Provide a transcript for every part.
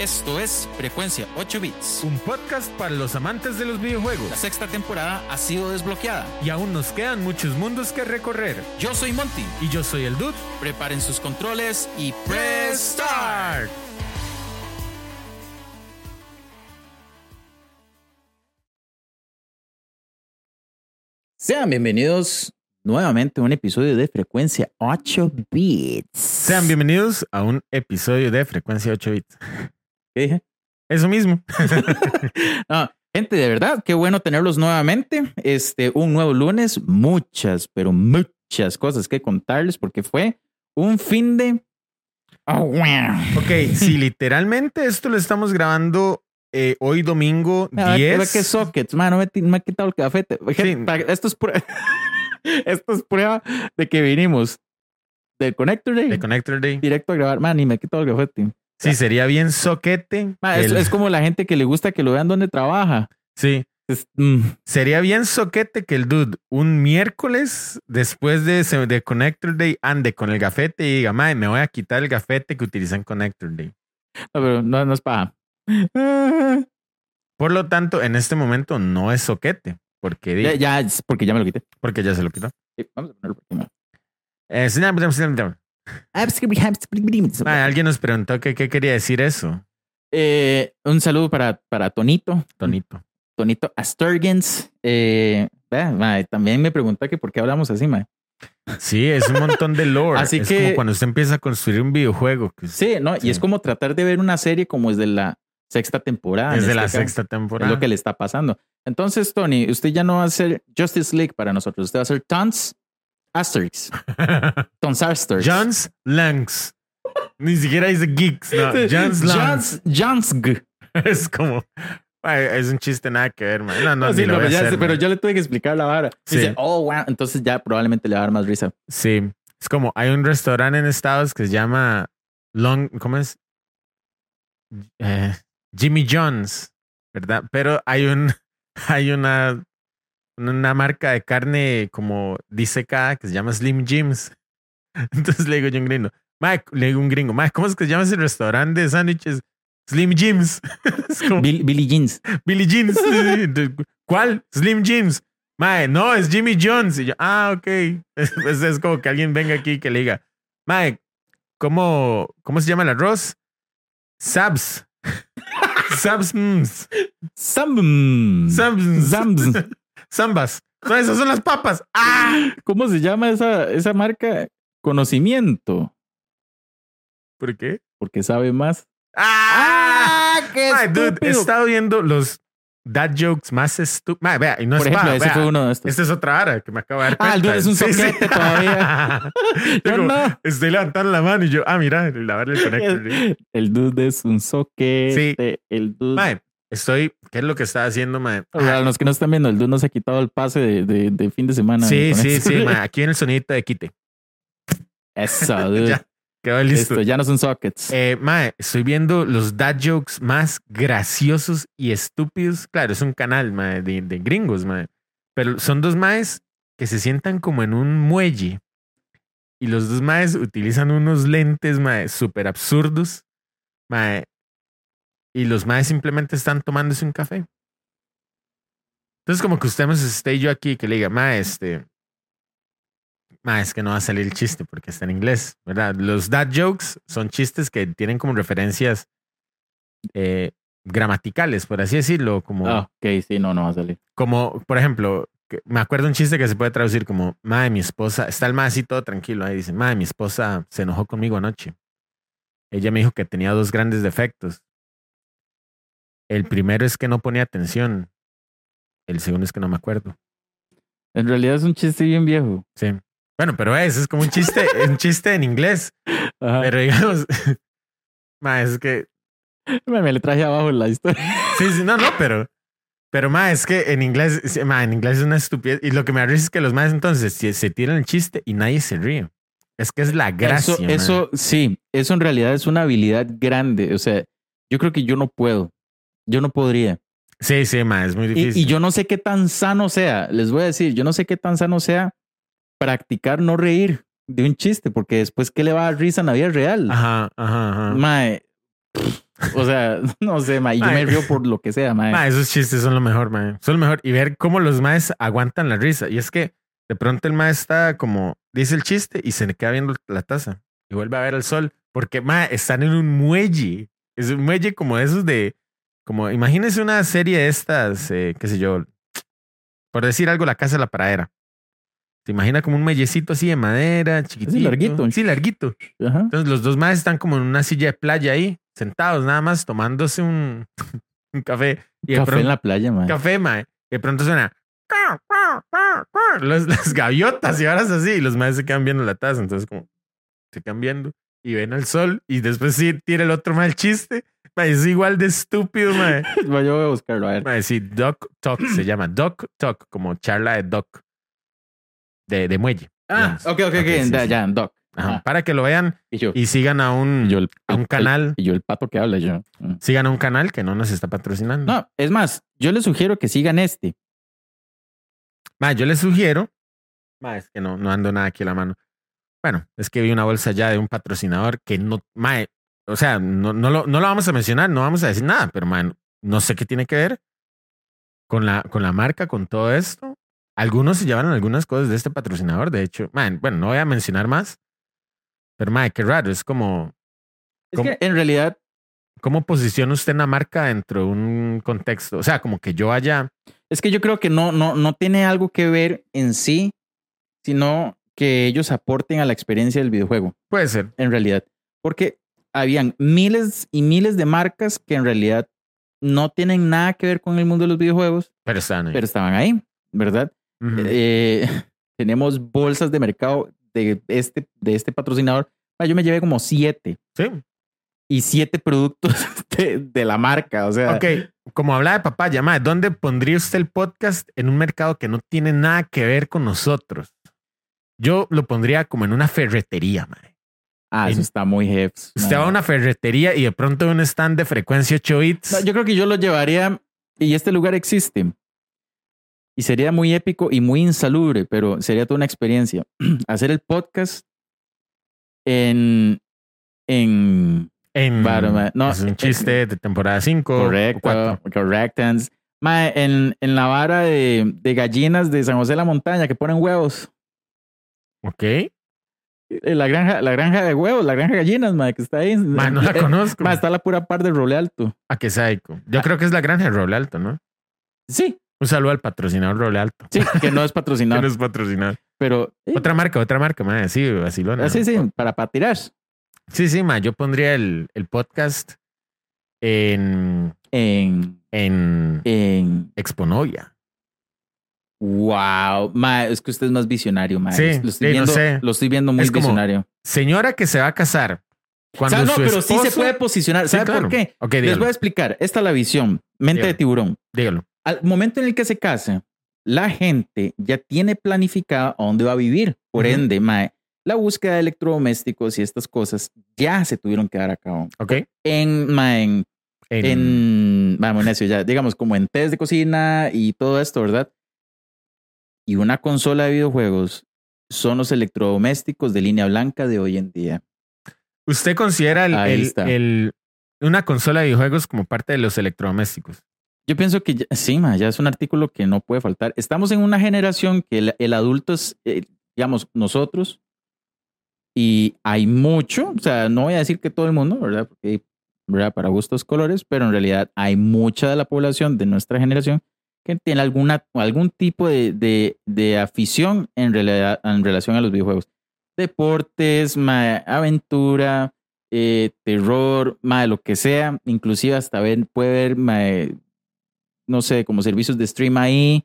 Esto es Frecuencia 8 Bits. Un podcast para los amantes de los La videojuegos. sexta temporada ha sido desbloqueada. Y aún nos quedan muchos mundos que recorrer. Yo soy Monty. Y yo soy el Dude. Preparen sus controles y press start. Sean bienvenidos nuevamente a un episodio de Frecuencia 8 Bits. Sean bienvenidos a un episodio de Frecuencia 8 Bits. Eso mismo. No, gente, de verdad, qué bueno tenerlos nuevamente. Este, un nuevo lunes, muchas, pero muchas cosas que contarles porque fue un fin de. Oh, wow. ok, si literalmente esto lo estamos grabando eh, hoy domingo A ver, 10. a ver qué sockets, man, no me, me he quitado el cafete. Gente, Sí. Esto es prueba. esto es prueba de que vinimos del Connector Day de Connector Day. directo a grabar. Man, ni me he quitado el cafete. Sí, sería bien soquete. Es, el- es como la gente que le gusta que lo vean donde trabaja. Sí, Es- mm, sería bien soquete que el dude un miércoles después de, Connector Day ande con el gafete y diga, mae, me voy a quitar el gafete que utilizan Connector Day. no, pero no, no es paja. Por lo tanto, en este momento no es soquete, porque, Ya, porque ya me lo quité. porque ya se lo quitó. Sí, vamos a ponerlo por aquí. Eh, alguien nos preguntó que qué quería decir eso, Eh, un saludo para, para Tonito, Tonito. Tonito Asturgens. Eh, también me preguntó que por qué hablamos así, mae. Sí, es un montón de lore. Así es que- como cuando usted empieza a construir un videojuego. que es- Sí, ¿no? Sí. Y es como tratar de ver una serie como es de la sexta temporada. en es de este la caso. sexta Es temporada. lo que le está pasando. Entonces, Tony, usted ya no va a hacer Justice League para nosotros. Usted va a hacer Tons Asterix. Tons Asterix. John's Langs. Ni siquiera dice geeks, no. John's Langs. Jans. Es como. ay, es un chiste nada que ver, man. No, no, No, sí, pero, ya hacer, sé, pero man. yo le tuve que explicar la vara. Sí. Dice, oh, wow. Entonces ya probablemente le va a dar más risa. Sí. Es como hay un restaurante en Estados que se llama Long. ¿Cómo es? Eh, Jimmy John's, ¿verdad? Pero hay un. Hay una. Una marca de carne como disecada que se llama Slim Jims. Entonces le digo yo un gringo, Mike, le digo un gringo, Mike, ¿cómo es que se llama ese restaurante de sándwiches? Slim Jims. como, Bill- Billy Jeans. Billy Jeans. ¿Cuál? Slim Jeans. Mae, no, es Jimmy Jones. Y yo, ah, ok. Es, es- como que alguien venga aquí y que le diga, Mae, ¿cómo, ¿cómo se llama el arroz? Sabs. Sabs. mm, Sam. Sabs. Zambas. No, esas son las papas. ¡Ah! ¿Cómo se llama esa, esa marca? Conocimiento. ¿Por qué? Porque sabe más. ¡Ah! ¡Qué Mae, dude, he estado viendo los dad jokes más estúpidos. Vea, y no Por es ejemplo, ese fue uno de estos. Esta es otra vara que me acabo de dar Ah, el dude es un Sí, sí. soquete todavía. Yo no. Estoy levantando la mano y yo, ah, mira, lavarle el conector. El dude es un soquete. El dude. Estoy, ¿qué es lo que está haciendo, mae? Para los que no están viendo, el dude no se ha quitado el pase de, de, de fin de semana. sí, sí, sí, mae, aquí en el sonidito de quite. Eso, dude. Ya, quedó listo. Esto ya no son sockets. Eh, mae, estoy viendo los dad jokes más graciosos y estúpidos. Claro, es un canal, mae, de, de gringos, mae. Pero son dos maes que se sientan como en un muelle. Y los dos maes utilizan unos lentes, mae, súper absurdos. Mae. Y los maes simplemente están tomándose un café. Entonces, como que usted me esté yo aquí que le diga, mae, este. Mae, es que no va a salir el chiste porque está en inglés, ¿verdad? Los dad jokes son chistes que tienen como referencias eh, gramaticales, por así decirlo, como, Ah, ok, sí, no, no va a salir. como por ejemplo, que- me acuerdo un chiste que se puede traducir como, madre, mi esposa, está el mae así todo tranquilo, ahí dice, madre, mi esposa se enojó conmigo anoche. Ella me dijo que tenía dos grandes defectos. El primero es que no ponía atención. El segundo es que no me acuerdo. En realidad es un chiste bien viejo. Sí. Bueno, pero es, es como un chiste, un chiste en inglés. Ajá. Pero digamos, ma, es que, Me, me le traje abajo la historia. sí, sí, no, no, pero, pero ma, es que en inglés, ma, en inglés es una estupidez. Y lo que me arriesga es que los más entonces se, se tiran el chiste y nadie se ríe. Es que es la gracia. Eso, sí, eso en realidad es una habilidad grande. O sea, yo creo que yo no puedo. Yo no podría. Sí, sí, ma, es muy difícil. y yo no sé qué tan sano sea. Les voy a decir, yo no sé qué tan sano sea practicar no reír de un chiste, porque después, ¿qué le va a dar risa en la vida real? Ajá, ajá, ajá. Mae, O sea, no sé, ma, y yo me río por lo que sea, ma. Ma, esos chistes son lo mejor, ma. Son lo mejor. Y ver cómo los maes aguantan la risa. Y es que de pronto el mae está como, dice el chiste y se le queda viendo la taza. Y vuelve a ver el sol. Porque, ma, están en un muelle. Es un muelle como esos de, como, imagínense una serie de estas, eh, qué sé yo, por decir algo, la casa de la pradera. Se imagina como un muellecito así de madera, chiquitito. larguito. Sí, larguito. Ajá. Entonces los dos más están como en una silla de playa ahí, sentados nada más, tomándose un, un café. Y Café pronto- en la playa, ma. café, mae. De pronto suena las, las gaviotas y ahora es así. Y los maes se quedan viendo la taza. Entonces, como se quedan viendo y ven al sol. Y después sí tira el otro mal chiste. Mae, es igual de estúpido, mae. Ma, Yo voy a buscarlo, a ver. Mae, sí, Doc Talk se llama. Doc Talk, como charla de Doc. De, de muelle. Ah, digamos. ok, ok, ok. sí, ya, sí. ya, Doc. Ajá. Para que lo vean Y yo, y sigan a un, y yo el, a un el- canal. y yo el pato que habla, yo. Mm. sigan a un canal que no nos está patrocinando. No, es más, yo les sugiero que sigan este. Ma, yo les sugiero. Ma, es que no, no ando nada aquí a la mano. Bueno, es que vi una bolsa ya de un patrocinador que no. Ma, o sea, no, no, lo, no lo vamos a mencionar, no vamos a decir nada, pero man, no sé qué tiene que ver con la, con la marca, con todo esto. Algunos se llevaron algunas cosas de este patrocinador, de hecho. Man, bueno, no voy a mencionar más. Pero, ma, qué raro. Es como. Es que en realidad, ¿Cómo posiciona usted una marca dentro de un contexto? O sea, como que yo haya. es que yo creo que no, no, no tiene algo que ver en sí, sino que ellos aporten a la experiencia del videojuego, Puede ser. en realidad. Porque habían miles y miles de marcas que en realidad no tienen nada que ver con el mundo de los videojuegos, Pero están ahí. pero estaban ahí, ¿verdad? Eh, tenemos bolsas de mercado de este, de este patrocinador. Ah, Yo me llevé como siete sí. y siete productos de, de la marca. O sea, Ok, como hablaba de papaya, mae, ¿dónde pondría usted el podcast en un mercado que no tiene nada que ver con nosotros? Yo lo pondría como en una ferretería, mae. Ah, eso está muy heavy. Usted va a una ferretería y de pronto un stand de frecuencia 8 bits. No, yo creo que yo lo llevaría y este lugar existe. Y sería muy épico y muy insalubre, pero sería toda una experiencia. Hacer el podcast en, en en, mae. No, es un chiste de temporada 5. correcto, correctans. En, en la vara de, de gallinas de San José de la Montaña que ponen huevos. Ok. Eh, La granja, la granja de huevos, la granja de gallinas, mae, que está ahí. Mae, no la Eh, conozco. mae, está la pura par de Role Alto. A que saico. Yo creo que es la granja de Roble Alto, ¿no? Sí, Un saludo al patrocinador Roble Alto. sí, que no es Que patrocinado, no es patrocinador. pero eh, Otra marca, otra marca, mae. Sí, vacilona. ah, sí, sí, para, para tirar. Sí, sí, ma, yo pondría el, el podcast en, En, en en, Exponovia. Wow, mae, es que usted es más visionario, mae. Sí, lo, estoy sí, no viendo, sé. lo estoy viendo muy Es como- visionario. Señora que se va a casar. Cuando O sea, no, su pero sí se puede posicionar. Sí, ¿Sabe claro. por qué? Les voy a explicar. Esta es la visión. Mente de tiburón. dígalo. Al momento en el que se casa, la gente ya tiene planificada a dónde va a vivir. Por ende, mae, la búsqueda de electrodomésticos y estas cosas ya se tuvieron que dar a cabo. Ok. En, mae, en, En, en vamos, necio, ya, digamos, como en test de cocina y todo esto, ¿verdad? Y una consola de videojuegos son los electrodomésticos de línea blanca de hoy en día. ¿Usted considera el, una consola de videojuegos como parte de los electrodomésticos? Yo pienso que ya- sí, ma, ya es un artículo que no puede faltar. Estamos en una generación que el, el adulto es, eh, digamos, nosotros, y hay mucho, o sea, no voy a decir que todo el mundo, ¿verdad? Porque, ¿verdad? Para gustos colores, pero en realidad hay mucha de la población de nuestra generación que tiene alguna, algún tipo de, de, de afición en, realidad, en relación a los videojuegos. Deportes, aventura, eh, terror, lo que sea, inclusive hasta ver, puede ver, no sé, como servicios de stream ahí,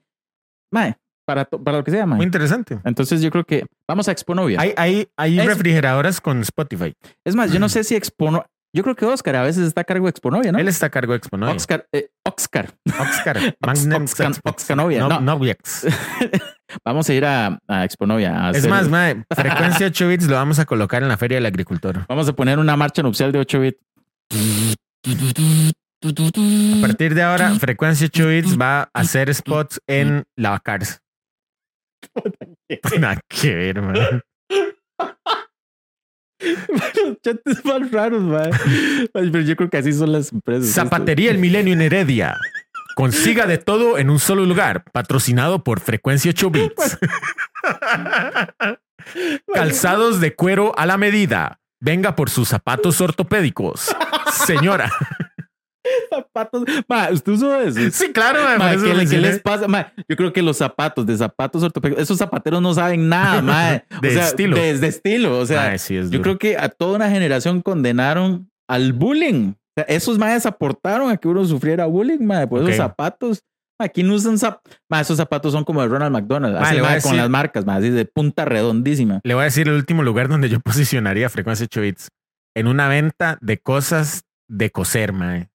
para, para lo que sea. Muy interesante. Entonces yo creo que vamos a Exponovia. Hay, hay, hay Es- refrigeradoras con Spotify. Es más, yo no sé si Expono, yo creo que Oscar a veces está a cargo de Exponovia, ¿no? Él está a cargo de Exponovia. Oscar, eh, Oscar. Oscar. Oxcan- Sex- Oxcanovia, No. Vamos a ir a, a Exponovia. a Es hacer- más, frecuencia 8 bits lo vamos a colocar en la Feria del Agricultor. vamos a poner una marcha nupcial de 8 bits. A partir de ahora, frecuencia 8 bits va a hacer spots en Lavacars. Nada que ver, man. Los chantes más raros, Pero yo creo que así son las empresas. Zapatería El Milenio en Heredia. Consiga de todo en un solo lugar. Patrocinado por Frecuencia 8 Bits. Calzados de cuero a la medida. Venga por sus zapatos ortopédicos. Señora. zapatos. Ma, ¿usted usó eso? Sí, claro, Ma, eso ¿qué, le- les pasa? Ma, yo creo que los zapatos de zapatos ortopédicos, esos zapateros no saben nada, ma. De o sea, estilo. De, de estilo. O sea, sí, yo creo que a toda una generación condenaron al bullying. O sea, esos maes aportaron a que uno sufriera bullying, ma, por Ok. esos zapatos. Ma, ¿Quién usan zapatos? Esos zapatos son como de Ronald McDonald, así, ma, a con decir- las marcas, ma, así de punta redondísima. Le voy a decir el último lugar donde yo posicionaría Frecuencia 8 Bits. En una venta de cosas de coser, mae.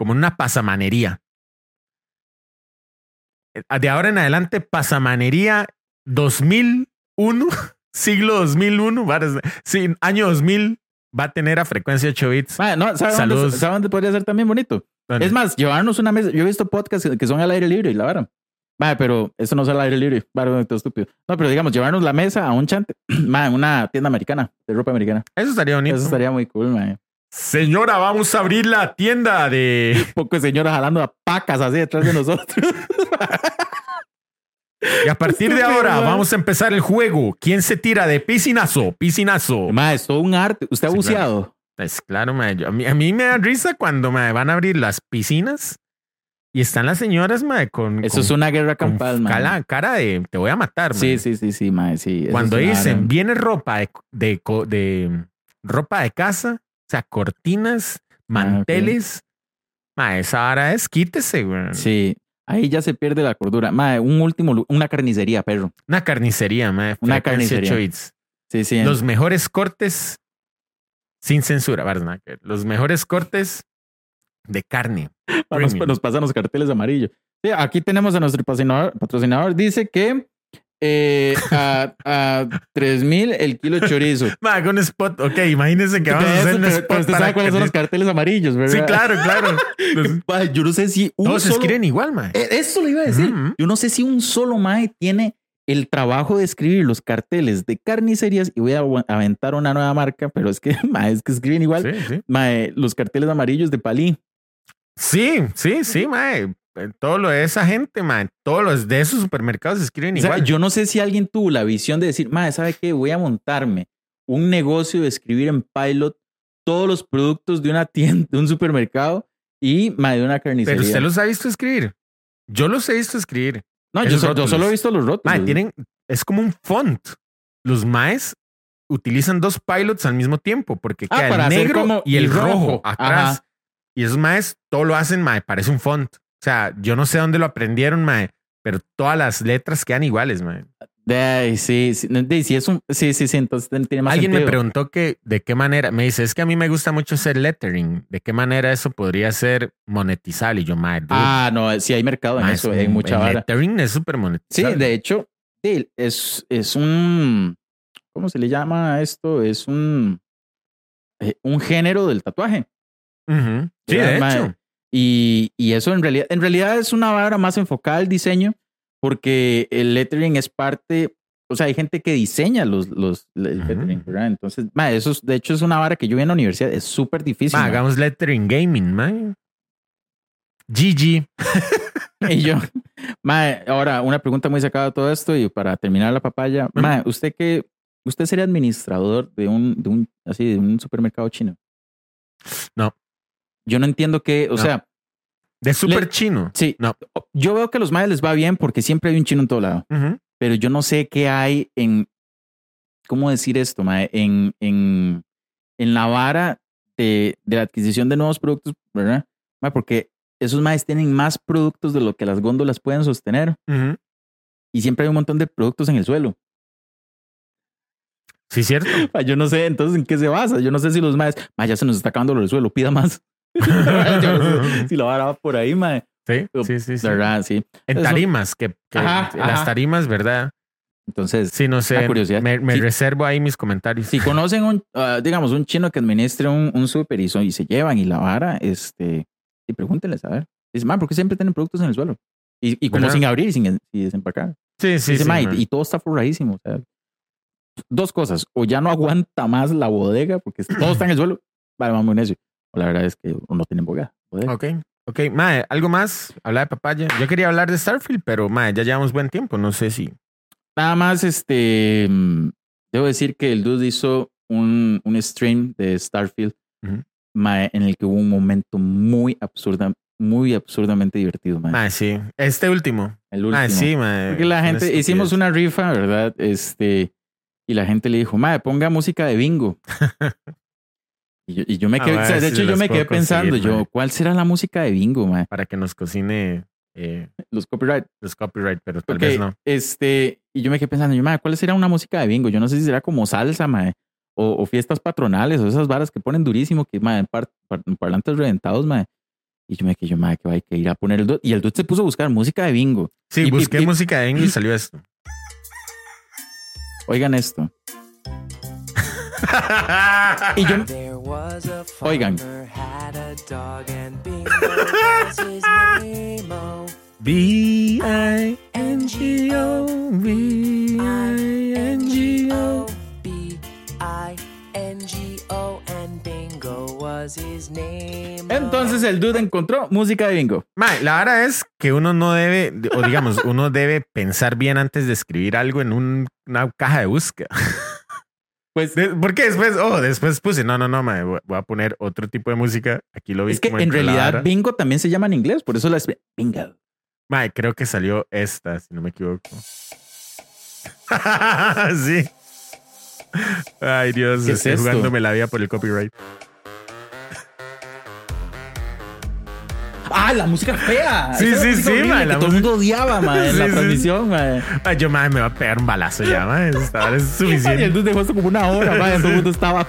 Como en una pasamanería. Eh, De ahora en adelante, pasamanería 2001, siglo 2001, varias- sí, año 2000, va a tener a Frecuencia 8 Bits. No, ¿sabe dónde, Saludos. ¿sabe dónde podría ser también bonito? ¿Dónde? Es más, llevarnos una mesa. Yo he visto podcasts que son al aire libre y la vara. Madre, pero eso no es al aire libre. Vara, todo estúpido. No, pero digamos, llevarnos la mesa a un chante. En una tienda americana, de ropa americana. Eso estaría bonito. Eso estaría muy cool, madre. Señora, vamos a abrir la tienda de... Poco de señoras jalando a pacas así detrás de nosotros. Y a partir de ahora vamos a empezar el juego. ¿Quién se tira de piscinazo? Piscinazo. Madre, es todo un arte. ¿Usted ha Sí, buceado? Pues claro, mae, yo- a, mí, a mí me da risa cuando me van a abrir las piscinas y están las señoras mae, con, Eso con- es una guerra campal, madre. cala- cara de te voy a matar. Sí, sí, sí, sí, madre, sí. Cuando es dicen viene ropa de, de, de ropa de casa, sea, cortinas, Ah, manteles, mae, esa vara es quítese, güey. Sí, ahí ya se pierde la cordura. Madre, un último, una carnicería, perro. Una carnicería, mae. Una carnicería. Choice. Sí, sí. Los mejores cortes sin censura, ¿verdad? Los mejores cortes de carne. Nos, nos pasan los carteles amarillos. Sí, aquí tenemos a nuestro patrocinador. patrocinador. Dice que eh, a, a 3000 el kilo de chorizo. Ma, con spot. Ok, imagínense que vamos a hacer un pero, spot pero usted para sabe cuáles son los carteles amarillos, ¿verdad? Sí, claro, claro. Yo no sé si un todos se escriben igual, ma. Eh, Eso le iba a decir. Yo no sé si un solo mae tiene el trabajo de escribir los carteles de carnicerías y voy a aventar una nueva marca, pero es que, mae, es que escriben igual. Sí, sí. Mae, los carteles amarillos de Palí. Sí, sí, sí, ma. Todo lo de esa gente, ma. Todos los de esos supermercados escriben O sea, igual. yo no sé si alguien tuvo la visión de decir, mae, ¿sabe qué? Voy a montarme un negocio de escribir en Pilot todos los productos de una tienda, de un supermercado y mae, de una carnicería. Pero usted los ha visto escribir. Yo los he visto escribir. no, yo, so- solo he visto los rótulos. Ma, tienen, es como un font. Los maes utilizan dos pilots al mismo tiempo porque Ah, queda el negro como- y el rojo, rojo. atrás. Ajá. Y esos maes todo lo hacen, mae, parece un font. O sea, yo no sé dónde lo aprendieron, mae, pero todas las letras quedan iguales, mae. De sí, sí, de- sí, es un, sí, sí, sí, entonces tiene más Alguien me preguntó que de qué manera, me dice, es que a mí me gusta mucho hacer lettering, de qué manera eso podría ser monetizable. Y yo, mae, dude, Ah, no, sí hay mercado en mae, eso, es hay mucha el vara. lettering es súper Sí, monetizable. de hecho, sí, es, es un, ¿cómo se le llama a esto? Es un, eh, un género del tatuaje. Sí, ¿verdad, de mae? Y, y eso en realidad, en realidad es una vara más enfocada al diseño, porque el lettering es parte, o sea, hay gente que diseña los, los el lettering, ¿verdad? Entonces, mae, eso es- de hecho es una vara que yo vi en la universidad, es súper difícil. Ma, hagamos lettering gaming, mae. GG. Y yo, ahora una pregunta muy sacada de todo esto y para terminar la papaya, usted que usted sería administrador de un, de un así de un supermercado chino. No. Yo no entiendo que, o No. sea, De super Le- chino. sí, No. yo veo que a los maes les va bien porque siempre hay un chino en todo lado, pero yo no sé qué hay en, ¿cómo decir esto, mae? En, en, en la vara de, de la adquisición de nuevos productos, ¿verdad? Mae, porque esos maes tienen más productos de lo que las góndolas pueden sostener. Y siempre hay un montón de productos en el suelo. Sí, cierto. Yo no sé entonces en qué se basa. Yo no sé si los maes, ma, ya se nos está acabando lo del suelo, pida más. Si la vara va por ahí, mae. Sí, sí, sí. verdad, sí. En tarimas, que, que Ajá, las ajá. tarimas, ¿verdad? Entonces, Sí, no sé. La curiosidad. Me, me Sí. reservo ahí mis comentarios. si conocen un, ah, digamos, un chino que administre un, un super y, son- y se llevan y la vara, este, y pregúntenles, a ver. Dice, man, ¿por qué siempre tienen productos en el suelo? Y, y como ¿Verdad? sin abrir y sin, sin desempacar. Sí, sí, Dice, sí. "Ma, y- man. y, todo está forradísimo. O sea, dos cosas. O ya no aguanta más la bodega porque todo está en el suelo. Vale, vamos necio. La verdad es que no tienen bodega. Ok. Ok, mae, ¿algo más? Hablar de papaya. Yo quería hablar de Starfield, pero mae, ya llevamos buen tiempo. No sé si. Nada más, este. mm, Debo decir que el dude hizo un, un stream de Starfield Ujú. mae, en el que hubo un momento muy absurda, muy absurdamente divertido, mae. Mae, sí. Este último. el último. Mae, sí, mae. Porque la Una gente, hicimos una rifa, ¿verdad? Este, y la gente le dijo, madre, ponga música de bingo. y, yo, y yo me quedé, mae, o sea, de hecho, yo me quedé pensando, yo. ¿cuál será la música de bingo? Para que nos cocine eh, Los copyright. los copyright, pero tal Ok, vez no. este, y yo me quedé pensando, yo, madre, ¿cuál será una música de bingo? Yo no sé si será como salsa, mae, o, o fiestas patronales, o esas varas que ponen durísimo, que, madre, en, par- par- en parlantes reventados, madre. Y yo me quedé, yo, madre, que hay que ir a poner el dude. Y el dude se puso a buscar música de bingo. Sí, y- busqué y- música de English y salió esto. Oigan esto. Y yo, Oigan. farmer had a dog and Bingo was his name-o. B-I-N-G-O, B-I-N-G-O. B-I-N-G-O and Bingo was his name. entonces el dude encontró música de bingo. Mae, la verdad es que uno no debe, o digamos, uno debe pensar bien antes de escribir algo en un- una caja de búsqueda. Pues De- porque después, oh, después puse, no, no, no, mae, voy a poner otro tipo de música. Aquí lo vi. es que como en realidad bingo también se llama en inglés, por eso la bingo. Mae, creo que salió esta, si no me equivoco. sí. Ay, Dios, ¿Qué es estoy esto? jugándome la vida por el copyright. Ah, la música fea. Sí, Esa sí, sí, horrible mae, que la todo el mundo odiaba, en Sí, la sí. transmisión. Ay, yo, mae, me va a pegar un balazo ya, hora es Y el suficiente. dude dejó esto como una hora, mae. Todo el mundo estaba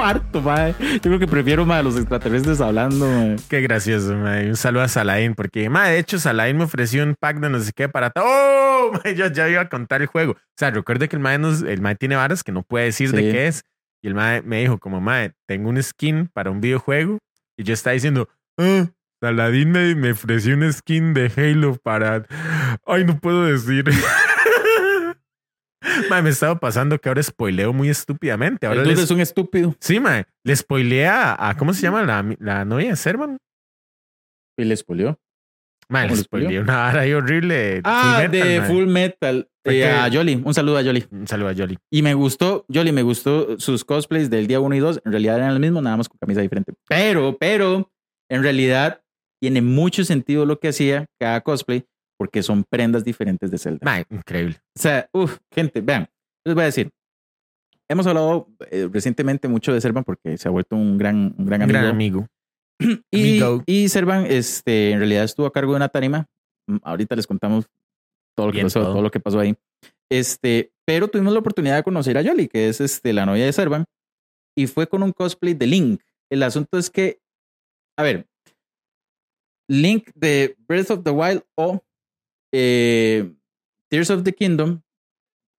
harto, mae. Yo creo que prefiero, mae, los extraterrestres hablando, mae. Qué gracioso, mae. Un saludo a Saladin, porque, mae, de hecho, Saladin me ofreció un pack de no sé qué para todo. ¡Oh! Mae, yo ya iba a contar el juego. O sea, recuerde que el mae, nos- el mae tiene varas que no puede decir de Sí. qué es. Y el mae me dijo, como, mae, tengo un skin para un videojuego. Y yo estaba diciendo, ah, Saladin me, me ofreció un skin de Halo para. Ay, no puedo decir. mae, me estaba pasando que ahora spoileo muy estúpidamente. Ahora El dude les- es un estúpido. Sí, mae. Le spoileé a, a- ¿Cómo se llama la, la novia de Servan? Y le espolió. Mae, ¿Cómo le le spoileó? spoileé una vara ahí horrible. Ah, Full Metal, de. Full Metal. Eh, a Jolly. Un saludo a Jolly. Un saludo a Jolly. Y me gustó, Jolly, me gustó sus cosplays del día 1 y 2. En realidad eran los mismos, nada más con camisa diferente. Pero, pero, en realidad tiene mucho sentido lo que hacía cada cosplay porque son prendas diferentes de Zelda. Increíble. O sea, uff, gente, vean, les voy a decir. Hemos hablado eh, recientemente mucho de Servan porque se ha vuelto un gran, un gran amigo. gran amigo. Y, amigo. y Servan, este, en realidad estuvo a cargo de una tarima. Mm, Ahorita les contamos todo lo que Bien, pasó, todo. todo. lo que pasó ahí. Este, pero tuvimos la oportunidad de conocer a Yoli, que es este, la novia de Servan, y fue con un cosplay de Link. El asunto es que, a ver, Link de Breath of the Wild o eh, Tears of the Kingdom,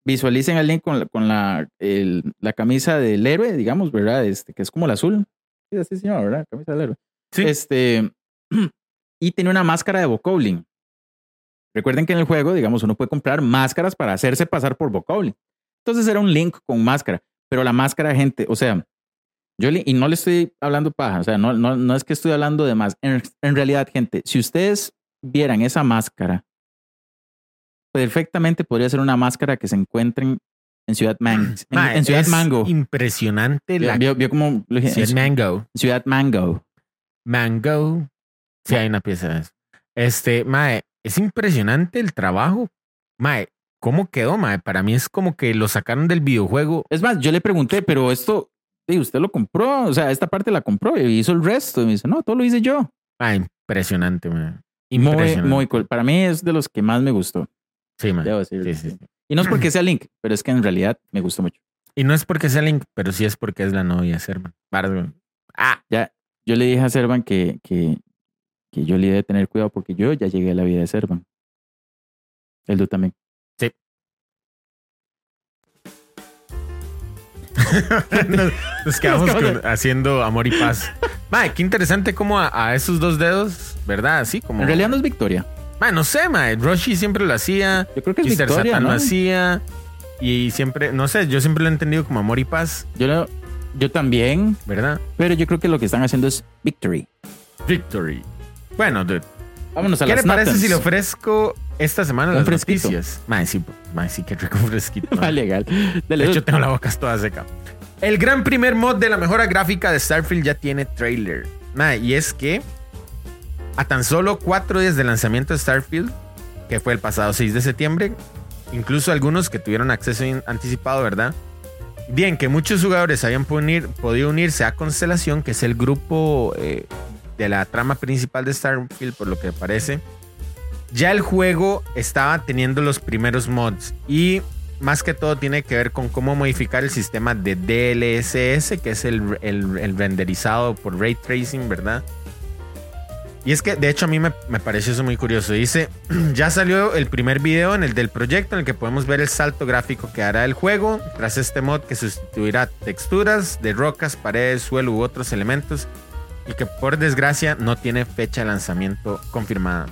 visualicen a Link con la, con la, el- la camisa del héroe, digamos, ¿verdad? Este, que es como el azul. Sí, así se llama, ¿verdad? Camisa del héroe. Sí. Este, y tiene una máscara de Bokoblin. Recuerden que en el juego, digamos, uno puede comprar máscaras para hacerse pasar por Bokoblin. Entonces era un Link con máscara, pero la máscara, gente, o sea, yo le- y no le estoy hablando paja, o sea, no, no, no es que estoy hablando de más. En, en realidad, gente, si ustedes vieran esa máscara, perfectamente podría ser una máscara que se encuentren en Ciudad, Man- en, Ciudad es Mango. Impresionante la Vio, vio como Ciudad en Mango. Ciudad Mango. Mango. Sí, hay una pieza de eso. Este, Mae, es impresionante el trabajo. Mae, ¿cómo quedó, Mae? Para mí es como que lo sacaron del videojuego. Es más, yo le pregunté, pero esto, sí, usted lo compró, o sea, esta parte la compró y hizo el resto. Y me dice, no, todo lo hice yo. Mae, impresionante. Muy, Impresionante. muy cool. Para mí es de los que más me gustó. Sí, Mae. Debo decir. Sí, sí, sí. Y no es porque sea Link, pero es que en realidad me gustó mucho. Y no es porque sea Link, pero sí es porque es la novia de Servan. Ah, Yo le dije a Servan que, que, que yo le debe tener cuidado porque yo ya llegué a la vida de Servan. El tú también. nos, nos quedamos con- haciendo amor y paz. Mae, qué interesante como a, a esos dos dedos, ¿verdad? Así como. En realidad no es Victoria. Mae, no sé, mae. Roshi siempre lo hacía. Yo creo que es Mr. Victoria, Satan ¿no? lo hacía. Y siempre, no sé, yo siempre lo he entendido como amor y paz, Yo, lo- yo también, ¿verdad? pero yo creo que lo que están haciendo es victory. Victory. Bueno, dude, Vámonos a ¿qué le parece si le ofrezco esta semana Un las fresquito. noticias? Mae, sí, mae, sí, qué rico fresquito. mae. Legal. Dale, De hecho, tengo la boca toda seca. El gran primer mod de la mejora gráfica de Starfield ya tiene trailer. Mae, y es que a tan solo cuatro días del lanzamiento de Starfield, que fue el pasado 6 de septiembre, incluso algunos que tuvieron acceso anticipado, ¿verdad? Bien, que muchos jugadores habían unir- podido unirse a Constelación, que es el grupo eh, de la trama principal de Starfield, por lo que parece. Ya el juego estaba teniendo los primeros mods y más que todo tiene que ver con cómo modificar el sistema de DLSS, que es el, el- renderizado por ray tracing, ¿verdad? Y es que de hecho a mí me, me pareció eso muy curioso. Dice, ya salió el primer video en el del proyecto en el que podemos ver el salto gráfico que hará el juego tras este mod que sustituirá texturas de rocas, paredes, suelo u otros elementos y que por desgracia no tiene fecha de lanzamiento confirmada.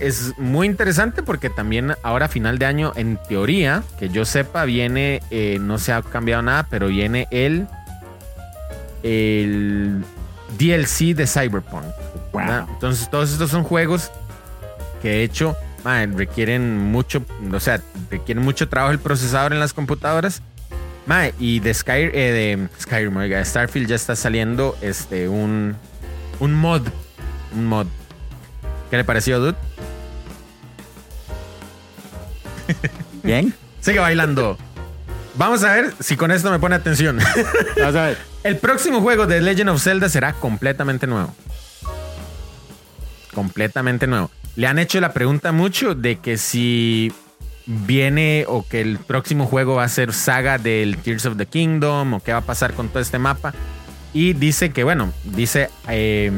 Es muy interesante porque también ahora a final de año, en teoría, que yo sepa, viene, eh, no se ha cambiado nada, pero viene el, el DLC de Cyberpunk. Wow. Entonces todos estos son juegos que de hecho requieren mucho, o sea, requieren mucho trabajo el procesador en las computadoras. Y de, Sky, eh, de Skyrim, oiga, Starfield ya está saliendo este, un, un mod. Un mod. ¿Qué le pareció, dude? Bien. Sigue bailando. Vamos a ver si con esto me pone atención. Vamos a ver. El próximo juego de Legend of Zelda será completamente nuevo. Completamente nuevo. Le han hecho la pregunta mucho de que si viene o que el próximo juego va a ser saga del Tears of the Kingdom o qué va a pasar con todo este mapa. Y dice que, bueno, dice eh,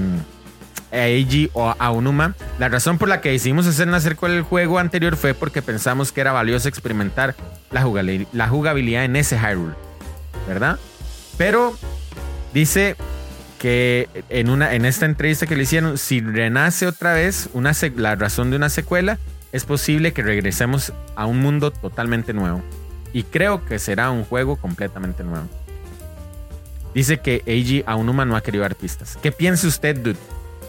Eiji o Aonuma, la razón por la que decidimos hacer una secuela del juego anterior fue porque pensamos que era valioso experimentar la la jugabilidad en ese Hyrule, ¿verdad? Pero dice que en, una, en esta entrevista que le hicieron, si renace otra vez una la razón de una secuela, es posible que regresemos a un mundo totalmente nuevo. Y creo que será un juego completamente nuevo. Dice que Eiji Aonuma no ha querido dar pistas. ¿Qué piensa usted dude,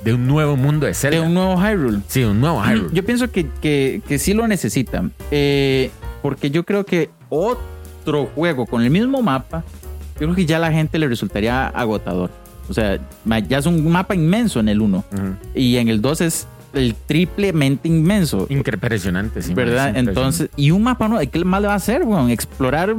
de un nuevo mundo de Zelda? De un nuevo Hyrule. Sí, un nuevo Hyrule. Yo pienso que, que, que sí lo necesitan. Eh, porque yo creo que otro juego con el mismo mapa, yo creo que ya a la gente le resultaría agotador. O sea, ya es un mapa inmenso en el 1. Ujú. Y en el 2 es el triplemente inmenso. Impresionante, sí. ¿Verdad? impresionante. Entonces, y un mapa, ¿no? ¿Qué más le va a hacer, weón? Explorar.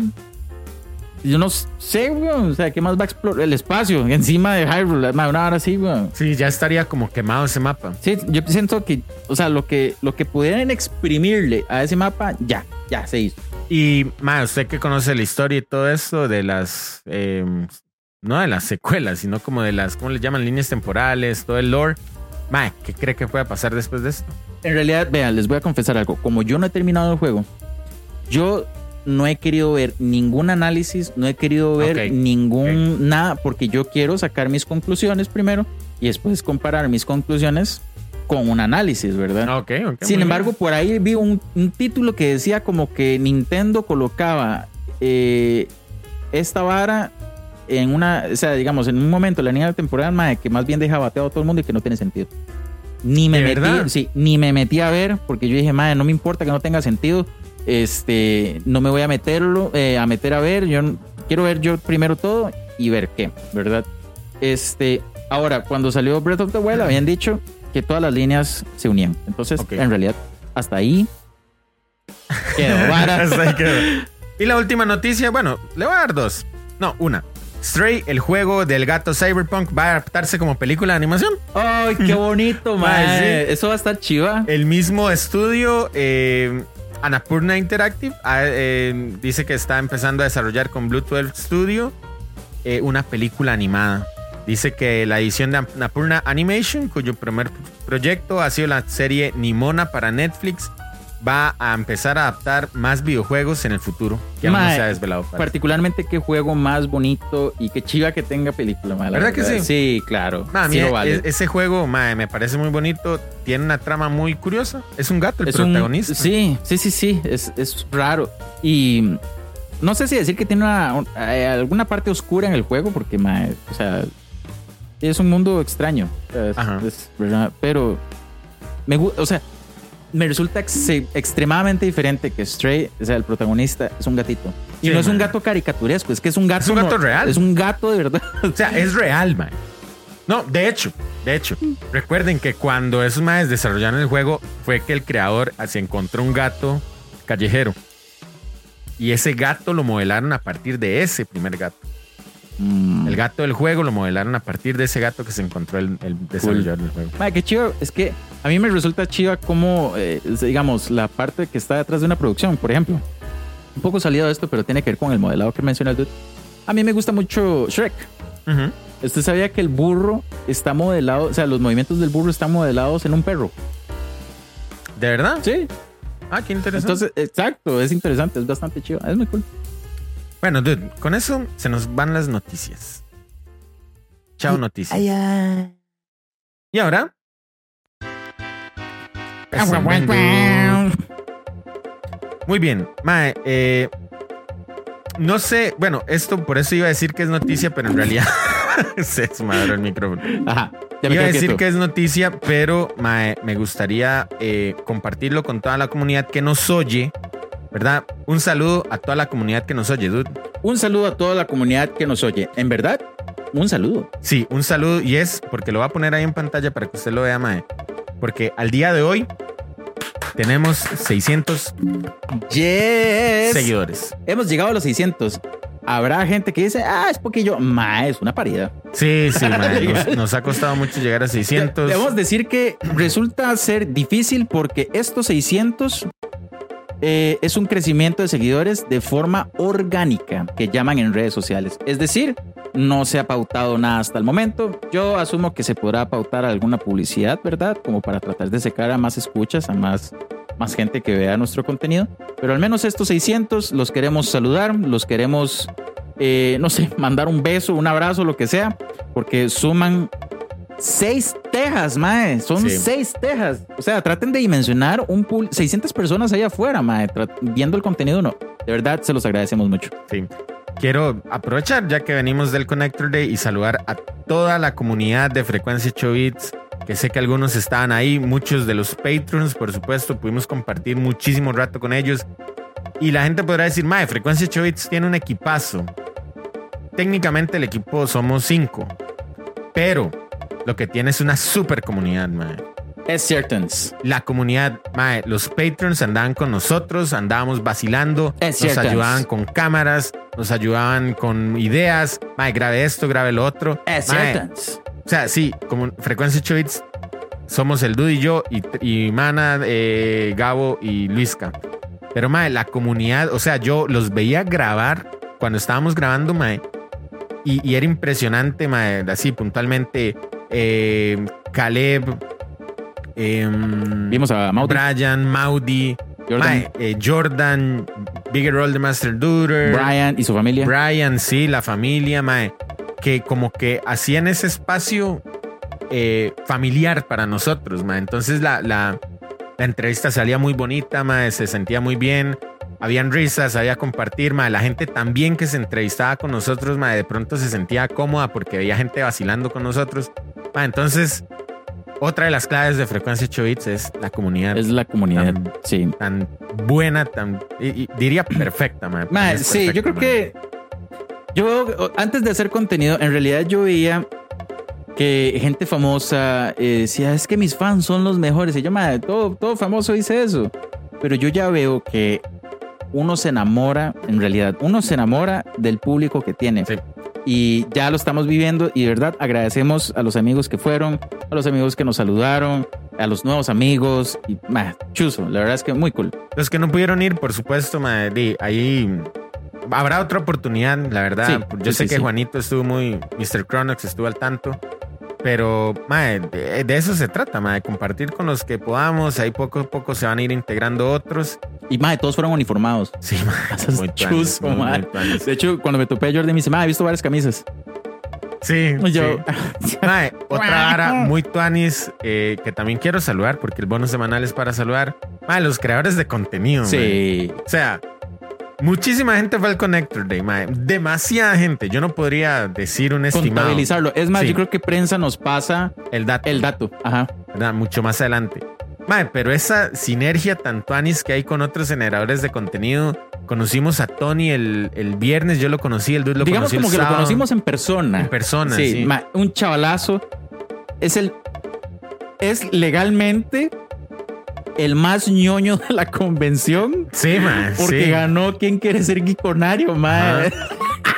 Yo no sé, weón. O sea, ¿qué más va a explorar? El espacio encima de Hyrule. ma, Una hora así, weón. Sí, ya estaría como quemado ese mapa. Sí, yo siento que, o sea, lo que, lo que pudieran exprimirle a ese mapa, ya, ya se hizo. Y, ma, usted que conoce la historia y todo esto de las, eh, no de las secuelas, sino como de las, ¿cómo le llaman? Líneas temporales, todo el lore. Ma, ¿qué cree que pueda pasar después de esto? En realidad, vean, les voy a confesar algo. Como yo no he terminado el juego, yo no he querido ver ningún análisis, no he querido ver ningún nada, porque yo quiero sacar mis conclusiones primero y después comparar mis conclusiones con un análisis, ¿verdad? Ok, ok. Sin embargo, bien. por ahí vi un, un título que decía como que Nintendo colocaba eh, esta vara en una, o sea, digamos, en un momento la línea de temporada mae, que más bien deja bateado a todo el mundo y que no tiene sentido. Ni me ¿De metí, sí, ni me metí a ver porque yo dije, madre, no me importa que no tenga sentido. Este, no me voy a meterlo, eh, a meter a ver. Yo quiero ver yo primero todo y ver qué, ¿verdad? Este, ahora, cuando salió Breath of the Wild, habían dicho que todas las líneas se unían. Entonces, en realidad, hasta ahí quedó vara. Hasta ahí quedó. Y la última noticia, bueno, le voy a dar dos. No, una. Stray, el juego del gato Cyberpunk, va a adaptarse como película de animación. Ay, qué bonito, mae. Eso va a estar chiva. El mismo estudio, eh, Annapurna Interactive, ah, eh, dice que está empezando a desarrollar con Blue 12 Studio eh, una película animada. Dice que la edición de Annapurna Animation, cuyo primer proyecto ha sido la serie Nimona para Netflix, va a empezar a adaptar más videojuegos en el futuro. Que aún no se ha desvelado. para. Particularmente qué juego más bonito y qué chiva que tenga película. la ¿Verdad que sí? Sí, claro. Ma, a mí sí e- vale. ese juego mae, me parece muy bonito. Tiene una trama muy curiosa. Es un gato el Es un- protagonista. sí, sí, sí, sí. Es, es raro. Y no sé si decir que tiene una, un- eh, alguna parte oscura en el juego, porque, o sea, es un mundo extraño. Es- Ajá. pero me gusta, o sea, me resulta ex- extremadamente diferente que Stray, o sea, el protagonista es un gatito. Y Sí, no es un gato caricaturesco, es que es un gato. Es un gato real. Es un gato de verdad. O sea, es real, man. No, de hecho, de hecho, recuerden que cuando esos maes desarrollaron el juego fue que el creador se encontró un gato callejero. Y ese gato lo modelaron a partir de ese primer gato. Mm. El gato del juego lo modelaron a partir de ese gato que se encontró el, el desarrollador del juego. Mae, qué chido. Es que a mí me resulta chiva como, eh, digamos, la parte que está detrás de una producción, por ejemplo. Un poco salido de esto, pero tiene que ver con el modelado que menciona el dude. A mí me gusta mucho Shrek. Ujú. ¿Usted sabía que el burro está modelado, o sea, los movimientos del burro están modelados en un perro? ¿De verdad? Sí. Ah, qué interesante. Entonces, exacto, es interesante, es bastante chido. Es muy cool. Bueno, dude, con eso se nos van las noticias. Chao, noticias. Y ahora. Muy bien, Mae, eh, no sé, bueno, esto por eso iba a decir que es noticia, pero en realidad se desmadró el micrófono. Ajá. Ya me Iba a decir quieto. que es noticia, pero mae, me gustaría eh, compartirlo con toda la comunidad que nos oye, ¿verdad? Un saludo a toda la comunidad que nos oye, dude. Un saludo a toda la comunidad que nos oye. En verdad, un saludo. Sí, un saludo y es porque lo voy a poner ahí en pantalla para que usted lo vea, mae. Porque al día de hoy tenemos 600 Yes. seguidores. Hemos llegado a los 600. Habrá gente que dice, ah, es porque yo, ma, es una paridad. Sí, sí, mae, nos, nos ha costado mucho llegar a 600. Debemos decir que resulta ser difícil porque estos 600 eh, es un crecimiento de seguidores de forma orgánica que llaman en redes sociales. Es decir, no se ha pautado nada hasta el momento. Yo asumo que se podrá pautar alguna publicidad, ¿verdad? Como para tratar de secar a más escuchas, a más, más gente que vea nuestro contenido. Pero al menos estos 600 los queremos saludar, los queremos, eh, no sé, mandar un beso, un abrazo, lo que sea, porque suman Seis tejas, mae. Son Sí. seis tejas. O sea, traten de dimensionar un pool. 600 personas allá afuera, mae. Viendo el contenido, no. De verdad, se los agradecemos mucho. Sí. Quiero aprovechar, ya que venimos del Connector Day, y saludar a toda la comunidad de Frecuencia 8 Bits, que sé que algunos estaban ahí, muchos de los patrons, por supuesto, pudimos compartir muchísimo rato con ellos. Y la gente podrá decir, mae, Frecuencia 8 Bits tiene un equipazo. Técnicamente el equipo somos cinco, pero lo que tiene es una super comunidad, mae. Es cierto. La comunidad, mae, los patrons andaban con nosotros, andábamos vacilando, Es nos ayudaban con cámaras, nos ayudaban con ideas, mae, grabe esto, grabe lo otro. Es cierto. O sea, sí, como Frecuencia 8 Bits, somos el Dude y yo, y, y Mana, eh, Gabo y Luisca. Pero, mae, la comunidad, o sea, yo los veía grabar cuando estábamos grabando, mae, y, y era impresionante, mae, así puntualmente, eh, Caleb, em, Vimos a Maudie, Brian, Maudi, Jordan, mae, eh, Jordan, Bigger Roll the Master Duder, Brian y su familia. Brian, sí, la familia, mae, que como que hacían ese espacio eh, familiar para nosotros, mae. Entonces la, la, la entrevista salía muy bonita, mae, se sentía muy bien. Habían risas, había compartir, mae. La gente también que se entrevistaba con nosotros, mae, de pronto se sentía cómoda porque había gente vacilando con nosotros. Mae, entonces, otra de las claves de Frecuencia 8 Bits es la comunidad Es la comunidad. Sí. tan buena, tan, y- y diría perfecta. Mae, Es sí, yo creo que. Yo, antes de hacer contenido, en realidad yo veía que gente famosa eh, decía: Es que mis fans son los mejores. Y yo, madre, todo, todo famoso dice eso. Pero yo ya veo que uno se enamora, en realidad, uno se enamora del público que tiene. Sí. Y ya lo estamos viviendo. Y de verdad agradecemos a los amigos que fueron, a los amigos que nos saludaron, a los nuevos amigos. Y, mae, chuzo, la verdad es que muy cool. Los que no pudieron ir, por supuesto, di, ahí habrá otra oportunidad, la verdad. Sí, Yo sí, sé sí, que. Juanito estuvo muy, Mr. Cronox estuvo al tanto. Pero, mae, de, de eso se trata, mae, compartir con los que podamos. Ahí poco a poco se van a ir integrando otros. Y mae, todos fueron uniformados. Sí, mae. Muy chusco, muy, muy mae. De hecho, cuando me topé a Jordi, me dice, mae, he visto varias camisas. Sí, yo, sí. Mae, otra vara muy tuanis eh, que también quiero saludar porque el bono semanal es para saludar. Mae, los creadores de contenido. mae. sí. O sea, muchísima gente fue al Connector Day, mae. Demasiada gente. Yo no podría decir un estimado. Contabilizarlo. Es más, Sí. yo creo que prensa nos pasa El dato. el dato. Ajá. ¿verdad? Mucho más adelante. Mae, pero esa sinergia tan tuanis que hay con otros generadores de contenido. Conocimos a Tony el, el viernes, yo lo conocí, el dude lo Digamos conocí el como que lo conocimos en persona. en persona. sí, un chavalazo. Es el. Es legalmente el más ñoño de la convención. Sí, mae, Porque sí. ganó ¿Quién quiere ser guiconario, mae? Ajá.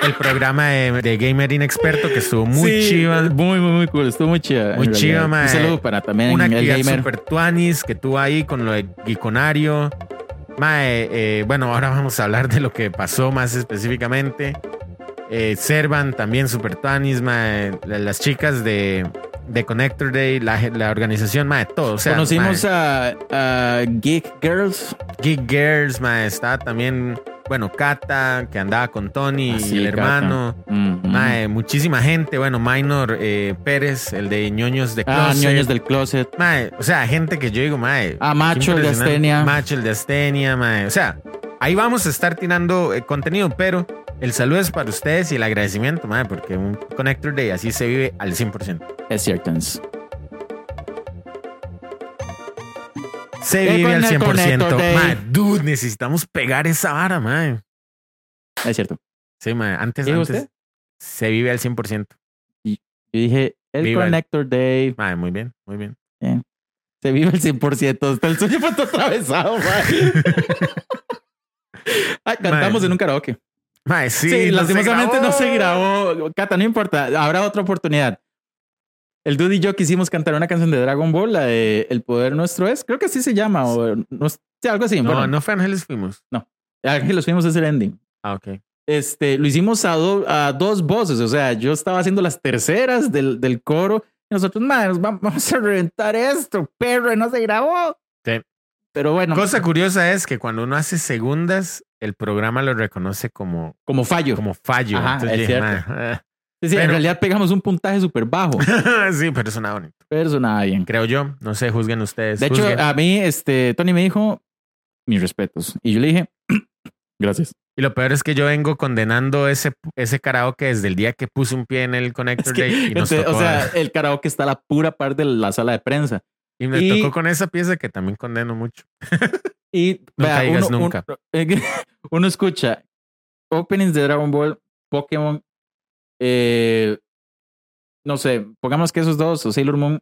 El programa de, de Gamer Inexperto que estuvo muy Sí, chiva. Muy, muy, muy cool. Estuvo muy chiva. Muy chiva, mae. Un saludo para también Una el actividad gamer. super tuanis que tuvo ahí con lo de Geekonario. Mae, eh, bueno, ahora vamos a hablar de lo que pasó más específicamente. Eh, Servan también super tuanis, Las chicas de, de Connector Day, la, la organización, mae, todo. O sea, Conocimos a, a Geek Girls. Geek Girls, mae, está también, bueno, Kata, que andaba con Tony Ah, y sí, el Kata. hermano. Ujú. Mae, muchísima gente. Bueno, Minor eh, Pérez, el de ñoños de Ah, Closet. ñoños del closet. Mae, o sea, gente que yo digo, mae. Ah, Macho el de. Astenia. Macho el de Astenia, mae. O sea, ahí vamos a estar tirando eh, contenido, pero el saludo es para ustedes y el agradecimiento, mae, porque un Connector Day así se vive al 100%. Es cierto. Se vive al el 100%. Connector Day. Mae, dude, necesitamos pegar esa vara, mae. Es cierto. Sí, mae, antes, ¿Dijo antes usted? se vive al 100%. Yo dije, el Connector Day Mae, muy bien, muy bien. se vive el 100%. Hasta el sueño fue todo atravesado, mae. Ay, cantamos en un karaoke. Mae, sí, Sí, no se lastimosamente no se grabó. Cata, no importa. Habrá otra oportunidad. El Dude y yo quisimos cantar una canción de Dragon Ball, la de El Poder Nuestro es. Creo que así se llama. O no, sé, algo así. No, bueno, no fue Ángeles Fuimos. Ángel, los fuimos a hacer ending. Ah, ok. Este, lo hicimos a, do- a dos voces. O sea, yo estaba haciendo las terceras del, del coro. Y nosotros, "Mae, nos vamos vamos a reventar esto, perro, no se grabó. Sí. Pero bueno, Cosa curiosa es que cuando uno hace segundas, el programa lo reconoce como, como fallo. como fallo. Ajá, Entonces es dije, cierto. "Ma, Sí, sí, en realidad pegamos un puntaje súper bajo. sí, pero es una bonita. pero eso nada bien. Creo yo. No sé, juzguen ustedes. De hecho, a mí, este, Tony me dijo, mis respetos. Y yo le dije, gracias. y lo peor es que yo vengo condenando ese, ese karaoke desde el día que puse un pie en el Es Connector que, Day y nos este, tocó, o sea, el karaoke está a la pura parte de la sala de prensa. Y me y- tocó con esa pieza que también condeno mucho. Y Nunca vea, digas uno, nunca. uno- uno escucha openings de Dragon Ball, Pokémon, eh, no sé, pongamos que esos dos o Sailor Moon,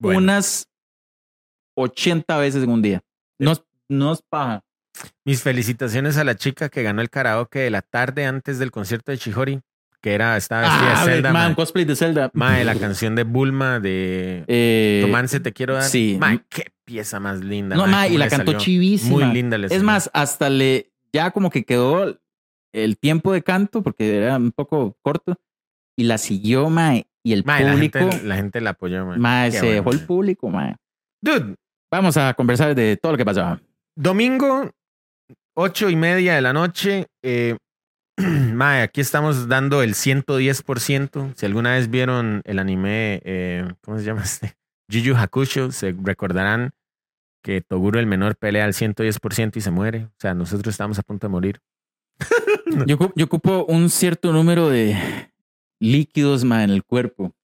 Bueno. unas 80 veces en un día. No, no es paja. Mis felicitaciones a la chica que ganó el karaoke de la tarde antes del concierto de Chihori, que era, estaba vestida Ah, de Zelda. man, mae. cosplay de Zelda. Mae, la canción de Bulma de Eh, Romance te quiero dar. sí. Mae, qué pieza más linda. no, mae, ma, y la cantó chivísima. Muy linda Es salió. más, hasta le, ya como que quedó el tiempo de canto, porque era un poco corto, y la siguió, mae, y el Mae, la público, gente, la gente la apoyó, mae. mae, se dejó el público, mae. Dude, Vamos a conversar de todo lo que pasaba. domingo, ocho y media de la noche. Eh, mae, aquí estamos dando el 110%. Si alguna vez vieron el anime, eh, ¿cómo se llama este? Yu Hakusho, se recordarán que Toguro el menor pelea al 110% y se muere. O sea, nosotros estamos a punto de morir. Yo, yo ocupo un cierto número de líquidos, mae, en el cuerpo. O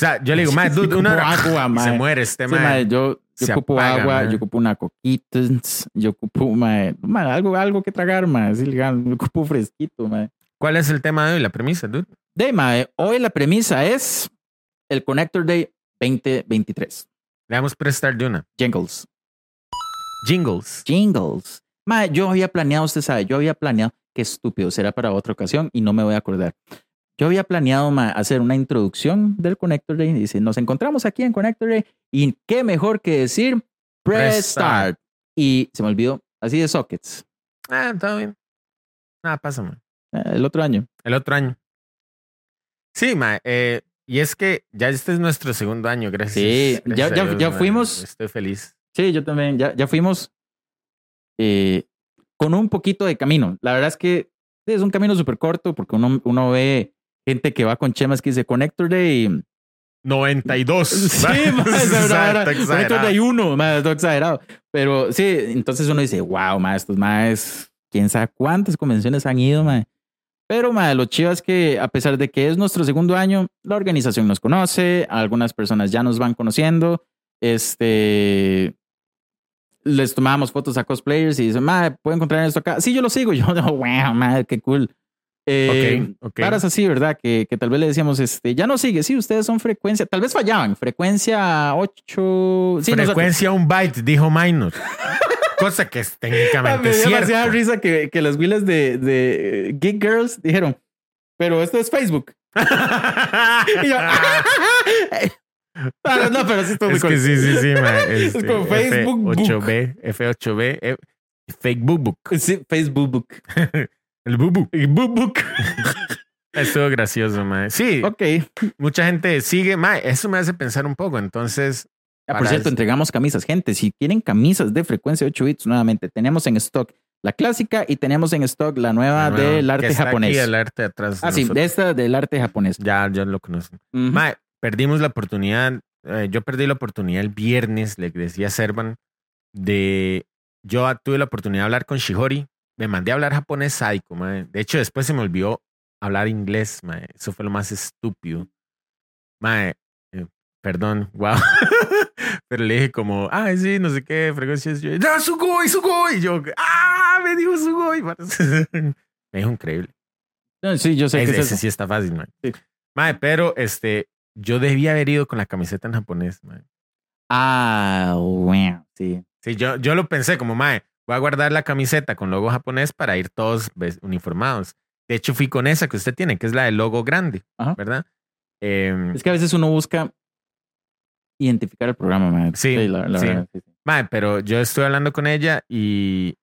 sea, yo le digo, mae, dude, una agua, mae. se muere este Sí, mae. mae, yo, yo se ocupo apaga, agua, mae. yo ocupo una coquita, yo ocupo mae, mae, algo, algo que tragar, mae, sí, legal, yo ocupo fresquito. ¿Cuál es el tema de hoy? La premisa, dude. De mae, hoy la premisa es el Connector Day 2023. Le damos prestar de una. Jingles. Jingles. Jingles. Mae, yo había planeado, usted sabe, yo había planeado, qué estúpido, será para otra ocasión y no me voy a acordar. Yo había planeado hacer una introducción del Connector Day. Dice, nos encontramos aquí en Connector Day y qué mejor que decir Press, start. Y se me olvidó, así de sockets, Ah, todo bien. Nada, pasa, mae. eh, el otro año. El otro año. Sí, mae. eh, y es que ya este es nuestro segundo año, gracias. Sí, gracias ya- ya- Dios, ya fuimos. Estoy feliz. Sí, yo también. Ya, ya fuimos eh, con un poquito de camino. La verdad es que es un camino súper corto porque uno, uno ve gente que va con chemas que dice Connector Day. 92. Sí, verdad. Connector. Day 1, ma, es todo exagerado. Pero sí, entonces uno dice, wow, ma, estos más, quién sabe cuántas convenciones han ido, ma. Pero, ma, lo chido es que a pesar de que es nuestro segundo año, la organización nos conoce, algunas personas ya nos van conociendo. Este. Les tomábamos fotos a cosplayers y dicen, ma, ¿puedo encontrar esto acá? Sí, yo lo sigo. Yo, no, wow, ma, qué cool. Eh, Ok, ok. Varas así, ¿verdad? Que, que tal vez le decíamos, este, ya no sigue, sí, ustedes son frecuencia, tal vez fallaban, frecuencia 8. Sí, nosotros- Frecuencia un byte, dijo Minor. Cosa que es Ah, técnicamente me dio demasiada risa que, que las willas de, de Geek Girls dijeron, pero esto es Facebook. Y yo, Ah, no, pero sí estuvo muy Es que sí, sí, sí, ma. Es Este, como Facebook Book. F8B, F8B, eh, Fake Book Book. Sí, Facebook. El. Y Book Book. Estuvo gracioso, ma. Sí, Ok. mucha gente sigue, ma. Eso me hace pensar un poco. Entonces, Ah, por cierto, entregamos camisas. Gente, si quieren camisas de frecuencia 8 bits, nuevamente, tenemos en stock la clásica y tenemos en stock la nueva del que arte está japonés. Aquí el arte atrás. de ah, sí, de esta del arte japonés. Ya, ya lo conocen. Ujú. Ma, perdimos la oportunidad. eh, yo perdí la oportunidad el viernes, le decía a Servan, de. Yo tuve la oportunidad de hablar con Shihori. Me mandé a hablar japonés sádico, ma. De hecho, después se me olvidó hablar inglés, ma. Eso fue lo más estúpido. Ma, eh, perdón, wow. Pero le dije como, ah, sí, no sé qué, frecuencias. Yo, ¡No, Sugoi, Sugoi! Y yo, ¡ah! Me dijo Sugoi. me dijo increíble. No, sí, yo sé Ese, que es ese eso. sí está fácil. Sí. Mae, pero este, yo debía haber ido con la camiseta en japonés, mae. Ah, bueno, sí. Sí, yo, yo lo pensé como, mae, voy a guardar la camiseta con logo japonés para ir todos ves- uniformados. De hecho, fui con esa que usted tiene, que es la del logo grande, Ajá. ¿verdad? Em, Es que a veces uno busca identificar el programa, man. Sí, la, la sí. verdad, sí, sí. mae, pero yo estuve hablando con ella y,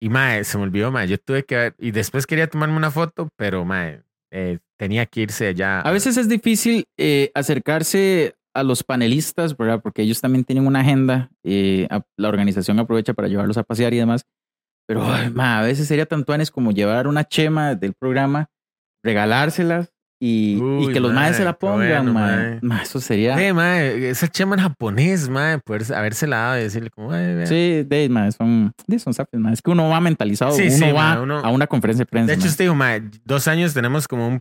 y mae, se me olvidó, mae, yo tuve que ver, y después quería tomarme una foto, pero mae, eh, tenía que irse allá. A veces es difícil eh, acercarse a los panelistas, ¿verdad? Porque ellos también tienen una agenda. eh, a- la organización aprovecha para llevarlos a pasear y demás. Pero ay, ma, a veces sería tan tuanes como llevar una chema del programa, regalárselas y, y Uy, que los mae, maes se la pongan, bueno, ma. Ma, Eso sería. Mae, esa chema en japonés, mae, poder habérsela dado y decirle como. Sí, de, ma, son, de, son sapios, ma. Es que uno va mentalizado, Sí, uno sí, va uno- a una conferencia de prensa. De hecho, usted dijo, dos años tenemos como un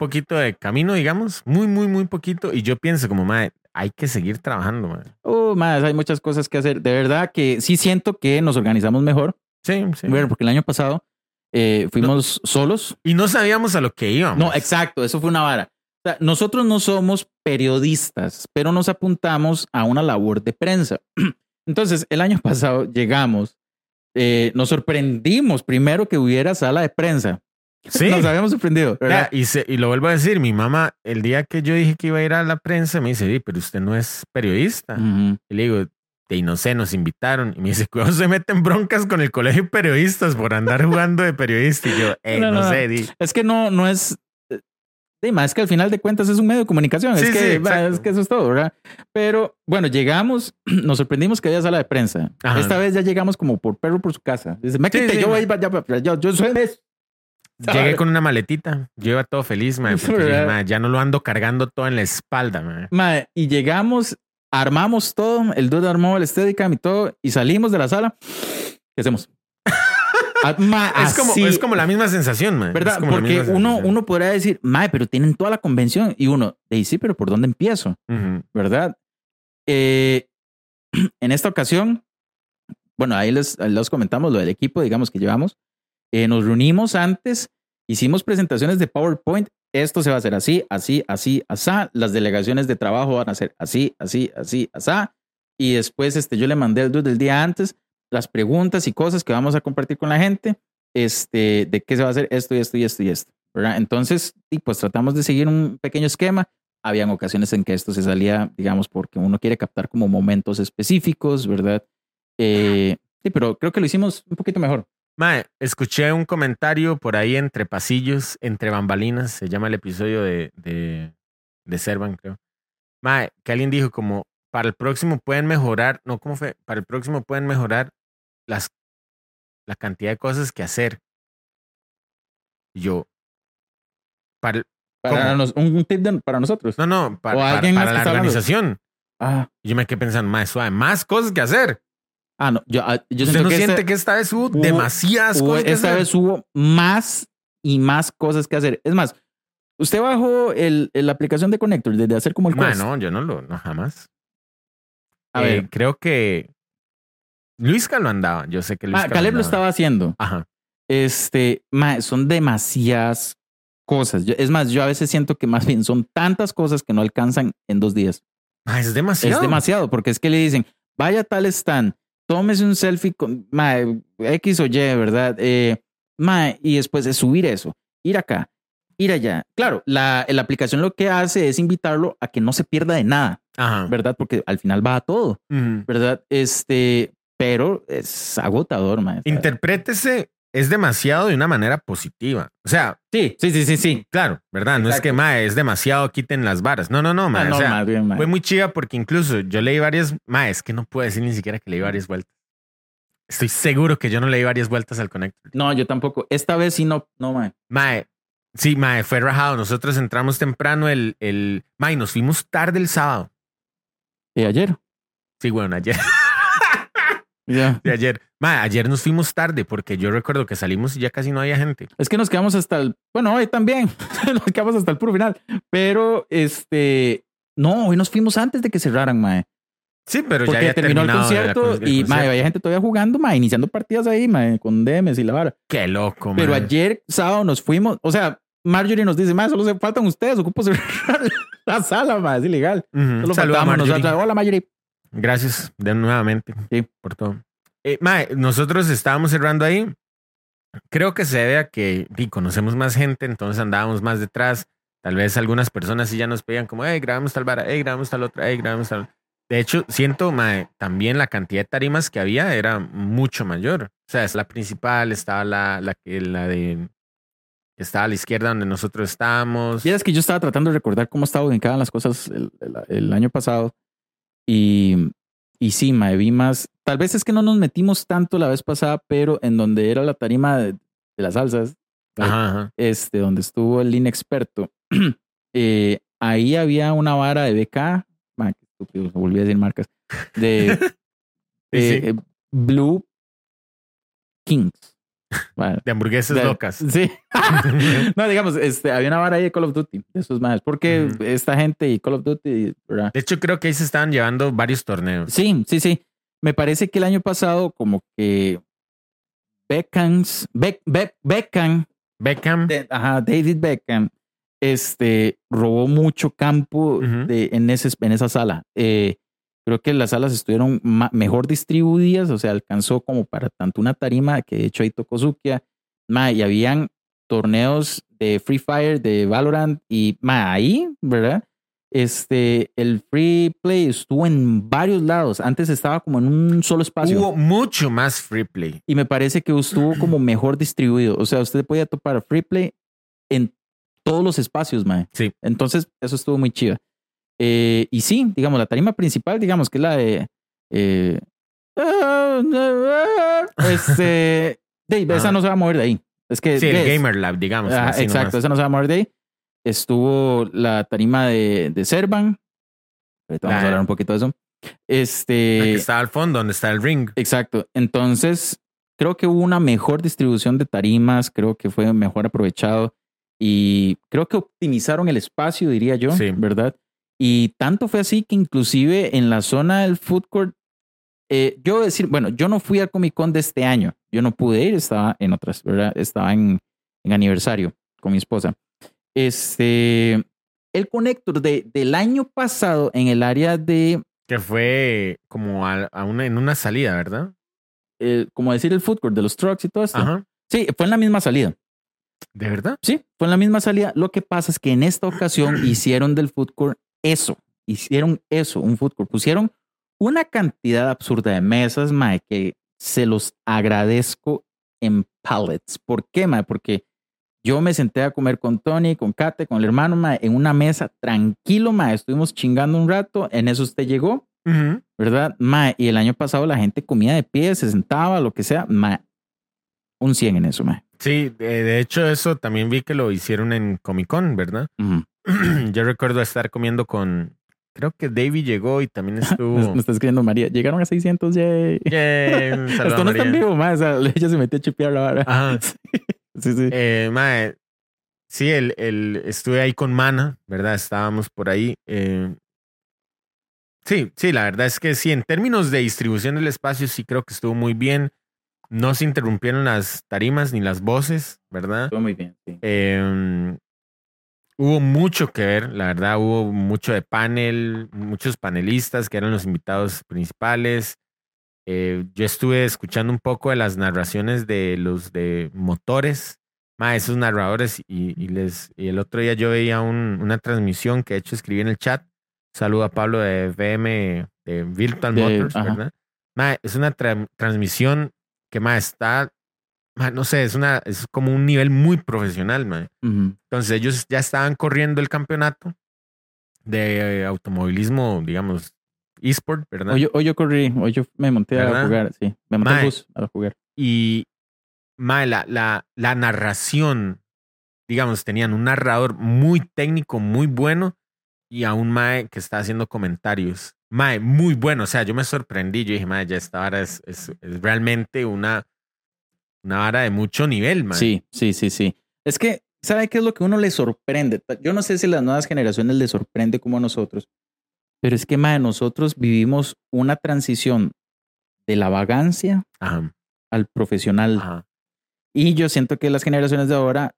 poquito de camino, digamos, muy, muy, muy poquito. Y yo pienso como, mae, hay que seguir trabajando, mae. Oh, más, hay muchas cosas que hacer. De verdad que sí siento que nos organizamos mejor. Sí, sí. Bueno, porque el año pasado eh, fuimos solos. Y no sabíamos a lo que íbamos. No, exacto, eso fue una vara. O sea, nosotros no somos periodistas, pero nos apuntamos a una labor de prensa. Entonces, el año pasado llegamos, eh, nos sorprendimos primero que hubiera sala de prensa. Sí. Nos habíamos sorprendido, y, se- y lo vuelvo a decir, mi mamá, el día que yo dije que iba a ir a la prensa, me dice, "Di, pero usted no es periodista. Y le digo, de no sé, nos invitaron. Y me dice, cuidado, se meten broncas con el colegio de periodistas por andar jugando de periodista. Y yo, eh, No, no, no, sé, di. Es que no, no es. eh, Sí, ma, es que al final de cuentas es un medio de comunicación. Sí, es, que, sí, es que eso es todo, ¿verdad? Pero bueno, llegamos, nos sorprendimos que había sala de prensa. Ajá. Esta vez ya llegamos como por perro por su casa. Dice, me Sí, quité, sí, yo, voy, ya, yo, yo soy de eso. Llegué con una maletita, yo iba todo feliz, Eso, porque dije, ¿verdad? "Mae, ya no lo ando cargando todo en la espalda, mae". Ma, y llegamos, armamos todo, el dude armó el Steadicam y todo, y salimos de la sala. ¿Qué hacemos? Ah, ma, Es como, es como la misma sensación, mae. ¿Verdad? Porque uno, uno podría decir, mae, pero tienen toda la convención. Y uno, "Ey, sí, pero ¿por dónde empiezo? Ujú. ¿verdad? Eh, en esta ocasión, bueno, ahí les, les comentamos lo del equipo, digamos, que llevamos. Eh, nos reunimos antes, hicimos presentaciones de PowerPoint. Esto se va a hacer así, así, así, así. Las delegaciones de trabajo van a ser así, así, así, así. Y después este, yo le mandé el del día antes las preguntas y cosas que vamos a compartir con la gente, este, de qué se va a hacer esto y esto y esto y esto. ¿verdad? Entonces, y pues tratamos de seguir un pequeño esquema. Habían ocasiones en que esto se salía, digamos, porque uno quiere captar como momentos específicos, ¿verdad? Eh, sí, pero creo que lo hicimos un poquito mejor. Mae, escuché un comentario por ahí entre pasillos, entre bambalinas, se llama el episodio de, de, de Servan, creo. Mae, que alguien dijo como, para el próximo pueden mejorar, no, ¿cómo fue? Para el próximo pueden mejorar las, la cantidad de cosas que hacer. Y yo, para Para un, tip de- para nosotros. no, no, para, para- para la organización. Ah, yo me quedé pensando, más suave, más cosas que hacer. Ah, no. Yo, ah, yo ¿Usted siento no que siente que esta vez hubo, hubo- demasiadas hubo- cosas que esta hacer? vez hubo más y más cosas que hacer. Es más, usted bajó el, la aplicación de Connector desde hacer como el Ma, quest. no, yo no lo, no jamás. A Eh, ver, creo que Luisca lo andaba. Yo sé que Luisca ah, Caleb lo estaba haciendo. Ajá. Este, ma, son demasiadas cosas. Yo- es más, yo a veces siento que más bien son tantas cosas que no alcanzan en dos días. Ah, es demasiado. Es demasiado, porque es que le dicen, vaya tal stand, tómese un selfie con X o Y, ¿verdad? Eh, y después de subir eso, ir acá, ir allá. Claro, la, la aplicación lo que hace es invitarlo a que no se pierda de nada, Ajá. ¿verdad? Porque al final va a todo. ¿verdad? Este, pero es agotador, ma. Interprétese, es demasiado de una manera positiva. O sea, Sí, sí, sí, sí, sí. claro, ¿verdad? No es que, ma, es demasiado, quiten las varas. No, no, no, ma. Ah, no, o sea, más bien, ma. fue muy chiva porque incluso yo leí varias, ma, es que no puedo decir ni siquiera que leí varias vueltas. Estoy seguro que yo no leí varias vueltas al Connector. No, yo tampoco. Esta vez sí no, no, ma. Mae, sí, mae, fue rajado. Nosotros entramos temprano el, el, mae, nos fuimos tarde el sábado. Eh, ayer. Sí, bueno, ayer, Ya. de ayer. Mae, ayer nos fuimos tarde porque yo recuerdo que salimos y ya casi no había gente. Es que nos quedamos hasta el. Bueno, hoy también. nos quedamos hasta el puro final. Pero este. No, hoy nos fuimos antes de que cerraran, mae. Sí, pero ya Porque había terminó el la- concierto el y, mae, había gente todavía jugando, mae, iniciando partidas ahí, mae, con DMs y la vara. Qué loco, Pero mae. ayer, sábado, nos fuimos. O sea, Marjorie nos dice, mae, solo se faltan ustedes, ocupo cerrar la sala, mae, es ilegal. Ujú. Solo Saluda a nosotros. Hola, Marjorie. Gracias de nuevamente Sí. por todo. Eh, mae, nosotros estábamos cerrando ahí. Creo que se debe a que y conocemos más gente, entonces andábamos más detrás. Tal vez algunas personas sí ya nos pedían como, hey, grabamos tal vara, hey, grabamos tal otra, hey, grabamos tal. De hecho, siento mae, también la cantidad de tarimas que había era mucho mayor. O sea, es la principal, estaba la, la, la de estaba a la izquierda donde nosotros estábamos. Y es que yo estaba tratando de recordar cómo estaban ubicadas las cosas el, el- el año pasado. Y, y sí, mae, vi más. Tal vez es que no nos metimos tanto la vez pasada, pero en donde era la tarima de, de las salsas, Ajá, ajá. este, donde estuvo el inexperto, eh, ahí había una vara de BK. qué estúpido, volví a decir marcas. De Sí, eh, sí. eh, Blue Kings. De hamburguesas de- locas. Sí. no, digamos, este, había una vara ahí de Call of Duty, de esos más. Porque esta gente y Call of Duty, ¿verdad? De hecho, creo que ahí se estaban llevando varios torneos. Sí, sí, sí. Me parece que el año pasado, como que Beckhams, Beck, Beck, Beckham, Beckham. de- ajá, David Beckham, este, robó mucho campo de, en, ese, en esa sala. Eh, creo que las salas estuvieron mejor distribuidas, o sea, alcanzó como para tanto una tarima, que de hecho ahí tocó Zukia, ma, y habían torneos de Free Fire, de Valorant, y ma, ahí, ¿verdad? Este, el free play estuvo en varios lados. Antes estaba como en un solo espacio. Hubo mucho más free play. Y me parece que estuvo como mejor distribuido. O sea, usted podía topar free play en todos los espacios, mae. Sí. Entonces, eso estuvo muy chido. Eh, y sí, digamos, la tarima principal, digamos, que es la de. eh, este. de- esa no se va a mover de ahí. Es que. Sí, el es- Gamer Lab, digamos. Exacto, nomás. esa no se va a mover de ahí. Estuvo la tarima de, de Servan. Ahorita vamos La- a hablar un poquito de eso. La que Este. estaba al fondo, donde está el ring. Exacto. Entonces, creo que hubo una mejor distribución de tarimas, creo que fue mejor aprovechado y creo que optimizaron el espacio, diría yo, Sí. ¿verdad? Y tanto fue así que inclusive en la zona del food court, eh, yo decir, bueno, yo no fui al Comic Con de este año, yo no pude ir, estaba en otras, ¿verdad? Estaba en, en aniversario con mi esposa. Este, el conector de, del año pasado en el área de, Que fue como a, a una, en una salida, ¿verdad? eh, como decir, el food court de los trucks y todo esto. Ajá. Sí, fue en la misma salida. ¿De verdad? Sí, fue en la misma salida. Lo que pasa es que en esta ocasión hicieron del food court eso. Hicieron eso, un food court. Pusieron una cantidad absurda de mesas, mae, que se los agradezco en pallets. ¿Por qué, mae? Porque yo me senté a comer con Tony, con Kate, con el hermano, mae, en una mesa tranquilo, mae. Estuvimos chingando un rato. En eso usted llegó. ¿verdad? Mae, y el año pasado la gente comía de pie, se sentaba, lo que sea. Mae, un 100 en eso, mae. Sí, de, hecho eso también vi que lo hicieron en Comic Con, ¿verdad? Yo recuerdo estar comiendo con, creo que David llegó y también estuvo... me está escribiendo María. Llegaron a 600, yay. Yay, Esto no está en vivo, mae. O sea, ella se metió a chipear la vara. Ajá. Sí, sí. Eh, mae, sí, el, el, estuve ahí con Mana, ¿verdad? Estábamos por ahí. eh, sí, sí, la verdad es que sí, en términos de distribución del espacio, sí creo que estuvo muy bien. No se interrumpieron las tarimas ni las voces, ¿verdad? Estuvo muy bien, sí. Eh, hubo mucho que ver, la verdad, hubo mucho de panel, muchos panelistas que eran los invitados principales. Eh, yo estuve escuchando un poco de las narraciones de los de motores, ma, esos narradores, y, y les, y el otro día yo veía un- una transmisión que de hecho escribí en el chat. Saludo a Pablo de VM, de Virtual De- Motors, ajá. ¿verdad? Ma, es una tra- transmisión que ma, está, ma, no sé, es, una, es como un nivel muy profesional, ma. Ujú. Entonces ellos ya estaban corriendo el campeonato de automovilismo, digamos, eSport, ¿verdad? Hoy, yo- hoy yo corrí, hoy yo me monté ¿Verdad? a jugar, sí. Me monté al bus a jugar. Y mae, la, la, la narración, digamos, tenían un narrador muy técnico, muy bueno, y a un Mae que está haciendo comentarios. Mae, muy bueno. O sea, yo me sorprendí. Yo dije, Mae, ya esta vara es, es, es realmente una, una vara de mucho nivel, Mae. Sí, sí, sí, sí. Es que, ¿sabe qué es lo que uno le sorprende? Yo no sé si las nuevas generaciones les sorprende como a nosotros, pero es que, mae, nosotros vivimos una transición de la vagancia Ajá, al profesional. ajá. Y yo siento que las generaciones de ahora,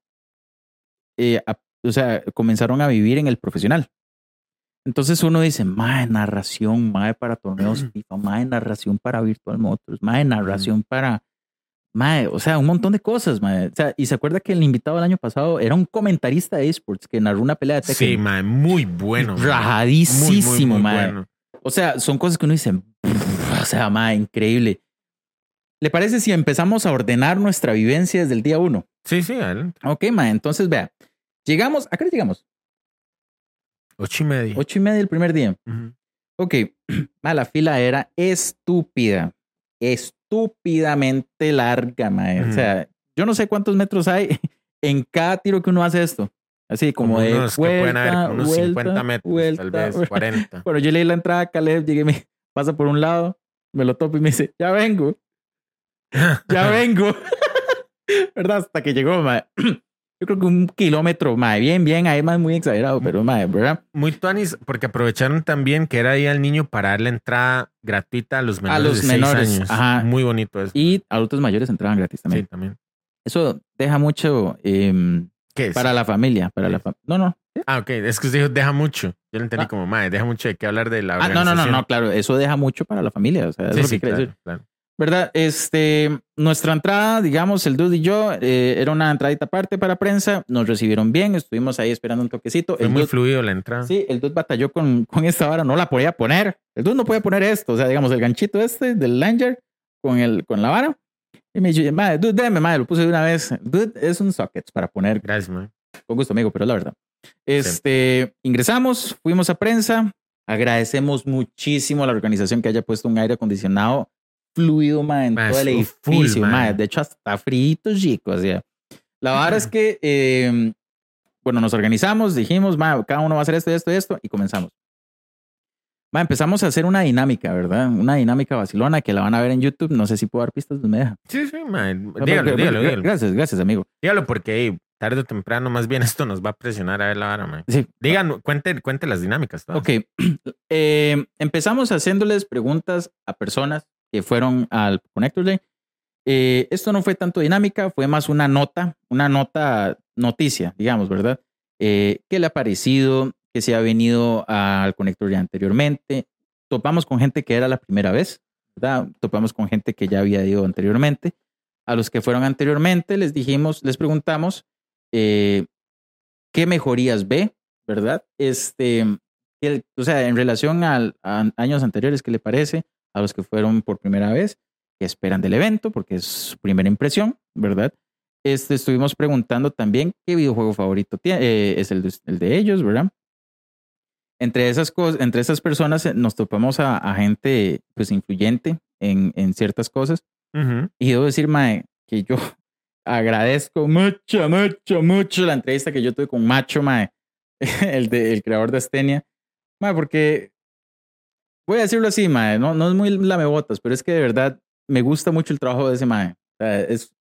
eh, a- o sea, comenzaron a vivir en el profesional. Entonces uno dice, mae, narración, mae para torneos FIFA, mae, narración para Virtual Motors, mae, narración para, mae, o sea, un montón de cosas, mae. O sea, y se acuerda que el invitado del año pasado era un comentarista de esports que narró una pelea de Tekken. Sí, Mae, muy bueno. mae. Rajadísimo, mae. bueno. O sea, son cosas que uno dice, o sea, mae, increíble. ¿Le parece si empezamos a ordenar nuestra vivencia desde el día uno? Sí, sí, adelante. Ok, ma, entonces vea, llegamos, ¿a qué hora llegamos? Ocho y media. Ocho y media el primer día. Ujú. Ok, ma, la fila era estúpida, estúpidamente larga, ma. O Ujú. sea, yo no sé cuántos metros hay en cada tiro que uno hace esto. Así como, de unos que pueden haber vuelta, como unos vuelta, 50 metros, tal vuelta, vez vuelta. 40. Bueno, yo leí la entrada a Caleb, llegué, me pasa por un lado, me lo topo y me dice, ya vengo, ya vengo. ¿Verdad? Hasta que llegó, ma. Yo creo que un kilómetro, ma. Bien, bien, ahí más muy exagerado, pero ma, ¿verdad? Muy tuanis, porque aprovecharon también que era ahí al niño para darle entrada gratuita a los menores los de seis menores, años. ajá. Muy bonito eso. Y adultos mayores entraban gratis sí, también. también. Eso deja mucho em, ¿Qué es? para la familia, para Sí. la fam- No, no. Ah, ok. Es que usted dijo, deja mucho. Yo lo entendí Ah. como, madre, deja mucho de qué hablar de la Ah, no, no, no, organización". no, claro, eso deja mucho para la familia. O sea, es Sí, lo sí, que claro, decir. claro. ¿Verdad? Este, nuestra entrada, digamos, el dude y yo, eh, era una entradita aparte para prensa. Nos recibieron bien, estuvimos ahí esperando un toquecito. Fue el muy dude- fluido la entrada. Sí, el dude batalló con, con esta vara, no la podía poner. El dude no podía poner esto, o sea, digamos, el ganchito este del Langer con, el, con la vara. Y me dice, madre, dude, déjame, madre, lo puse de una vez. Dude, es un socket para poner Gracias, man. con gusto, amigo, pero es la verdad. Este, ingresamos, fuimos a prensa. Agradecemos muchísimo a la organización que haya puesto un aire acondicionado fluido, ma, en Ma, todo el full, edificio, ma. ma. De hecho, hasta frito, chicos. o sea. La verdad es que, eh, bueno, nos organizamos, dijimos, ma, cada uno va a hacer esto, esto, esto, y comenzamos. Ma, empezamos a hacer una dinámica, ¿verdad? Una dinámica vacilona que la van a ver en YouTube. No sé si puedo dar pistas, no me deja. Sí, sí. No, Dígalo, pero- dígalo, dígalo. Gracias, gracias, amigo. Dígalo porque tarde o temprano, más bien esto nos va a presionar a ver la vara, man. Sí, Digan, cuente, cuente las dinámicas. todas. Ok, Eh, empezamos haciéndoles preguntas a personas que fueron al Connector Day. Eh, esto no fue tanto dinámica, fue más una nota, una nota noticia, digamos, ¿verdad? Eh, ¿Qué le ha parecido? Que se ha venido al Connector Day anteriormente. Topamos con gente que era la primera vez, ¿verdad? Topamos con gente que ya había ido anteriormente. A los que fueron anteriormente les dijimos, les preguntamos eh, qué mejorías ve, ¿verdad? Este, que- o sea, en relación a años anteriores, ¿qué le parece? A los que fueron por primera vez, ¿qué esperan del evento? Porque es su primera impresión, ¿verdad? este, estuvimos preguntando también qué videojuego favorito tie- eh, es el de, el de ellos, ¿verdad? Entre esas cosas, entre esas personas eh, nos topamos a, a gente pues influyente en, en ciertas cosas. Y debo decir, Mae, que yo agradezco mucho, mucho, mucho la entrevista que yo tuve con Macho, Mae, el, de, el creador de Astenia. Mae, porque voy a decirlo así, Mae, no, no es muy lamebotas, pero es que de verdad me gusta mucho el trabajo de ese Mae. O sea, es,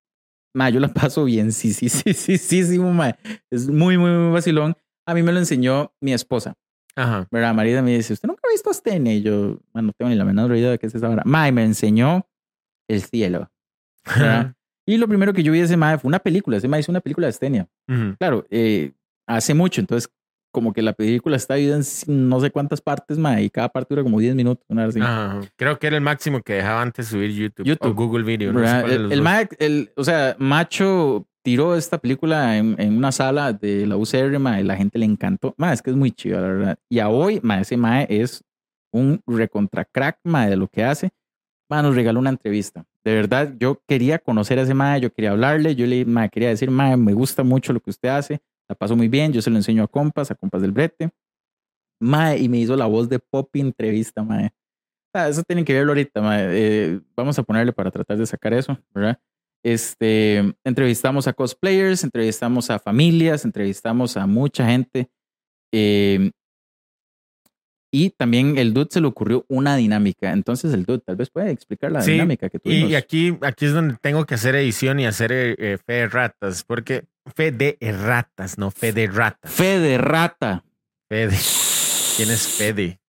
Mae, yo la paso bien, sí, sí, sí, sí, sí, sí, Mae. Es muy, muy, muy vacilón. A mí me lo enseñó mi esposa. Ajá. ¿verdad? Marida me dice, ¿usted nunca ha visto Astenia? Y yo, "Man, no tengo ni la menor idea de qué es esa hora. Mae, me enseñó el cielo. Y lo primero que yo vi de ese mae fue una película. Ese mae hizo una película de Astenia. Ujú. Claro, eh, hace mucho, entonces como que la película está dividida en no sé cuántas partes, mae, y cada parte dura como 10 minutos. Una. Ajá. Creo que era el máximo que dejaba antes subir YouTube, YouTube. o Google Video. no el, el mae, el- o sea, Macho tiró esta película en, en una sala de la UCR, mae, y la gente le encantó. Mae, es que es muy chido, la verdad. Y a hoy, mae, ese mae es un recontra crack, mae, de lo que hace. Mae, nos regaló una entrevista. De verdad, yo quería conocer a ese mae, yo quería hablarle, yo le mae, quería decir, mae, me gusta mucho lo que usted hace, la paso muy bien, yo se lo enseño a compas, a compas del brete. Mae, y me hizo la voz de Poppy entrevista, mae. Ah, eso tienen que verlo ahorita, mae. Eh, vamos a ponerle para tratar de sacar eso, ¿verdad? Este, entrevistamos a cosplayers, entrevistamos a familias, entrevistamos a mucha gente. eh, y también el dude se le ocurrió una dinámica. Entonces el dude tal vez puede explicar la Sí, dinámica que tuvimos. Y, aquí, aquí es donde tengo que hacer edición y hacer eh, fe de ratas, porque fe de ratas, no fe de ratas. Fe de rata. Fede. ¿Quién es Fede?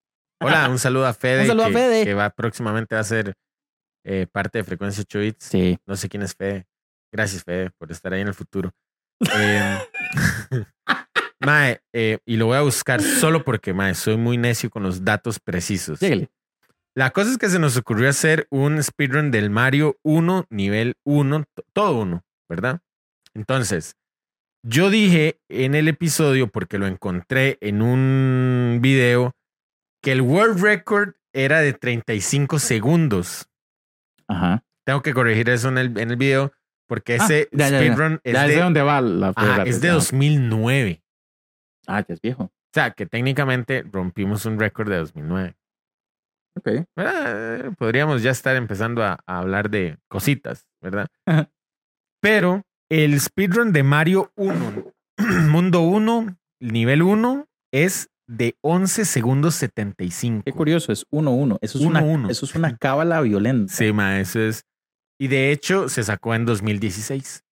Hola, un saludo a Fede. Un saludo a que, Fede. Que va próximamente a ser eh, parte de Frecuencia 8 Bits. Sí. No sé quién es Fede. Gracias, Fede, por estar ahí en el futuro. Eh, mae, eh, y lo voy a buscar solo porque, mae, soy muy necio con los datos precisos. Lléguele. La cosa es que se nos ocurrió hacer un speedrun del Mario 1, nivel 1, t- todo uno, ¿verdad? Entonces, yo dije en el episodio, porque lo encontré en un video, que el world record era de 35 segundos. Ajá. Tengo que corregir eso en el, en el video, porque Ah, ese ya, ya, ya. speedrun es, de, sé dónde va la de es de Ya. 2009. Ah, ya es viejo. O sea, que técnicamente rompimos un récord de 2009. Ok. Eh, podríamos ya estar empezando a, a hablar de cositas, ¿verdad? Pero el speedrun de Mario 1, Mundo 1, nivel 1, es de 11 segundos 75. Qué curioso, es 1-1. Eso, es una- 1-1. eso es una cábala violenta. Sí, ma, eso es. Y de hecho, se sacó en 2016.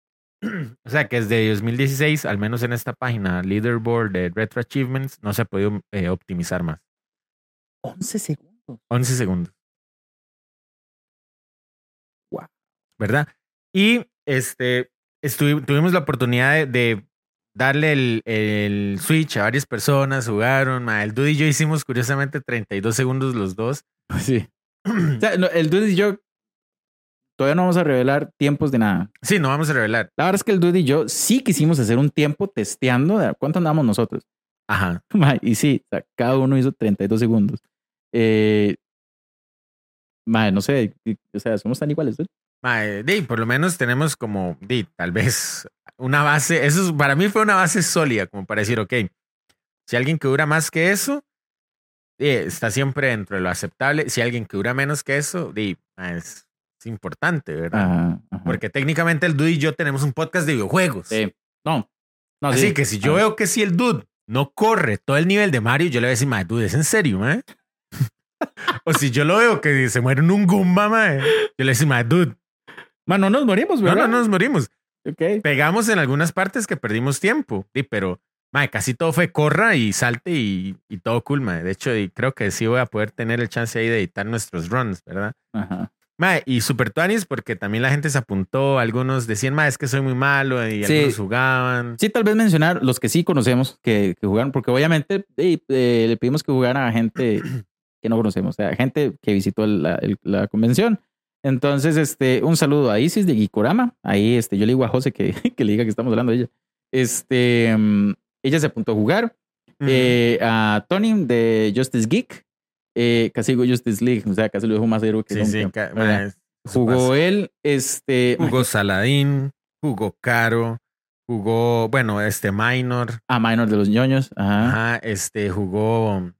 o sea que desde 2016, al menos en esta página, Leaderboard de Retro Achievements, no se ha podido eh, optimizar más. 11 segundos. 11 segundos. Wow. ¿Verdad? Y este, estuvi- tuvimos la oportunidad de, de darle el, el Switch a varias personas, jugaron. ma, El Dude y yo hicimos curiosamente 32 segundos los dos. Sí. O sea, no, el dude y yo todavía no vamos a revelar tiempos de nada. Sí, no vamos a revelar. La verdad es que el dude y yo sí quisimos hacer un tiempo testeando de cuánto andamos nosotros. Ajá. Ma, Y sí, o sea, cada uno hizo 32 segundos. Eh, ma, no sé, o sea, somos tan iguales. dude. Por lo menos tenemos como, tal vez una base. Eso es- para mí fue una base sólida, como para decir, ok, si alguien que dura más que eso, está siempre dentro de lo aceptable. Si alguien que dura menos que eso, ma, es, es importante, ¿verdad? Ajá, ajá. Porque técnicamente el dude y yo tenemos un podcast de videojuegos. Sí. No. no Así sí. que si yo veo que si el dude no corre todo el nivel de Mario, yo le voy a decir, ma, dude, ¿es en serio, ma? o si yo lo veo que se muere en un Goomba, yo le voy a decir, dude, Ma, no nos morimos, no, ¿verdad? no nos morimos. Ok. Pegamos en algunas partes que perdimos tiempo, sí, pero ma, casi todo fue corra y salte y, y todo cool. De hecho, y creo que sí voy a poder tener el chance ahí de editar nuestros runs, ¿verdad? Ajá. Y super tuanis porque también la gente se apuntó, algunos decían, ma, es que soy muy malo y Sí. algunos jugaban. Sí, tal vez mencionar los que sí conocemos que, que jugaron, porque obviamente eh, eh, le pedimos que jugaran a gente que no conocemos, o sea, gente que visitó la, el- la convención. Entonces, este, un saludo a Isis de Gikorama. Ahí, este, yo le digo a José que, que le diga que estamos hablando de ella. Este, mm, ella se apuntó a jugar. Eh, a Tony de Justice Geek. Eh, casi digo Justice League, o sea, casi lo dejo más héroe que sí, sí, nunca, ca- ¿verdad? ma, es- Jugó él, este, Jugó Saladín. jugó Caro, jugó, bueno, este Minor, A minor de los ñoños. Ajá. ajá, este jugó.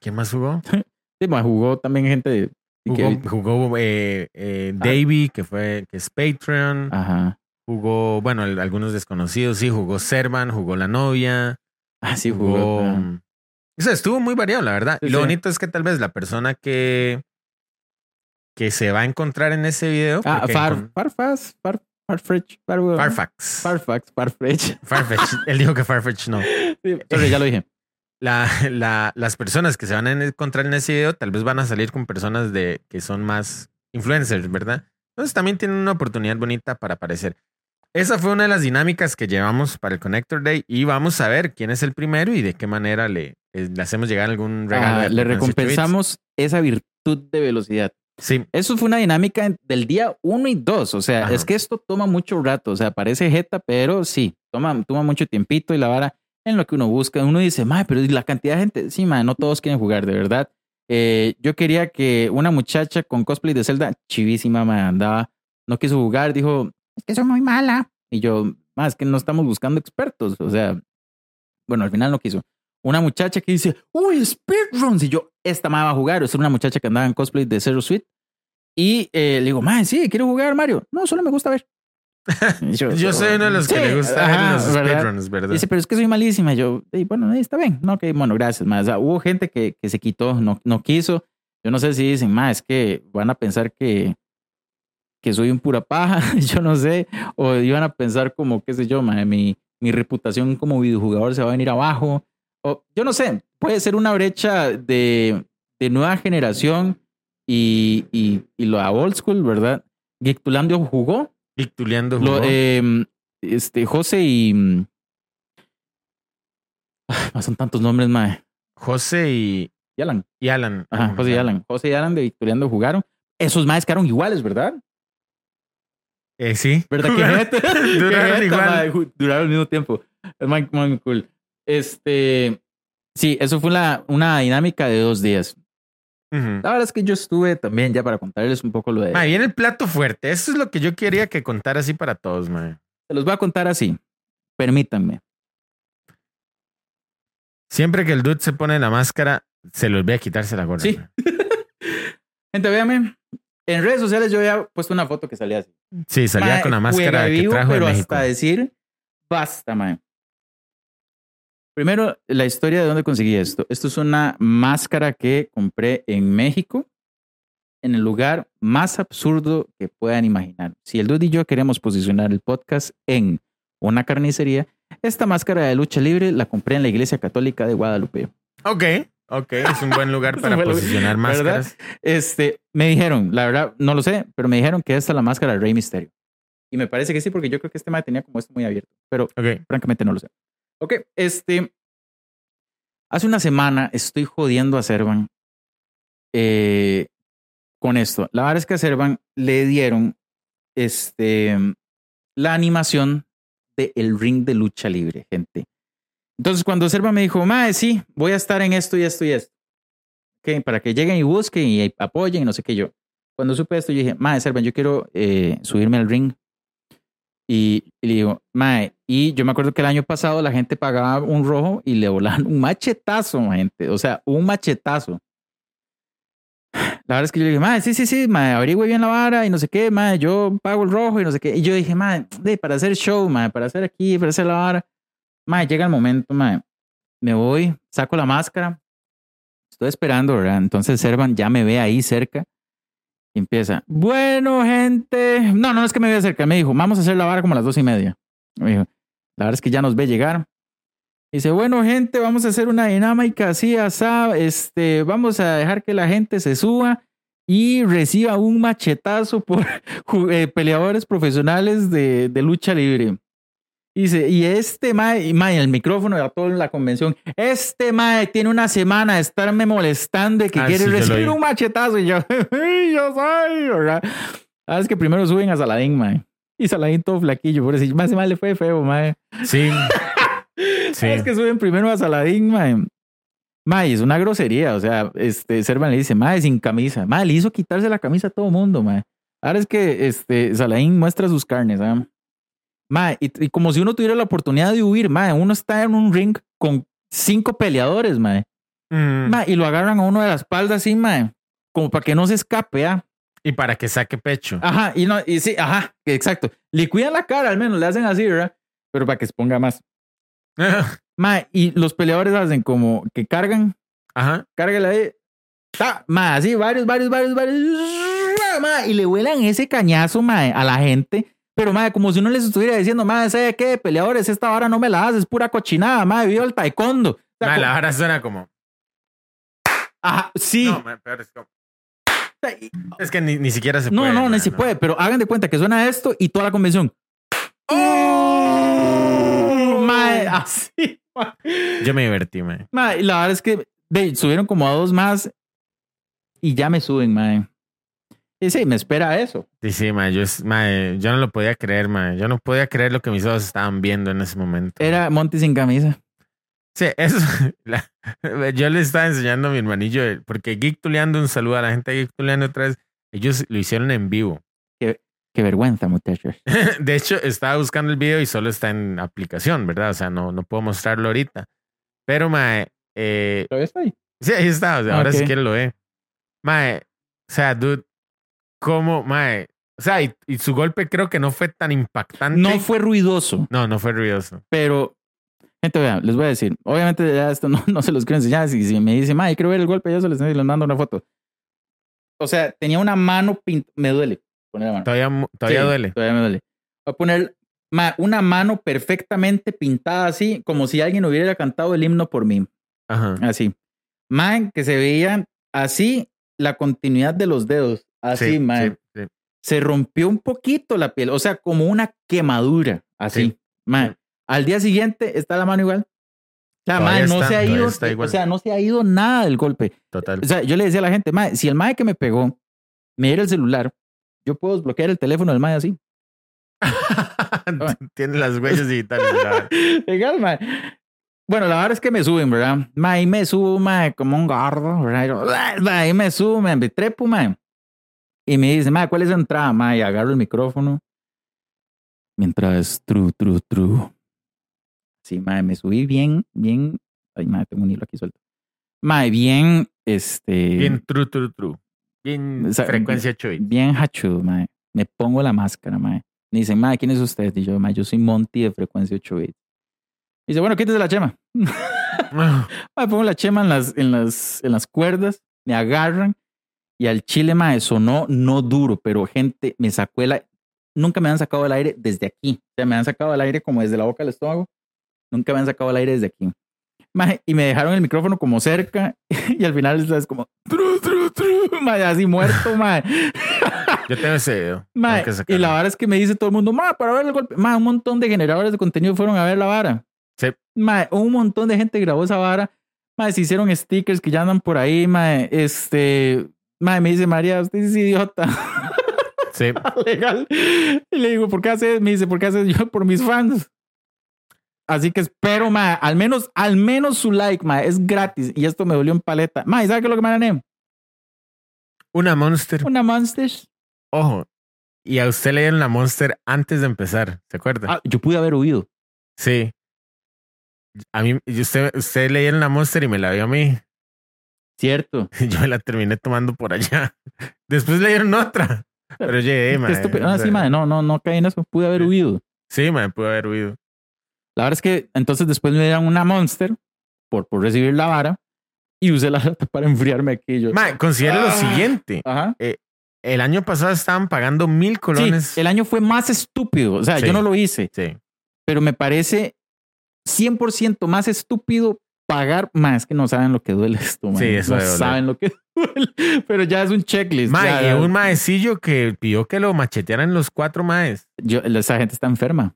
¿Quién más jugó? Sí, ma, jugó también gente de- Jugó, jugó eh, eh, Ah. Davey, que fue que es Patreon. Ajá. Jugó, bueno, el- algunos desconocidos, sí, jugó Servan, jugó la novia. Ah, sí, jugó. jugó. O sea, estuvo muy variado, la verdad. Sí, y lo sí. bonito es que tal vez la persona que, que se va a encontrar en ese video. Ah, Far, Farfaz, Far, Farfetch, Far, Farfax. Farfax, Farfetch. Farfetch. Él dijo que Farfetch no. Sí, sorry, ya lo dije. La, la- las personas que se van a encontrar en ese video tal vez van a salir con personas de que son más influencers, ¿verdad? Entonces también tienen una oportunidad bonita para aparecer. Esa fue una de las dinámicas que llevamos para el Connector Day y vamos a ver quién es el primero y de qué manera le, eh, le hacemos llegar algún regalo. Ah, le recompensamos esa virtud de velocidad. Sí, Eso fue una dinámica del día 1 y 2. O sea, Ajá. es que esto toma mucho rato. O sea, parece jeta, pero sí, toma, toma mucho tiempito y la vara en lo que uno busca. Uno dice, madre, pero ¿y la cantidad de gente. Sí, madre, no todos quieren jugar, de verdad. Eh, yo quería que una muchacha con cosplay de Zelda, chivísima, me andaba, no quiso jugar, dijo, es que soy muy mala. Y yo, más es que no estamos buscando expertos. O sea, bueno, al final no quiso. Una muchacha que dice, uy, speedruns. Y yo, esta madre va a jugar. Es una muchacha que andaba en cosplay de Zero Suite. Y eh, le digo, madre, sí, quiero jugar Mario. No, solo me gusta ver. Y yo soy uno de los que Sí, le gusta ajá, ver los ¿verdad? speedruns, ¿verdad? Dice, pero es que soy malísima. Y yo, "Ey, bueno, está bien. No, ok, bueno, gracias. O sea, hubo gente que, que se quitó, no, no quiso. Yo no sé si dicen, más es que van a pensar que, que soy un pura paja. yo no sé. O iban a pensar como, qué sé yo, ma, mi, mi reputación como videojugador se va a venir abajo. O yo no sé. Puede ser una brecha de, de nueva generación y, y, y lo a old school, ¿verdad? Geektulandio jugó. Victuleando Lo, eh, este, José y. mm, ah, son tantos nombres, mae. José y, Y Alan. y Alan. Ajá, José y Alan. José y Alan de Victoriando jugaron. Esos maes quedaron iguales, ¿verdad? Eh, sí. ¿Verdad que Jugaron- Duraron igual. mae, Duraron al mismo tiempo. Es muy, muy cool. Este. Sí, eso fue la, una dinámica de dos días. La verdad es que yo estuve también, ya para contarles un poco lo de. Ma, viene el plato fuerte. Eso es lo que yo quería que contara así para todos, man. Se los voy a contar así. Permítanme. Siempre que el dude se pone la máscara, se le olvida quitarse la gorra. Sí. ma. Gente, véanme. En redes sociales yo había puesto una foto que salía así. Sí, salía con la máscara que vivo, trajo pero México. hasta decir, basta, man. Primero, la historia de dónde conseguí esto. Esto es una máscara que compré en México, en el lugar más absurdo que puedan imaginar. Si el Dude y yo queremos posicionar el podcast en una carnicería, esta máscara de lucha libre la compré en la Iglesia Católica de Guadalupe. Ok, ok. Es un buen lugar para posicionar ¿verdad? máscaras. Este, me dijeron, la verdad, no lo sé, pero me dijeron que esta es la máscara de Rey Misterio. Y me parece que sí, porque yo creo que este tema tenía como esto muy abierto, pero francamente no lo sé. Ok, este, hace una semana estoy jodiendo a Servan eh, con esto. La verdad es que a Servan le dieron este, la animación de el ring de lucha libre, gente. Entonces, cuando Servan me dijo, Mae, sí, voy a estar en esto y esto y esto. Ok, para que lleguen y busquen y apoyen y no sé qué yo. Cuando supe esto, yo dije, Mae, Servan, yo quiero eh, subirme al ring. Y, y le digo, Mae, y yo me acuerdo que el año pasado la gente pagaba un rojo y le volaban un machetazo, gente. O sea, un machetazo. La verdad es que yo dije, Mae, sí, sí, sí, Mae, averigüe bien la vara y no sé qué, Mae, yo pago el rojo y no sé qué. Y yo dije, Mae, de, para hacer show, Mae, para hacer aquí, para hacer la vara. Mae, llega el momento, Mae. Me voy, saco la máscara. Estoy esperando, ¿verdad? Entonces Servan ya me ve ahí cerca. Y empieza, bueno, gente. No, no es que me vea cerca. Me dijo, vamos a hacer la vara como a las dos y media. Me dijo, la verdad es que ya nos ve llegar. Dice, bueno, gente, vamos a hacer una dinámica así, asá. Este, vamos a dejar que la gente se suba y reciba un machetazo por eh, peleadores profesionales de, de lucha libre. Dice, y este mae, mae, el micrófono de toda la convención, este mae tiene una semana de estarme molestando y que Ah, quiere sí, recibir un machetazo. Y yo, yo soy, ¿verdad? Ah, es que primero suben a Saladín, mae. Y Saladín todo flaquillo, por eso más mal le fue feo, mae. Sí. Sí. Es que suben primero a Saladín, mae. Mae, es una grosería. O sea, este, Servan le dice, mae, sin camisa. Mae, le hizo quitarse la camisa a todo mundo, mae. Ahora es que este, Saladín muestra sus carnes, ¿ah? Mae, y, y como si uno tuviera la oportunidad de huir, mae, uno está en un ring con cinco peleadores, mae. Mm, Mae, y lo agarran a uno de la espalda así, mae, como para que no se escape, ¿ah? Y para que saque pecho. Ajá, y no, y sí, ajá, exacto. Le cuidan la cara, al menos le hacen así, ¿verdad? Pero para que se ponga más. Mae, y los peleadores hacen como que cargan, Ajá. cárgala ahí. Ta, mae, así, varios, varios, varios, varios. Mae, y le vuelan ese cañazo, mae, a la gente. Pero, mae, como si uno les estuviera diciendo, mae, ¿sabe qué? Peleadores, esta vara no me la haces, es pura cochinada, mae, viva el taekwondo. O sea, Ma, como- la vara suena como. Ajá, sí. No, ma, peor es como. Es que ni, ni siquiera se No, puede. no, ma, ni se puede, pero hagan de cuenta que suena esto y toda la convención. ¡Oh! Mae, así. Yo me divertí, mae. Mae, y la verdad es que subieron como a dos más y ya me suben, mae. Y sí, me espera eso. Sí, sí, mae. Yo, mae, yo no lo podía creer, mae. Yo no podía creer lo que mis ojos estaban viendo en ese momento. Era Monty sin camisa. Sí, eso. la- yo le estaba enseñando a mi hermanillo, eh, porque Geek Tuleando, un saludo a la gente de Geek Tuleando otra vez. Ellos lo hicieron en vivo. Qué vergüenza, muchachos. De hecho, estaba buscando el video y solo está en aplicación, ¿verdad? O sea, no, no puedo mostrarlo ahorita. Pero, mae, eh, ¿Todavía está ahí? sí, ahí está. O sea, ahora Ok. si quiere lo ve. Mae, o sea, dude, ¿cómo, mae? O sea, y, y su golpe creo que no fue tan impactante. No fue ruidoso, No, no fue ruidoso. pero. Gente, vean, les voy a decir. Obviamente, ya esto no, no se los quiero enseñar. Si, si me dicen, mae, quiero ver el golpe, ya se les, les mando una foto. O sea, tenía una mano pintada. Me duele poner la mano. Todavía, todavía Sí, duele. Todavía me duele. Voy a poner ma, una mano perfectamente pintada así, como si alguien hubiera cantado el himno por mí. Ajá. Así. Man, que se veían así la continuidad de los dedos. Así, Sí, man. sí. Se rompió un poquito la piel, o sea, como una quemadura. Así. Sí. Man. Al día siguiente está la mano igual. O sea, no está, se ha ido, o sea, no se ha ido nada del golpe. Total. O sea, yo le decía a la gente, mae, si el mae que me pegó me diera el celular, yo puedo desbloquear el teléfono del mae así. Tiene las huellas digitales. Legal, mae. Bueno, la verdad es que me suben, ¿verdad? Mae, ahí me subo, mae, como un gordo, ¿verdad? Mae, ahí me subo, me trepo, mae. Y me dice, mae, ¿cuál es la entrada, mae? Y agarro el micrófono. Mientras, tru, tru, tru. Sí, mae, me subí bien, bien. Ay, mae, tengo un hilo aquí suelto. Mae, bien, este. Bien true, true, true. Bien O sea, frecuencia 8 bits. bien hachudo, mae. Me pongo la máscara, mae. Me dicen, mae, ¿quién es usted? Y yo, mae, yo soy Monty de frecuencia 8 bits. Y dice, bueno, quítese la chema. mae, pongo la chema en las, en, las, en las cuerdas, me agarran y al chile, mae, sonó no duro, pero gente me sacó el aire. Nunca me han sacado el aire desde aquí. O sea, me han sacado el aire como desde la boca al estómago. Nunca me han sacado el aire desde aquí. Mae, y me dejaron el micrófono como cerca y al final es como, tru, tru, tru, mae, así muerto, mae. Yo tengo ese video. Mae, Tengo que y la vara es que me dice todo el mundo, ma, para ver el golpe. Ma, un montón de generadores de contenido fueron a ver la vara. Sí. Un montón de gente grabó esa vara. Ma, se hicieron stickers que ya andan por ahí, ma. Este, ma, me dice María, usted es idiota. Sí. Legal. Y le digo, ¿por qué haces? Me dice, ¿por qué haces yo por mis fans? Así que espero, ma, al menos, al menos su like, ma, es gratis. Y esto me dolió en paleta. Ma, ¿y sabe qué es lo que me gané? Una Monster. Una Monsters. Ojo. Y a usted le dieron la Monster antes de empezar. ¿Se acuerda? Ah, yo pude haber huido. Sí. A mí, y usted, usted le dieron la Monster y me la dio a mí. Cierto. Yo me la terminé tomando por allá. Después le dieron otra. Pero llegué, Qué mae. estúpido. O Ah, sí, no, no, no caí en eso. Pude haber huido. Sí, me pudo haber huido. La verdad es que entonces después me dieron una Monster por, por recibir la vara y usé la lata para enfriarme aquí. Yo. Mae, considere lo Ah. siguiente. Ajá. El año pasado estaban pagando mil colones. Sí, el año fue más estúpido. O sea, Sí. yo no lo hice, Sí. pero me parece 100% más estúpido pagar más que no saben lo que duele esto. man. Sí, eso no saben lo que duele, pero ya es un checklist. Mae, ya- y un maecillo que pidió que lo machetearan los cuatro maes. yo, esa gente está enferma.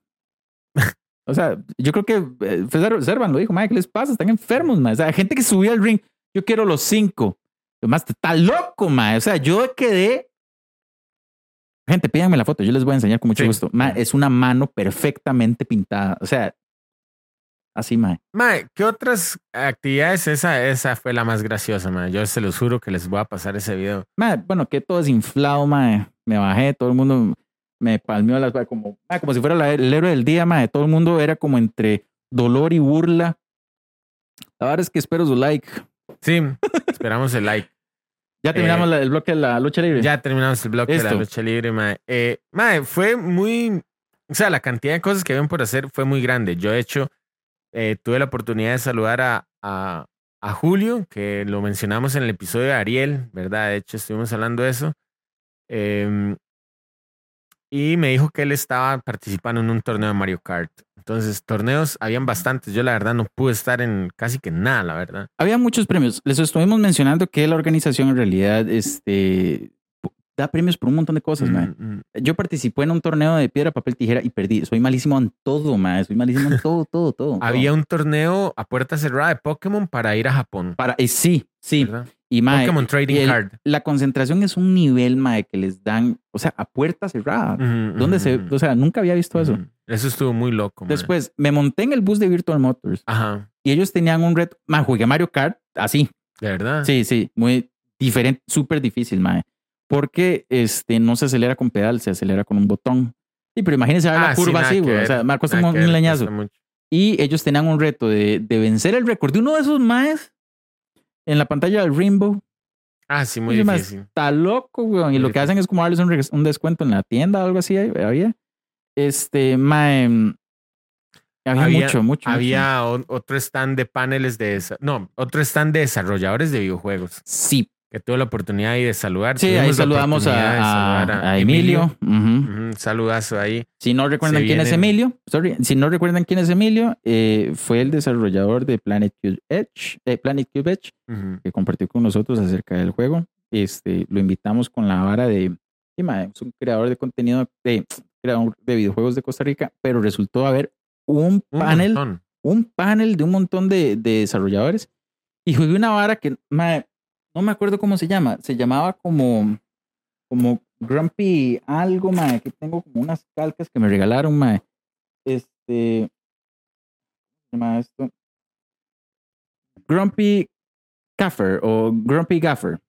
O sea, yo creo que eh, César- Servan lo dijo, madre, ¿qué les pasa? Están enfermos, madre. O sea, gente que subía al ring, yo quiero los cinco. Además, está loco, madre. O sea, yo quedé. Gente, pídanme la foto, yo les voy a enseñar con mucho Sí. gusto. Madre, es una mano perfectamente pintada. O sea, así, madre. Mae, ¿qué otras actividades? Esa, esa fue la más graciosa, mae. Yo se los juro que les voy a pasar ese video. Madre, bueno, que todo desinflado, madre. me bajé, todo el mundo me palmeó las como, mae, como si fuera la- el héroe del día, mae. Todo el mundo era como entre dolor y burla. La verdad es que espero su like. Sí, esperamos el like. Ya terminamos Eh, la- el bloque de la lucha libre. Ya terminamos el bloque de la lucha libre, mae. Eh, mae, fue muy. O sea, la cantidad de cosas que habían por hacer fue muy grande. Yo, de hecho, eh, tuve la oportunidad de saludar a, a, a Julio, que lo mencionamos en el episodio de Ariel, ¿verdad? De hecho, estuvimos hablando de eso. Em, y me dijo que él estaba participando en un torneo de Mario Kart. Entonces, torneos habían bastantes. Yo, la verdad, no pude estar en casi que nada, la verdad. Había muchos premios. Les estuvimos mencionando que la organización en realidad este, da premios por un montón de cosas. Mm, mm. Yo participé en un torneo de piedra, papel, tijera y perdí. Soy malísimo en todo, mae. Soy malísimo en todo, todo, todo. Había un torneo a puerta cerrada de Pokémon para ir a Japón. Para, eh, sí, sí. ¿verdad? Y mae, Pokémon Trading el- Card. la concentración es un nivel, mae, que les dan, o sea, a puerta cerrada. Ujú, ¿Dónde ujú, se, o sea, nunca había visto eso. Ujú. Eso estuvo muy loco. man. Después, me monté en el bus de Virtual Motors Ajá, y ellos tenían un reto, mae, jugué Mario Kart así. de verdad. Sí, sí, muy diferente, súper difícil, mae. Porque este, no se acelera con pedal, se acelera con un botón. Sí, pero imagínense la Ah, sí, curva nada así, güey. O sea, me cuesta un, leñazo. Y ellos tenían un reto de, de vencer el récord de uno de esos maes en la pantalla del Rainbow. Ah, sí, muy difícil. Está loco, güey. Y Muy lo que hacen es como darles un, descuento en la tienda o algo así. ahí Había. Este, mae. mm, Había, Había- mucho, mucho. Había otro stand de paneles de... No, otro stand de desarrolladores de videojuegos. Sí, Que tuve la oportunidad ahí de saludar. sí, ahí Tuvimos saludamos a, saludar a- a Emilio. Un saludazo ahí. Si no recuerdan Se quién es Emilio, sorry, si no recuerdan quién es Emilio, eh, fue el desarrollador de Planet Cube Edge, eh, Planet Cube Edge, que compartió con nosotros acerca del juego. Este, lo invitamos con la vara de, es un creador de contenido, de, creador de videojuegos de Costa Rica, pero resultó haber un panel, un panel de un montón de, de desarrolladores y jugué una vara que, mae, no me acuerdo cómo se llama, se llamaba como, como Grumpy algo, mae, aquí tengo como unas calcas que me regalaron, mae. Este, ¿cómo se llama esto? Grumpy Gaffer o Grumpy Gaffer.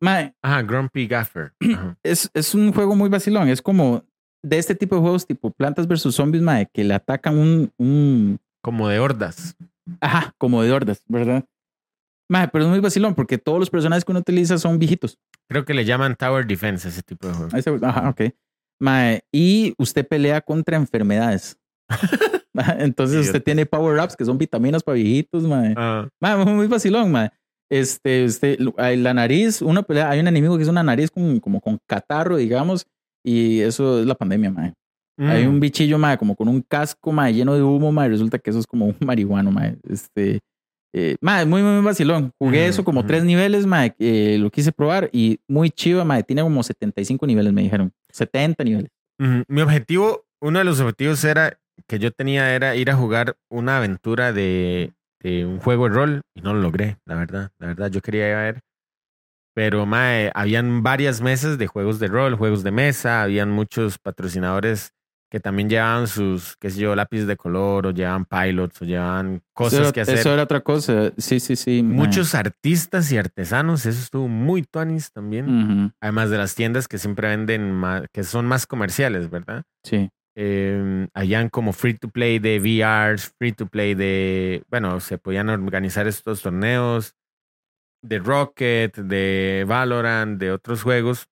Mae, Ajá, Grumpy Gaffer. Ajá. es, es un juego muy vacilón. Es como de este tipo de juegos tipo Plantas versus Zombies, mae, que le atacan un, un Como de hordas. ajá, como de hordas, ¿verdad? Mae, pero es muy vacilón porque todos los personajes que uno utiliza son viejitos. Creo que le llaman Tower Defense a ese tipo de juego. Ajá, ok. Mae, y usted pelea contra enfermedades. Entonces usted tiene power-ups que son vitaminas para viejitos, mae. Ah, Mae, muy vacilón, mae. Este, usted, hay la nariz, uno pelea, hay un enemigo que es una nariz con, como con catarro, digamos, y eso es la pandemia. Hay mm. un bichillo, mae, como con un casco, mae, lleno de humo, mae, resulta que eso es como un marihuano, mae. Este, eh, mae, muy, muy vacilón. Jugué Ujú, eso como ujú. tres niveles, mae, eh, lo quise probar y muy chido, mae, tiene como 75 niveles, me dijeron. 70 niveles. Ujú. Mi objetivo, uno de los objetivos era que yo tenía era ir a jugar una aventura de, de un juego de rol y no lo logré, la verdad. La verdad, yo quería ir a ver. Pero, mae, habían varias mesas de juegos de rol, juegos de mesa, habían muchos patrocinadores que también llevaban sus, qué sé yo, lápices de color o llevaban pilots o llevaban cosas eso, que hacer. eso era otra cosa. Sí, sí, sí. Muchos artistas y artesanos, eso estuvo muy tuanis también. Además de las tiendas que siempre venden, más, que son más comerciales, ¿verdad? Sí. eh, habían como free to play de VRs, free to play de, bueno, se podían organizar estos torneos de Rocket, de Valorant, de otros juegos.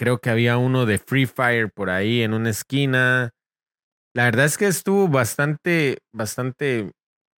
Creo que había uno de Free Fire por ahí en una esquina. La verdad es que estuvo bastante, bastante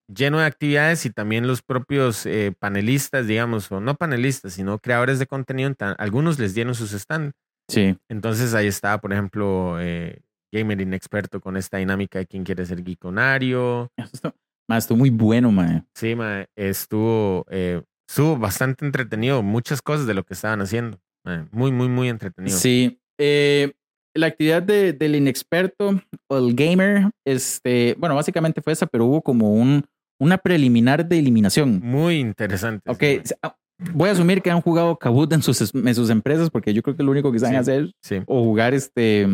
lleno de actividades y también los propios eh, panelistas, digamos, o no panelistas, sino creadores de contenido, algunos les dieron sus stands. Sí. Entonces ahí estaba, por ejemplo, eh, Gamer Inexperto con esta dinámica de quién quiere ser geekonario. Estuvo, muy bueno, mae. Sí, mae, estuvo, eh, estuvo bastante entretenido. Muchas cosas de lo que estaban haciendo. Mae, muy, muy, muy entretenido. Sí. Eh, la actividad de- del inexperto o el gamer, este, bueno, básicamente fue esa, pero hubo como un, una preliminar de eliminación. Muy interesante. Ok, sí, ah, voy a asumir que han jugado Kahoot en sus, en sus empresas, porque yo creo que lo único que saben Sí. hacer Sí, o jugar este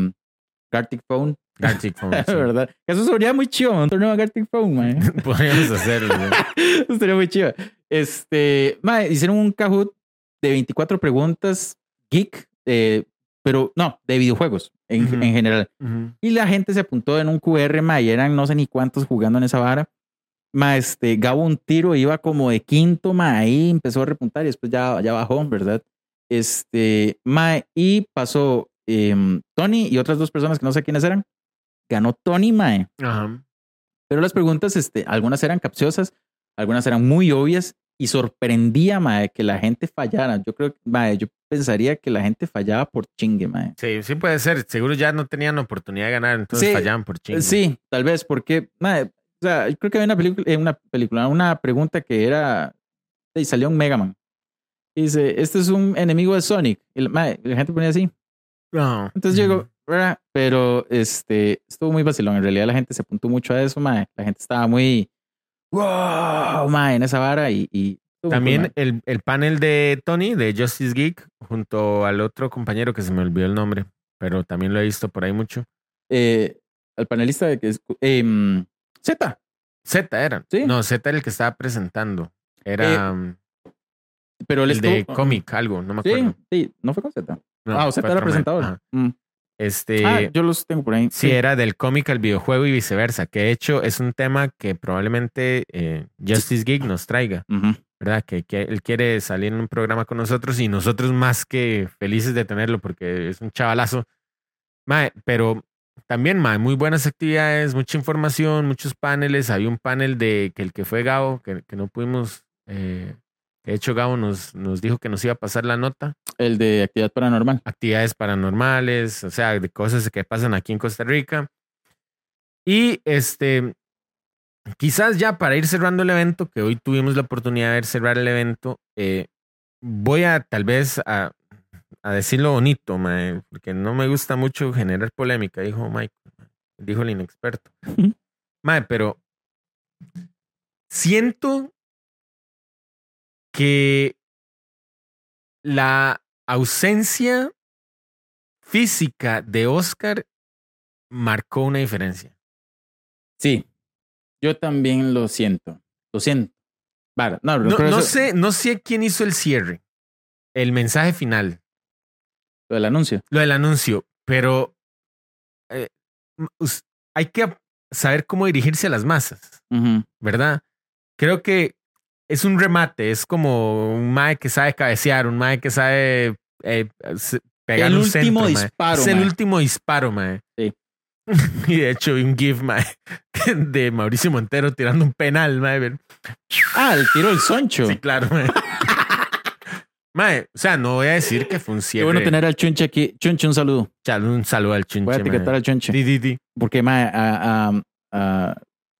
Gartic Phone, Gartic Phone. ¿verdad? Eso sería muy chido, un torneo de Gartic Phone, man. Podríamos hacerlo. Eso estaría muy chido. Este, mae, hicieron un Kahoot de 24 preguntas geek, eh, pero no, de videojuegos en, en general. Y la gente se apuntó en un QR, ma, y eran no sé ni cuántos jugando en esa vara. Ma, este, Gabo un tiro, iba como de quinto, ma, ahí empezó a repuntar y después ya, ya bajó, ¿verdad? Este, ma, y pasó em, Tony y otras dos personas que no sé quiénes eran. Ganó Tony, ma. Ajá. Pero las preguntas, este, algunas eran capciosas, algunas eran muy obvias y sorprendía, mae, que la gente fallara. Yo creo, mae, yo pensaría que la gente fallaba por chingue, mae. Sí, sí puede ser. Seguro ya no tenían oportunidad de ganar, entonces Sí, fallaban por chingo. Sí, tal vez, porque, mae, o sea, yo creo que había una película, eh, una película, una pregunta que era, y salió un Mega Man. Y dice, este es un enemigo de Sonic. Y la, mae, la gente ponía así. No. Entonces llegó, ¿verdad? pero este, estuvo muy vacilón. En realidad la gente se apuntó mucho a eso, mae. La gente estaba muy, wow, mae, en esa vara y... También el, el panel de Tony, de Justice Geek, junto al otro compañero que se me olvidó el nombre, pero también lo he visto por ahí mucho. eh, al panelista de que es em, Z, Z era. Sí. No, Z era el que estaba presentando. Era um, pero él el de cómic, algo, no me acuerdo. sí, no fue con Z. No, ah, o Z era man. presentador. Mm. Este, ah, yo los tengo por ahí. sí, era del cómic al videojuego y viceversa, que de hecho es un tema que probablemente eh, Justice Geek nos traiga. ¿verdad? Que, que él quiere salir en un programa con nosotros y nosotros más que felices de tenerlo porque es un chavalazo. Mae, pero también, mae, muy buenas actividades, mucha información, muchos paneles. Había un panel de que el que fue Gabo, que, que no pudimos, eh, de hecho Gabo nos, nos dijo que nos iba a pasar la nota. El de actividad paranormal. Actividades paranormales, o sea, de cosas que pasan aquí en Costa Rica. Y este, quizás ya para ir cerrando el evento, que hoy tuvimos la oportunidad de ver cerrar el evento, eh, voy a tal vez a, a decirlo bonito, mae, porque no me gusta mucho generar polémica, dijo Mike, dijo el inexperto. Mae, pero siento que la ausencia física de Oscar marcó una diferencia. Sí, yo también lo siento. Lo siento. Vale, no, sé, no sé quién hizo el cierre, el mensaje final, Lo del anuncio. lo del anuncio, pero eh, hay que saber cómo dirigirse a las masas. ¿verdad? Creo que es un remate, es como un mae que sabe cabecear, un mae que sabe eh, pegar El un último centro, mae. disparo, Es el mae. último disparo, mae. Sí. y de hecho, un GIF, mae, de Mauricio Montero tirando un penal, mae. Ah, el tiro del soncho. Sí, claro, mae. Mae, o sea, no voy a decir que fue un Qué cierre. bueno tener al Chunche aquí. Chunche, un saludo. Chale, un saludo al chunche, Voy a etiquetar mae. al Chunche. Di, di, di. Porque, ma, a, a- a-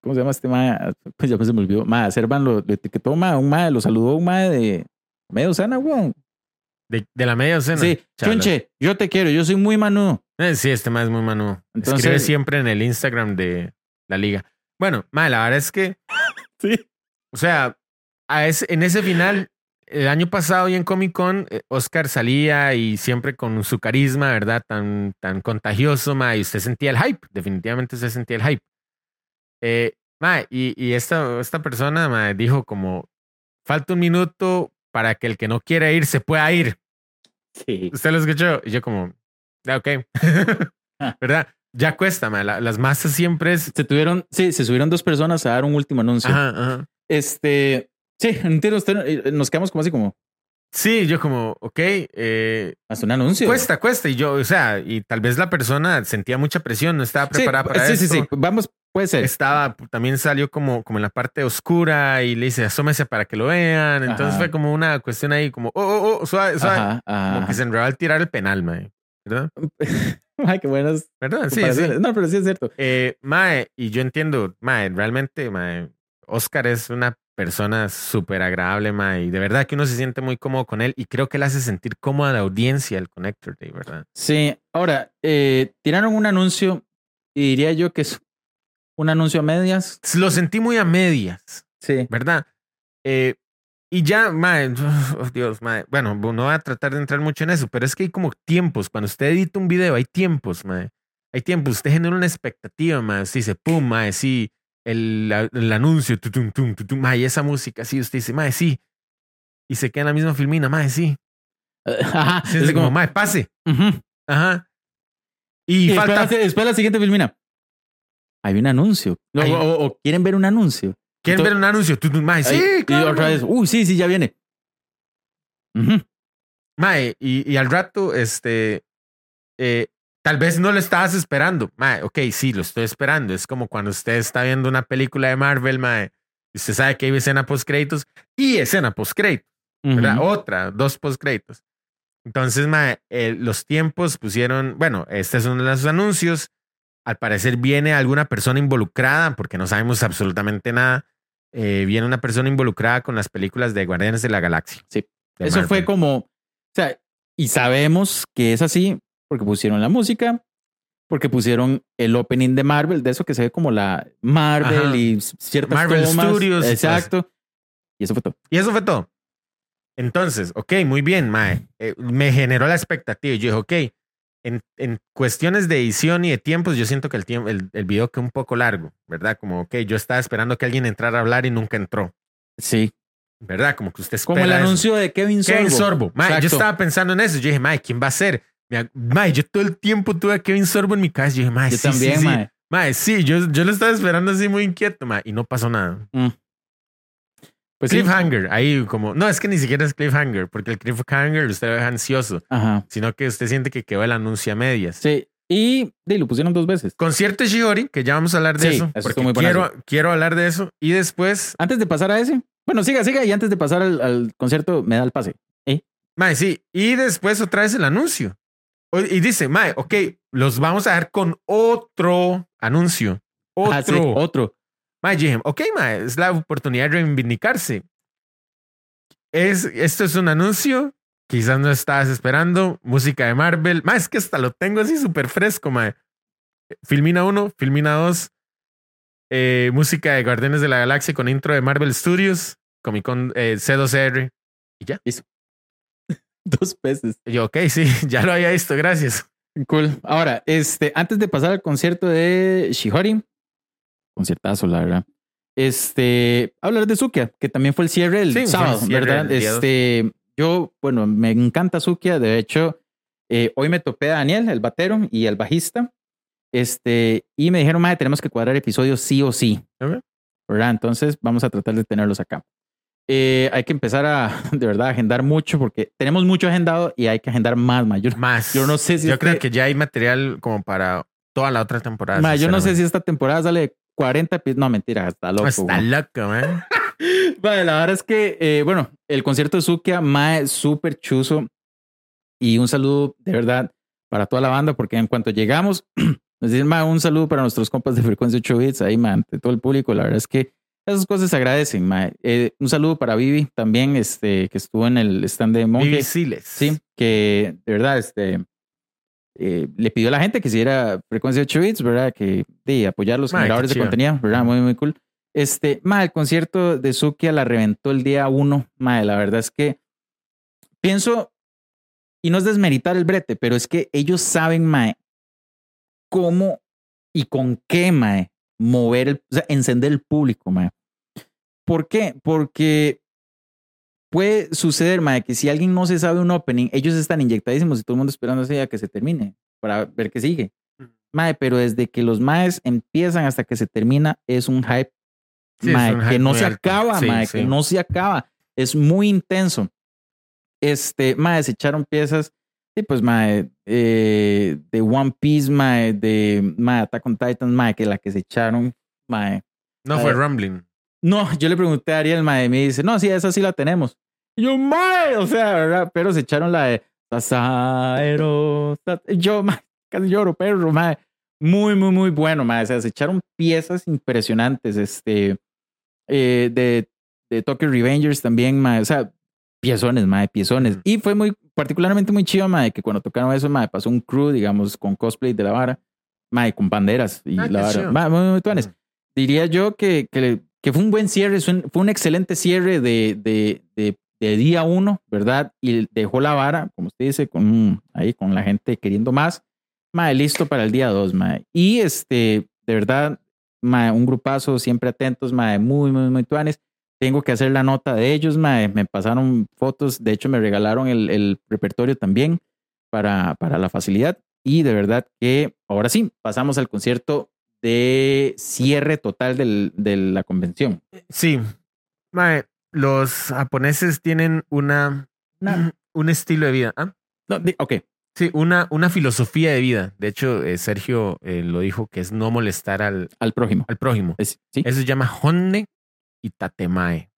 ¿cómo se llama este ma? Pues ya se me olvidó. Ma, Servan lo, lo etiquetó, ma, un ma, lo saludó un ma de medio sana, weón. De, de la media docena. Sí, Chala. Chunche, yo te quiero, yo soy muy manu. Eh, sí, este más es muy manu. Entonces- Escribe siempre en el Instagram de la liga. Bueno, mae, la verdad es que, Sí. o sea, a ese- en ese final, el año pasado y en Comic Con, eh, Oscar salía y siempre con su carisma, ¿verdad? Tan, tan contagioso, mae, y usted sentía el hype. Definitivamente usted sentía el hype. Eh, y, y esta, esta persona mae, dijo como, falta un minuto para que el que no quiera ir se pueda ir. Sí. ¿Usted lo escuchó? Y yo como, ah, ok. Ah. ¿Verdad? Ya cuesta, ma, la- las masas siempre es... Se tuvieron, sí, se subieron dos personas a dar un último anuncio. Ajá, ajá. Este, sí, entiendo, usted, eh, nos quedamos como así como, Sí, yo como, ok, eh, hasta un anuncio. cuesta, cuesta. Y yo, o sea, y tal vez la persona sentía mucha presión, no estaba Sí, preparada para sí, eso. sí, sí, vamos, puede ser. Estaba, también salió como, como en la parte oscura y le dice, asómese para que lo vean. Entonces Ajá. fue como una cuestión ahí, como, oh, oh, oh, suave, suave. Ajá, ajá. Como que se enredó al tirar el penal, mae. ¿Verdad? Ay, qué buenas ¿Verdad? Sí, sí. No, pero sí es cierto. Eh, mae, y yo entiendo, mae, realmente, mae, Oscar es una persona súper agradable, mae, y de verdad que uno se siente muy cómodo con él y creo que le hace sentir cómodo a la audiencia el Connector Day, ¿verdad? Sí, ahora, eh, tiraron un anuncio y diría yo que es un anuncio a medias. Lo sentí muy a medias, Sí. ¿verdad? Eh, y ya, mae, oh, Dios, mae, bueno, no voy a tratar de entrar mucho en eso, pero es que hay como tiempos, cuando usted edita un video, hay tiempos, mae. Hay tiempos, usted genera una expectativa, mae, usted dice, pum, mae, sí, el, el anuncio, tutum, tum, tutum, mae, y esa música, sí, usted dice, mae, sí. Y se queda en la misma filmina, mae, sí. Ajá. Como, como, mae, pase. Ajá. Y, Y falta. después, después la siguiente filmina. Hay un anuncio. O, Hay- o- o quieren ver un anuncio. ¿Quieren Entonces- ver un anuncio? Tú, mae, sí, claro. Y otra vez, uy, sí, sí, ya viene. Ujú. Mae, y, y al rato, este. eh, tal vez no lo estabas esperando. Mae, ok, sí, lo estoy esperando. Es como cuando usted está viendo una película de Marvel, mae. y Usted sabe que hay escena post créditos y escena post créditos. ¿verdad? Ujú. Otra, dos post créditos. Entonces, mae, eh, los tiempos pusieron, bueno, este es uno de los anuncios. Al parecer viene alguna persona involucrada, porque no sabemos absolutamente nada. Eh, viene una persona involucrada con las películas de Guardianes de la Galaxia. Sí. de Eso fue Marvel. como, o sea, y sabemos que es así porque pusieron la música, porque pusieron el opening de Marvel, de eso que se ve como la Marvel Ajá. y ciertas Marvel tomas. Studios Exacto. Y eso fue todo. Y eso fue todo. Entonces, ok, muy bien, Mae. Eh, me generó la expectativa. Yo dije, ok, en, en cuestiones de edición y de tiempos, yo siento que el, tiempo, el, el video quedó un poco largo, ¿verdad? Como, ok, yo estaba esperando que alguien entrara a hablar y nunca entró, Sí. ¿verdad? Como que usted espera Como el eso. anuncio de Kevin Sorbo. Kevin Sorbo. Mae, yo estaba pensando en eso. Yo dije, Mae, ¿quién va a ser? Mae, yo todo el tiempo tuve a Kevin Sorbo en mi casa. Yo dije, Mae, Yo sí, también, sí, sí. mae. Mae, sí, yo, yo lo estaba esperando así muy inquieto, Mae, y no pasó nada. Pues sí. cliffhanger, ahí como, no, es que ni siquiera es cliffhanger, porque el cliffhanger usted lo deja ansioso, Ajá. sino que usted siente que quedó el anuncio a medias. Sí. Y, y lo pusieron dos veces. Concierto Shiori, que ya vamos a hablar de Sí, eso, eso porque muy quiero, quiero hablar de eso. Y después, Antes de pasar a ese. Bueno, siga, siga. Y antes de pasar al, al concierto, me da el pase. mae, sí, y después otra vez el anuncio. Y dice, mae, ok, los vamos a dar con otro anuncio. Otro. Ah, sí, otro. Mae, dije, ok, mae, es la oportunidad de reivindicarse. Es, esto es un anuncio, quizás no estabas esperando, música de Marvel. Mae, es que hasta lo tengo así súper fresco, mae. Filmina 1, Filmina 2, eh, música de Guardianes de la Galaxia con intro de Marvel Studios, Comic Con eh, C2R. Dos veces. Yo, ok, sí, ya lo había visto, gracias. Cool. Ahora, este, antes de pasar al concierto de Shihori, conciertazo, la verdad. Este, hablar de Sukia, que también fue el cierre el Sí, fue el sábado, cierre ¿verdad? el. Este, yo, bueno, me encanta Sukia. De hecho, eh, hoy me topé a Daniel, el batero y el bajista. Este, y me dijeron, madre, tenemos que cuadrar episodios sí o sí. ¿Verdad? Entonces, vamos a tratar de tenerlos acá. Eh, hay que empezar a, de verdad, agendar mucho porque tenemos mucho agendado y hay que agendar más, ma. Yo, Más. yo no sé si Yo este- creo que ya hay material como para toda la otra temporada. Ma, yo no sé si esta temporada sale 40 episodios. No, mentira, está loco. Está loco, man. Vale, la verdad es que, eh, bueno, el concierto de Sukia, Mae, súper chuzo. Y un saludo de verdad para toda la banda, porque en cuanto llegamos, nos dicen, Mae, un saludo para nuestros compas de frecuencia 8 bits, ahí, Mae, ante todo el público. La verdad es que esas cosas se agradecen, Mae. Eh, un saludo para Vivi también, este, que estuvo en el stand de Monkey. Invisibles. Sí, que de verdad, este, eh, le pidió a la gente que hiciera frecuencia 8 bits, ¿verdad? Que de apoyar los Mae, generadores de contenido, ¿verdad? Muy, muy cool. Este, ma, el concierto de Sukia la reventó el día uno, ma, la verdad es que pienso, y no es desmeritar el brete, pero es que ellos saben, ma, cómo y con qué, ma, mover, el, o sea, encender el público, ma. ¿Por qué? Porque puede suceder, ma, que si alguien no se sabe un opening, ellos están inyectadísimos y todo el mundo esperando a que se termine para ver qué sigue. Mae, pero desde que los maes empiezan hasta que se termina, es un hype, Sí, es mae, que no se alto. acaba, Sí, mae, sí. que no se acaba. Es muy intenso. Este, mae, se echaron piezas, sí, pues, mae, eh, de One Piece, mae, de, mae, Attack on Titan, mae, que la que se echaron, mae. No fue Rumbling. No, yo le pregunté a Ariel, mae, y me dice, no, sí, esa sí la tenemos. Y yo, mae, o sea, ¿verdad? Pero se echaron la de Sasaero. sa- Yo, mae, casi lloro, perro, mae. Muy, muy, muy bueno, mae. O sea, se echaron piezas impresionantes, este, eh, de, de Tokyo Revengers también, mae. O sea, piezones, mae, piezones. Y fue muy, particularmente muy chido, mae, que cuando tocaron eso, mae, pasó un crew, digamos, con cosplay de la vara, mae, con banderas y Ah, la vara. Mae, muy, muy tuanes diría yo que, que, que fue un buen cierre, fue un, excelente cierre de, de, de, de día uno, ¿verdad? Y dejó la vara, como usted dice, con ahí con la gente queriendo más. Mae, listo para el día dos, mae. Y este, de verdad, mae, un grupazo siempre atentos, mae, muy, muy, muy tuanes. Tengo que hacer la nota de ellos, mae. Me pasaron fotos, de hecho me regalaron el, el repertorio también. para, para la facilidad. Y de verdad que ahora sí, pasamos al concierto de cierre total del- de la convención. Sí. Mae, los japoneses tienen una, Una- un estilo de vida. ¿ah? no, di- ok, Sí, una, una filosofía de vida. De hecho, eh, Sergio eh, lo dijo que es no molestar al, al prójimo. al prójimo. Es- sí. Eso se llama Honne y Tatemae.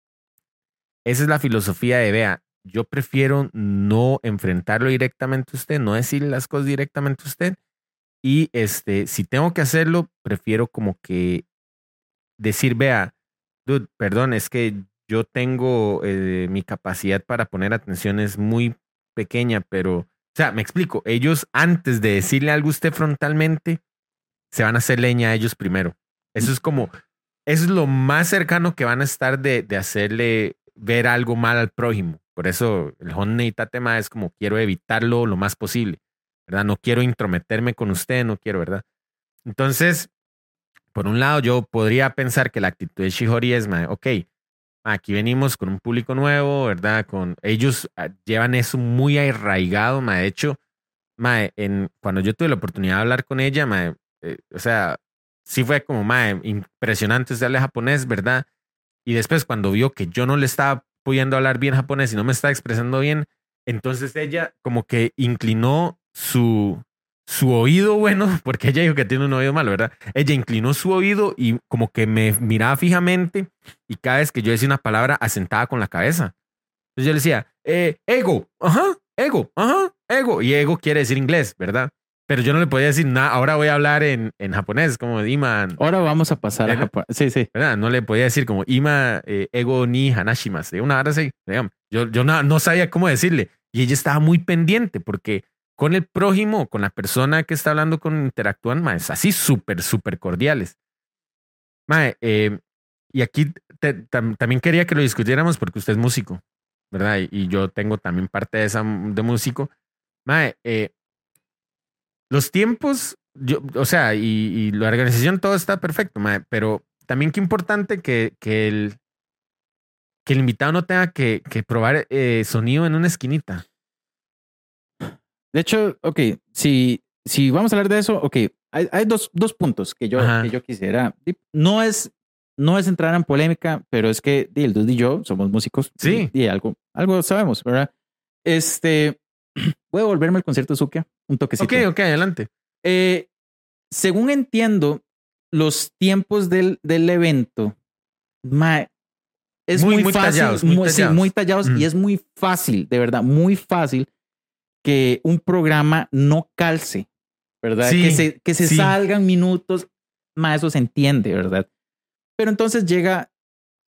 Esa es la filosofía de vea. Yo prefiero no enfrentarlo directamente a usted, no decirle las cosas directamente a usted. Y este, si tengo que hacerlo, prefiero como que decir, vea, dude, perdón, es que yo tengo eh, mi capacidad para poner atención es muy pequeña, pero, o sea, me explico, ellos antes de decirle algo a usted frontalmente, se van a hacer leña a ellos primero. Eso es como, eso es lo más cercano que van a estar de, de hacerle ver algo mal al prójimo. Por eso el honne y tatema es como quiero evitarlo lo más posible, No quiero intrometerme con usted, no quiero, ¿verdad? Entonces, por un lado, yo podría pensar que la actitud de Shihori es, ok, aquí venimos con un público nuevo, ¿verdad? Con ellos ah, llevan eso muy arraigado, mae. De hecho, mae, en, cuando yo tuve la oportunidad de hablar con ella, mae, eh, o sea, sí fue como, mae, impresionante usarle japonés, ¿verdad? Y después cuando vio que yo no le estaba pudiendo hablar bien japonés y no me estaba expresando bien, entonces ella como que inclinó su, su oído bueno, porque ella dijo que tiene un oído malo, ¿verdad? Ella inclinó su oído y como que me miraba fijamente y cada vez que yo decía una palabra asentaba con la cabeza. Entonces yo le decía, eh, ego, ajá, ego, ajá, ego. Y ego quiere decir inglés, ¿verdad? Pero yo no le podía decir nada, ahora voy a hablar en, en japonés, como Iman, Ahora vamos a pasar a Ajá. Japón. Sí, sí. ¿verdad? No le podía decir como Ima eh, ego ni hanashimas, de una hora así, digamos. Yo, yo no, no sabía cómo decirle. Y ella estaba muy pendiente porque con el prójimo, con la persona que está hablando con, interactúan, más así súper, súper cordiales. Mae, eh, y aquí también quería que lo discutiéramos porque usted es músico, ¿verdad? Y, yo tengo también parte de esa de músico. Mae, eh, los tiempos, yo, o sea, y, y la organización todo está perfecto, mae, pero también qué importante que, que el que el invitado no tenga que, que probar eh, sonido en una esquinita. De hecho, ok, si, si vamos a hablar de eso, ok, hay, hay dos, dos puntos que yo, que yo quisiera. No es, no es entrar en polémica, pero es que el Dude y yo somos músicos. Sí. Y, y algo, algo sabemos, ¿verdad? Este, voy a volverme al concierto de un toquecito. Ok, ok, adelante. Eh, según entiendo, los tiempos del, del evento, ma, es Muy- muy, muy fácil, tallados, muy muy, sí, tallados. muy tallados Mm. y es muy fácil, de verdad, muy fácil que un programa no calce, ¿verdad? Sí, que se, que se sí. salgan minutos, más eso se entiende, ¿verdad? Pero entonces llega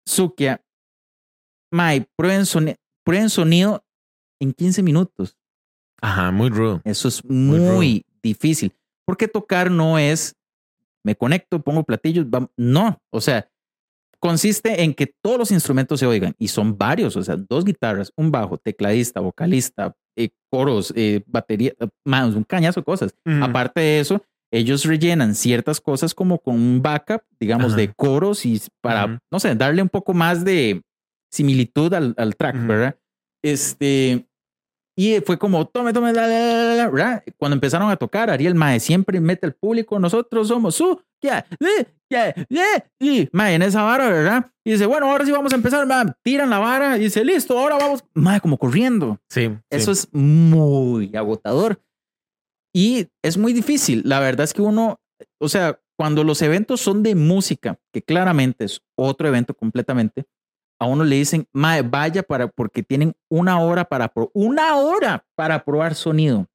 Sukia, Mae, prueben, soni- prueben sonido en 15 minutos. Ajá, muy rudo. Eso es Muy muy, difícil. Porque tocar no es, me conecto, pongo platillos, no, o sea, consiste en que todos los instrumentos se oigan y son varios, o sea, dos guitarras, un bajo, tecladista, vocalista, eh, coros, eh, batería, eh, más un cañazo de cosas. Aparte de eso, ellos rellenan ciertas cosas como con un backup, digamos, de coros y para, no sé, darle un poco más de similitud al, al track. ¿verdad? Este, y fue como, tome, tome, la, la, la, ¿verdad? Cuando empezaron a tocar, Ariel Mae siempre mete al público, nosotros somos su, ya, ya, ya, y Mae en esa vara, ¿verdad? Y dice, bueno, ahora sí vamos a empezar, mae, tiran la vara y dice, listo, ahora vamos, Mae, como corriendo. Sí. Eso es muy agotador y es muy difícil. La verdad es que uno, o sea, cuando los eventos son de música, que claramente es otro evento completamente, a uno le dicen, Mae, vaya para, porque tienen una hora para, una hora para probar sonido.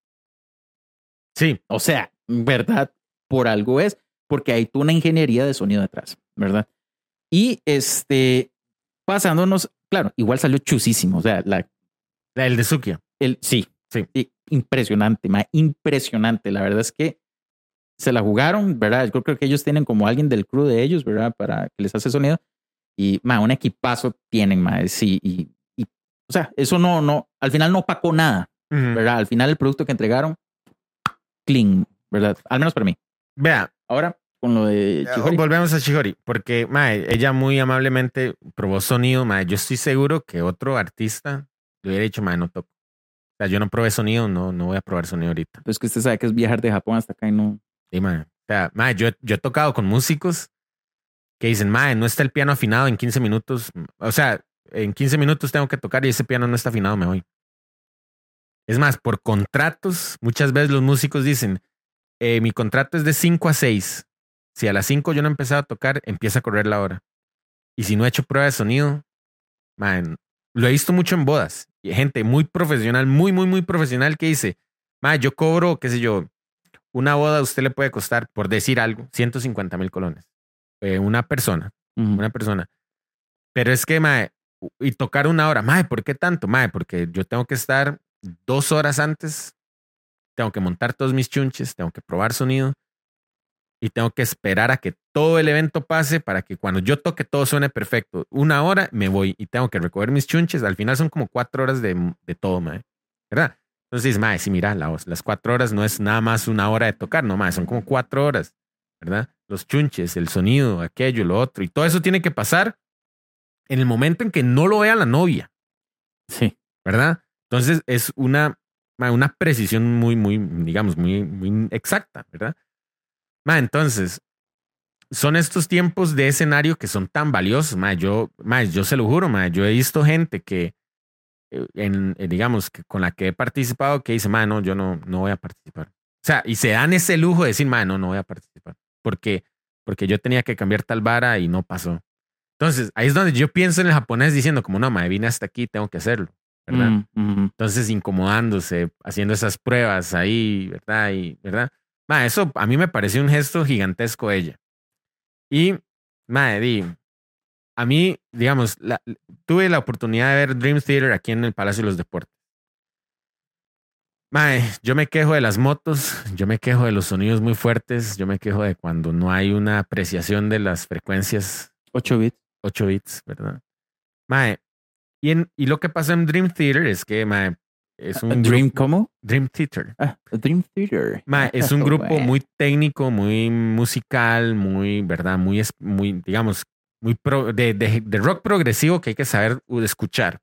Sí. O sea, ¿verdad? Por algo es, porque hay una ingeniería de sonido detrás, ¿verdad? Y este, pasándonos, claro, igual salió chusísimo, o sea, la, El de Sukia. el, sí, Sí. impresionante, ma, impresionante. La verdad es que se la jugaron, ¿verdad? Yo creo que ellos tienen como alguien del crew de ellos, ¿verdad? Para que les hace sonido. Y, ma, un equipazo tienen, ma, sí. Y, y, o sea, eso no, no, al final no opacó nada, Ujú. ¿verdad? Al final el producto que entregaron, clean, ¿verdad? Al menos para mí. Vea, Ahora, con lo de Chihori. volvemos a Chihori, porque mae, ella muy amablemente probó sonido. Mae, yo estoy seguro que otro artista le hubiera dicho, mae, no toco. O sea, yo no probé sonido, no, no voy a probar sonido ahorita. Pues que usted sabe que es viajar de Japón hasta acá y no. Sí, mae. O sea, mae, yo, yo he tocado con músicos que dicen, mae, no está el piano afinado en 15 minutos. O sea, en 15 minutos tengo que tocar y ese piano no está afinado, me voy. Es más, por contratos, muchas veces los músicos dicen, eh, mi contrato es de 5 a 6. Si a las 5 yo no he empezado a tocar, empieza a correr la hora. Y si no he hecho prueba de sonido, man, lo he visto mucho en bodas. Y gente muy profesional, muy, muy, muy profesional que dice, man, yo cobro, qué sé yo, una boda a usted le puede costar, por decir algo, 150 mil colones. Eh, una persona, una persona. Pero es que, mae, y tocar una hora, mae, ¿por qué tanto? Mae, porque yo tengo que estar dos horas antes, tengo que montar todos mis chunches, tengo que probar sonido y tengo que esperar a que todo el evento pase para que cuando yo toque todo suene perfecto. Una hora me voy y tengo que recoger mis chunches. Al final son como cuatro horas de, de todo, mae. ¿Verdad? Entonces, mae, sí, mira, la- las cuatro horas no es nada más una hora de tocar, no, mae, son como cuatro horas, ¿verdad? Los chunches, el sonido, aquello, lo otro. Y todo eso tiene que pasar en el momento en que no lo vea la novia, Sí. ¿verdad? Entonces es una, una precisión muy, muy, digamos, muy, muy exacta, ¿verdad? Ma, entonces, son estos tiempos de escenario que son tan valiosos, ma, yo, ma, yo se lo juro, ma, yo he visto gente que, eh, en, eh, digamos, que con la que he participado que dice, ma, no, yo no, no voy a participar. O sea, y se dan ese lujo de decir, ma, no, no voy a participar, porque, porque yo tenía que cambiar tal vara y no pasó. Entonces, ahí es donde yo pienso en el japonés diciendo, como, no, ma, vine hasta aquí, tengo que hacerlo, ¿verdad? Mm, mm. Entonces, incomodándose, haciendo esas pruebas ahí, ¿verdad? Y, ¿verdad? Ma, eso a mí me pareció un gesto gigantesco ella. Y, ma, di, a mí, digamos, la- tuve la oportunidad de ver Dream Theater aquí en el Palacio de los Deportes. Mae, yo me quejo de las motos, yo me quejo de los sonidos muy fuertes, yo me quejo de cuando no hay una apreciación de las frecuencias 8 bits. 8 bits, ¿verdad? Mae, y, en- y lo que pasa en Dream Theater es que, mae, es un Dream, grupo- ¿cómo? Dream Theater. Ah, Dream Theater. Mae, es un grupo muy técnico, muy musical, muy, ¿verdad? Muy, muy digamos, muy pro- de, de- de rock progresivo que hay que saber uh, escuchar.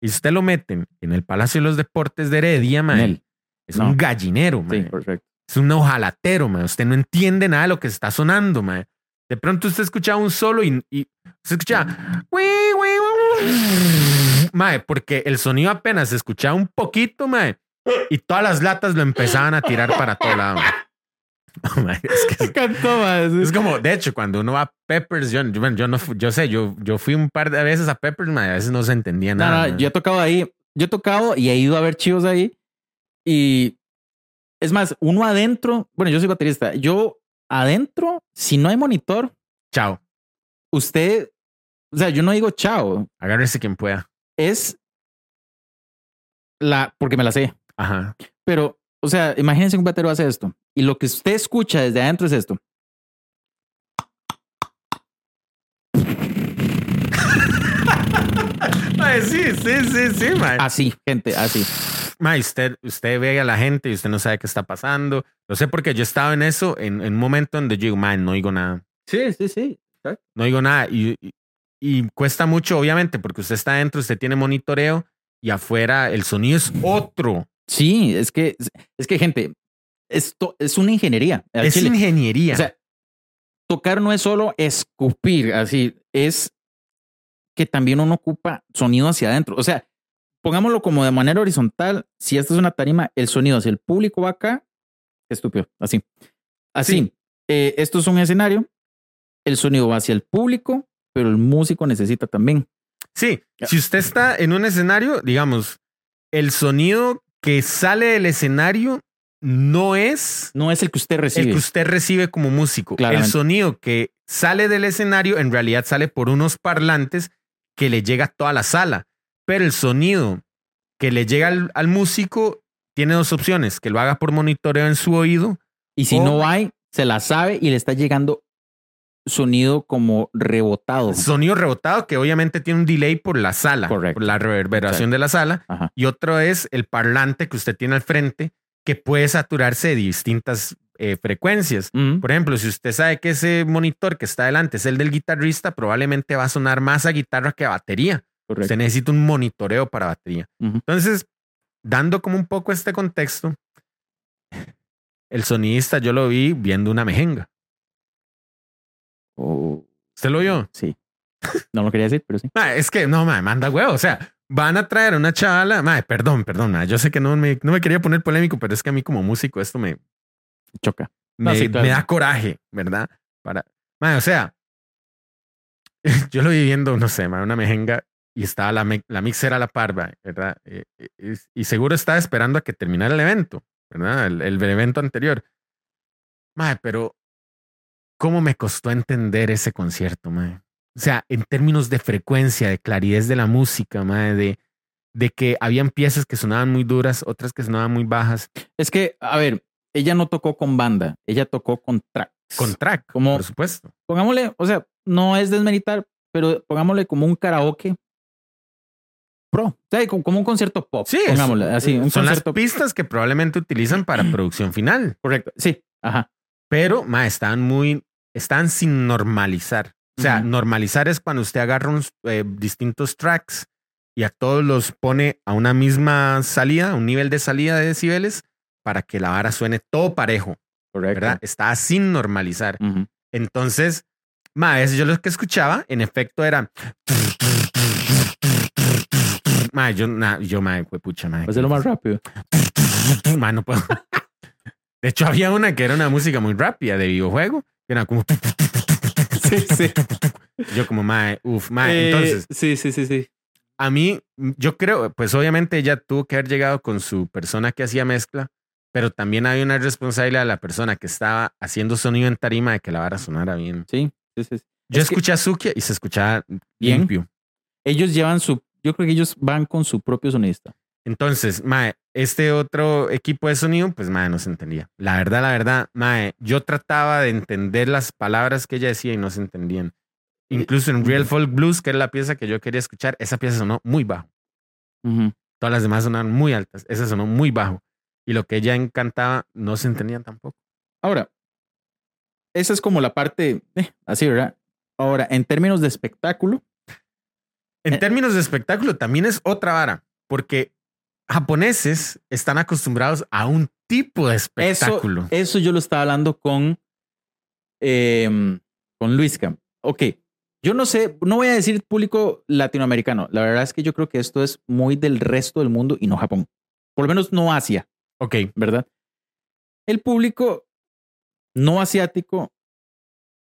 Y si usted lo meten en el Palacio de los Deportes de Heredia, mae, es No. un gallinero, mae. Sí, perfecto. Es un ojalatero, mae. Usted no entiende nada de lo que está sonando, mae. De pronto usted escuchaba un solo y, y se escuchaba. "Wi, wi, wi". Mae, porque el sonido apenas se escuchaba un poquito, mae. Y todas las latas lo empezaban a tirar para todo lado. mae. Es, que es- es como, de hecho, cuando uno va a Peppers, yo, yo, yo no, yo sé, yo, yo fui un par de veces a Peppers, mae, a veces no se entendía nada. no, yo he tocado ahí. Yo he tocado y he ido a ver chivos ahí. Y es más, uno adentro, bueno, yo soy baterista. Yo adentro, si no hay monitor, Chao. usted, o sea, yo no digo chao, Agárrese quien pueda. es la, porque me la sé. Ajá. Pero, o sea, imagínense que un batero hace esto y lo que usted escucha desde adentro es esto. Sí, sí, sí, sí, mae. Así, gente, así. Mae, usted, usted ve a la gente y usted no sabe qué está pasando. Lo sé porque yo estaba en eso en, en un momento donde yo digo, man, no oigo nada. Sí, sí, sí. No oigo nada. Y, y, y cuesta mucho, obviamente, porque usted está adentro, usted tiene monitoreo y afuera el sonido es otro. Sí, es que, es que, gente, esto es una ingeniería. Es chile. ingeniería. O sea, tocar no es solo escupir, así, es que también uno ocupa sonido hacia adentro. O sea, pongámoslo como de manera horizontal. Si esta es una tarima, el sonido hacia el público va acá. Estúpido, así. Así. Sí. Eh, esto es un escenario. El sonido va hacia el público, pero el músico necesita también. sí, si usted está en un escenario, digamos, el sonido que sale del escenario no es No es el que usted el recibe. que usted recibe como músico. El Claramente. sonido que sale del escenario en realidad sale por unos parlantes que le llega a toda la sala. Pero el sonido que le llega al, al músico tiene dos opciones, que lo haga por monitoreo en su oído. y si o- no hay, se la sabe y le está llegando sonido como rebotado. Sonido rebotado que obviamente tiene un delay por la sala, Correcto. por la reverberación de la sala. Ajá. Y otro es el parlante que usted tiene al frente que puede saturarse de distintas eh, frecuencias. Mm. Por ejemplo, si usted sabe que ese monitor que está adelante es el del guitarrista, probablemente va a sonar más a guitarra que a batería. Correcto. Usted necesita un monitoreo para batería. Entonces, dando como un poco este contexto, el sonidista yo lo vi viendo una mejenga. Oh, ¿Usted lo vio? sí. No lo quería decir, pero sí. Ma, es que no, ma, manda huevo. O sea, van a traer a una chavala. Ma, perdón, perdón. Yo sé que no me, no me quería poner polémico, pero es que a mí como músico esto me, Choca. No, me, sí, claro. me da coraje, ¿verdad? Para, ma, o sea, yo lo vi viendo, no sé, ma, una mejenga y estaba la, me- la mixer a la parva, ¿verdad? Eh, eh, y seguro estaba esperando a que terminara el evento, ¿verdad? El, el evento anterior. Ma, pero ¿cómo me costó entender ese concierto, ma? O sea, en términos de frecuencia, de claridad de la música, ma, de, de que habían piezas que sonaban muy duras, otras que sonaban muy bajas, Es que, a ver, ella no tocó con banda, ella tocó con tracks. con track, Como- por supuesto. Pongámosle, o sea, no es desmeritar, pero pongámosle como un karaoke pro. O sea, como, un concierto pop. Sí, pongámosle así, un son las pistas que probablemente utilizan para producción final, correcto. Sí, ajá. pero ma, están muy, están sin normalizar. O sea, normalizar es cuando usted agarra unos eh, distintos tracks y a todos los pone a una misma salida, un nivel de salida de decibeles para que la vara suene todo parejo, Correcto. ¿verdad? Está sin normalizar. Ujú. Entonces, ma, eso yo lo que escuchaba, en efecto, era. Ma, yo, na, yo, ma, fue pucha, ma. Va a ser lo más rápido. Ma, no puedo. De hecho, había una que era una música muy rápida de videojuego, que era como. Sí, sí. Yo, como, ma, uff, ma. Eh, Entonces, sí, sí, sí, sí. a mí, yo creo, pues obviamente ella tuvo que haber llegado con su persona que hacía mezcla, pero también hay una responsabilidad de la persona que estaba haciendo sonido en tarima de que la vara sonara bien. Sí, sí, sí. Yo Es que escuché a Sukia y se escuchaba Bien. limpio. ellos llevan su, yo creo que ellos van con su propio sonista. Entonces, mae, este otro equipo de sonido, pues mae, no se entendía. La verdad, la verdad, mae, yo trataba de entender las palabras que ella decía y no se entendían. Incluso en Real Folk Blues, que era la pieza que yo quería escuchar, esa pieza sonó muy bajo. Todas las demás sonaron muy altas. Esa sonó muy bajo. Y lo que ella encantaba no se entendía tampoco. Ahora, esa es como la parte, eh, así, ¿verdad? Ahora, en términos de espectáculo, En Eh. términos de espectáculo, también es otra vara, porque japoneses están acostumbrados a un tipo de espectáculo. eso yo lo estaba hablando con, em, con Luisca. Ok, yo no sé, no voy a decir público latinoamericano. La verdad es que yo creo que esto es muy del resto del mundo y no Japón. Por lo menos no Asia. ok, ¿verdad? El público no asiático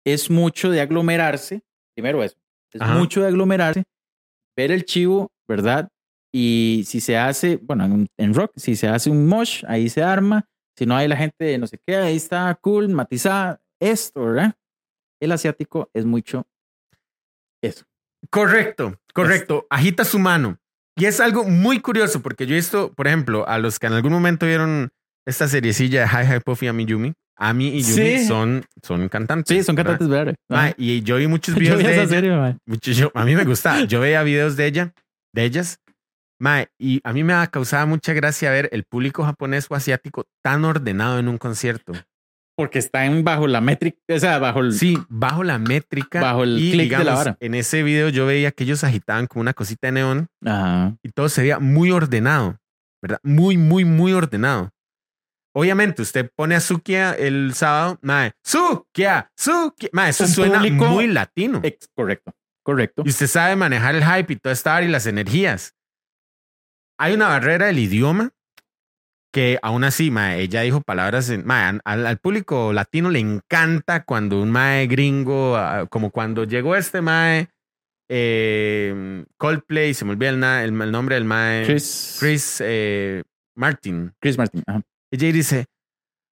es mucho de aglomerarse, primero eso, es Ajá. mucho de aglomerarse, ver el chivo, ¿verdad? Y si se hace, bueno, en, en rock, si se hace un mosh, ahí se arma, si no hay la gente no sé qué, ahí está cool, matizada, esto, ¿verdad? El asiático es mucho eso. Correcto, correcto. Agita su mano. Y es algo muy curioso porque yo he visto, por ejemplo, a los que en algún momento vieron esta seriecilla de Hi Hi Puffy Ami Yumi. Ami y Yumi Sí. son, son cantantes. Sí, son cantantes, ¿verdad? Y yo vi muchos videos vi de ella. serie, yo- a mí me gustaba. Yo veía videos de ella, de ellas. Ma, y a mí me causaba mucha gracia ver el público japonés o asiático tan ordenado en un concierto. Porque están bajo la métrica, o sea, bajo el... Sí, bajo la métrica. Bajo el y, clic de la vara. En ese video yo veía que ellos agitaban como una cosita de neón Ajá. y todo se veía muy ordenado, ¿verdad? Muy, muy, muy ordenado. Obviamente, usted pone a Sukia el sábado, mae, Sukia, Sukia, mae, eso Un suena muy latino. Ex- correcto, correcto. Y usted sabe manejar el hype y toda esta vara y las energías. Hay una barrera del idioma que aún así, mae, ella dijo palabras, en, mae, al, al público latino le encanta cuando un mae gringo, ah, como cuando llegó este mae, eh, Coldplay, se me olvida el, na- el- el nombre del mae, Chris, Chris eh, Martin. Chris Martin. Ajá. Ella dice,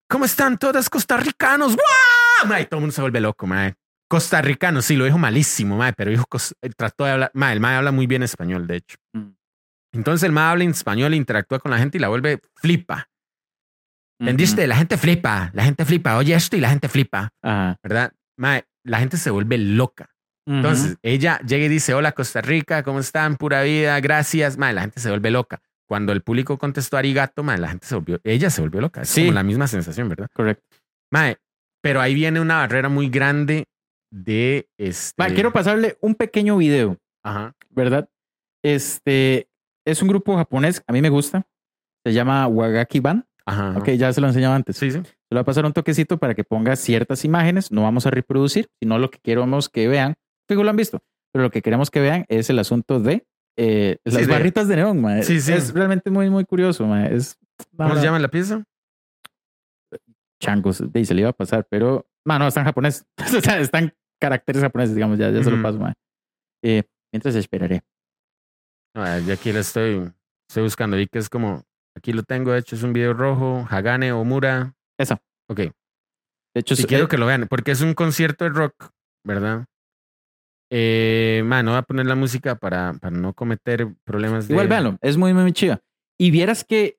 ¿cómo están todos costarricanos? ¡Guau! Mae, todo el mundo se vuelve loco, mae. Costarricanos, sí, lo dijo malísimo, mae, pero dijo, eh, trató de hablar, mae, el mae habla muy bien español, de hecho. Mm. Entonces el mae habla en español, interactúa con la gente y la vuelve flipa. ¿Entendiste? La gente flipa, la gente flipa. Oye esto y la gente flipa, Ajá. ¿verdad? Mae, la gente se vuelve loca. Entonces, ella llega y dice, hola Costa Rica, ¿cómo están? Pura vida, gracias. Mae, la gente se vuelve loca. Cuando el público contestó arigato, mae, la gente se volvió, ella se volvió loca. Es Sí. como la misma sensación, ¿verdad? correcto. Mae, pero ahí viene una barrera muy grande de este. Va, quiero pasarle un pequeño video, Ajá. ¿verdad? Este es un grupo japonés, a mí me gusta. Se llama Wagaki Ban. Ajá. Ok, ya se lo enseñaba antes. Sí, sí. Se lo voy a pasar un toquecito para que ponga ciertas imágenes. No vamos a reproducir, sino lo que queremos que vean. Fijo, lo han visto. Pero lo que queremos que vean es el asunto de eh, las Sí, de- barritas de neón, mae. Sí, sí. Es realmente muy, muy curioso, mae. Es ¿Cómo se llama la pieza? changos. Y se le iba a pasar, pero. No, no, está en japonés. Están caracteres japoneses, digamos. Ya, ya se lo paso, mae. Eh, mientras esperaré. Ah, yo aquí lo estoy, estoy buscando. Y que es como, aquí lo tengo, de hecho, es un video rojo, Hagane Omura. Esa. Ok. De hecho, es- quiero eh, que lo vean, porque es un concierto de rock, ¿verdad? Eh, man, no voy a poner la música para, para no cometer problemas de... Igual véanlo, es muy, muy chiva. Y vieras que,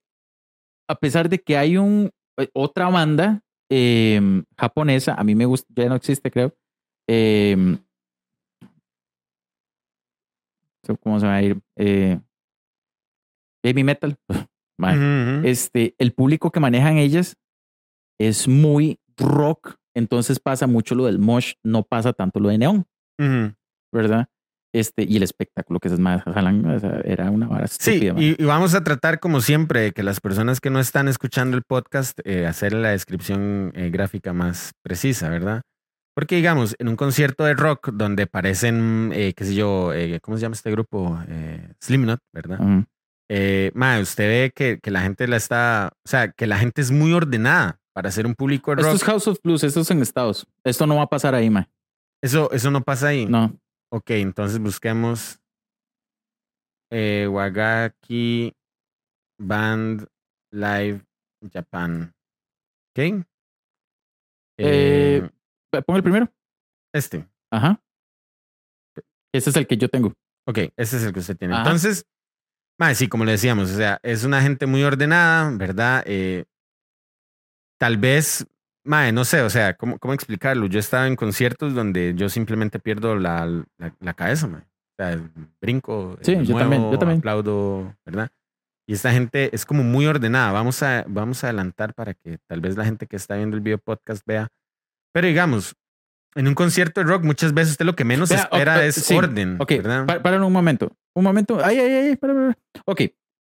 a pesar de que hay un eh, otra banda eh, japonesa, a mí me gusta, ya no existe, creo. eh, ¿Cómo se va a ir? Eh, Baby Metal. Ujú. Este, el público que manejan ellas es muy rock, entonces pasa mucho lo del mosh, no pasa tanto lo de neón. ¿verdad? Este, y el espectáculo que es más jalan, o sea, era una vara Sí, estúpida. mae. y, y vamos a tratar como siempre de que las personas que no están escuchando el podcast, eh, hacer la descripción eh, gráfica más precisa, ¿verdad? Porque digamos, en un concierto de rock donde parecen, eh, qué sé yo, eh, ¿cómo se llama este grupo? Eh, Slipknot, ¿verdad? Mae, usted ve que, que la gente la está, o sea, que la gente es muy ordenada para hacer un público de Esto rock. es House of Blues, esto es en Estados. Esto no va a pasar ahí, mae. Eso, eso no pasa ahí. No. Ok, entonces busquemos eh, Wagaki Band Live Japan. ¿Ok? Eh, Eh, Pon el primero. este. Ajá. Ese es el que yo tengo. Ok, ese es el que usted tiene. Ajá. Entonces, mae, sí, como le decíamos, o sea, es una gente muy ordenada, ¿verdad? Eh, tal vez, mae, no sé, o sea, ¿cómo, ¿cómo explicarlo? Yo he estado en conciertos donde yo simplemente pierdo la, la, la cabeza, mae. O sea, brinco, Sí, me yo también, yo también. aplaudo, ¿verdad? Y esta gente es como muy ordenada. Vamos a, vamos a adelantar para que tal vez la gente que está viendo el video podcast vea. Pero digamos, en un concierto de rock muchas veces usted lo que menos Vea, espera es sí, orden, Ok, para un momento. Un momento. Ay, ay, ay. para, para, para. Ok,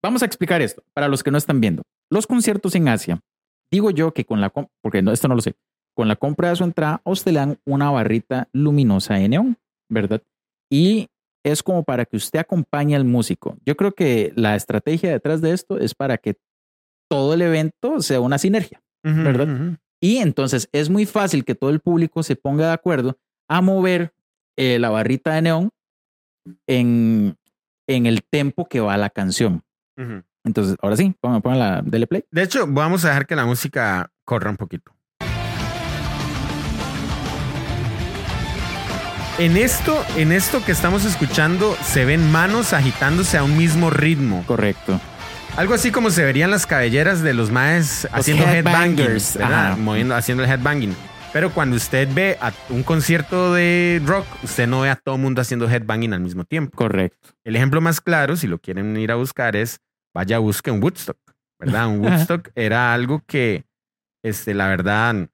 vamos a explicar esto para los que no están viendo. Los conciertos en Asia, digo yo que con la porque no, esto no lo sé, con la compra de su entrada, a usted le dan una barrita luminosa de neón, ¿verdad? Y es como para que usted acompañe al músico. Yo creo que la estrategia detrás de esto es para que todo el evento sea una sinergia. ¿verdad? Y entonces es muy fácil que todo el público se ponga de acuerdo a mover eh, la barrita de neón en, en el tempo que va la canción. Entonces, ahora sí, pongan, pongan la dele play. De hecho, vamos a dejar que la música corra un poquito. En esto, en esto que estamos escuchando, se ven manos agitándose a un mismo ritmo. Correcto. Algo así como se verían las cabelleras de los maes haciendo headbanging, headbangers. Moviendo, haciendo el headbanging. Pero cuando usted ve a un concierto de rock, usted no ve a todo mundo haciendo headbanging al mismo tiempo. Correcto. El ejemplo más claro, si lo quieren ir a buscar, es vaya, busquen Woodstock, ¿verdad? Un Woodstock era algo que, este, la verdad,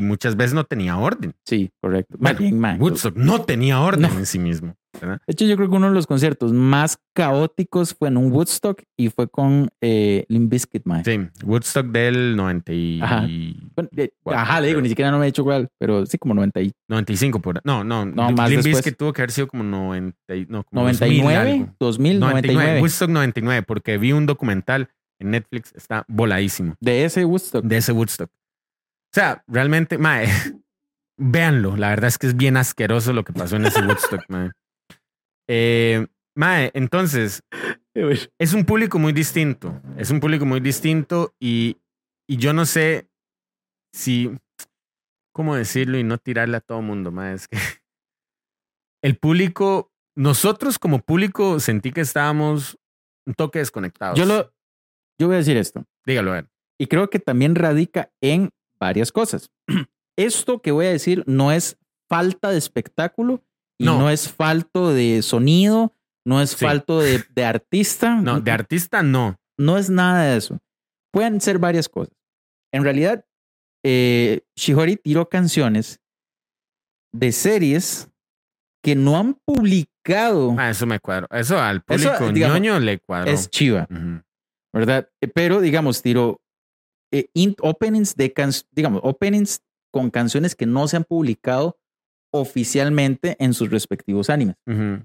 muchas veces no tenía orden. Sí, correcto. Bueno. Woodstock no tenía orden No. en sí mismo, ¿verdad? De hecho, yo creo que uno de los conciertos más caóticos fue en un Woodstock y fue con eh, Limp Bizkit, man. Sí, Woodstock del 90 y... Ajá. Bueno, ajá, le digo, pero- ni siquiera no me he dicho cuál, pero sí como 90 y 95 por... No, no, No, Limp más Bizkit después. tuvo que haber sido como 90... y- No, como 2000 99, algo. 2000, 99, 99. Woodstock 99, porque vi un documental en Netflix, está voladísimo. De ese Woodstock. de ese Woodstock. O sea, realmente, mae, véanlo. La verdad es que es bien asqueroso lo que pasó en ese Woodstock, mae. Eh, mae, entonces, es un público muy distinto. Es un público muy distinto y, y yo no sé si, cómo decirlo y no tirarle a todo mundo, mae. Es que el público, nosotros como público sentí que estábamos un toque desconectados. Yo lo, yo voy a decir esto. Dígalo, a ver. Y creo que también radica en varias cosas. Esto que voy a decir no es falta de espectáculo y No. no, es falto de sonido, no es Sí. falto de, de artista. No, de artista no. no es nada de eso. Pueden ser varias cosas. En realidad, eh, Shihori tiró canciones de series que no han publicado. Ah, eso me cuadró. Eso al público digamos, ñoño le cuadró. es chiva. ¿verdad? Eh, Pero, digamos, tiró eh, in- openings de digamos, openings con canciones que no se han publicado oficialmente en sus respectivos animes.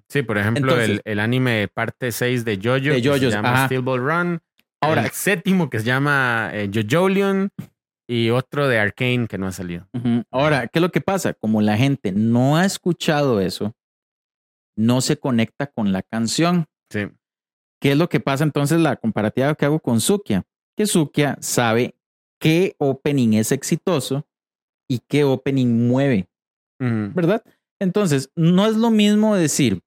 Sí, por ejemplo, Entonces- el, el anime parte 6 de Jojo, De que se JoJo's, llama ajá. Steel Ball Run. Ahora- el séptimo que se llama eh, Jojolion y otro de Arcane que no ha salido. Ahora, ¿qué es lo que pasa? Como la gente no ha escuchado eso, no se conecta con la canción. Sí. ¿Qué es lo que pasa entonces la comparativa que hago con Sukia? Que Sukia sabe qué opening es exitoso y qué opening mueve. ¿Verdad? Entonces, no es lo mismo decir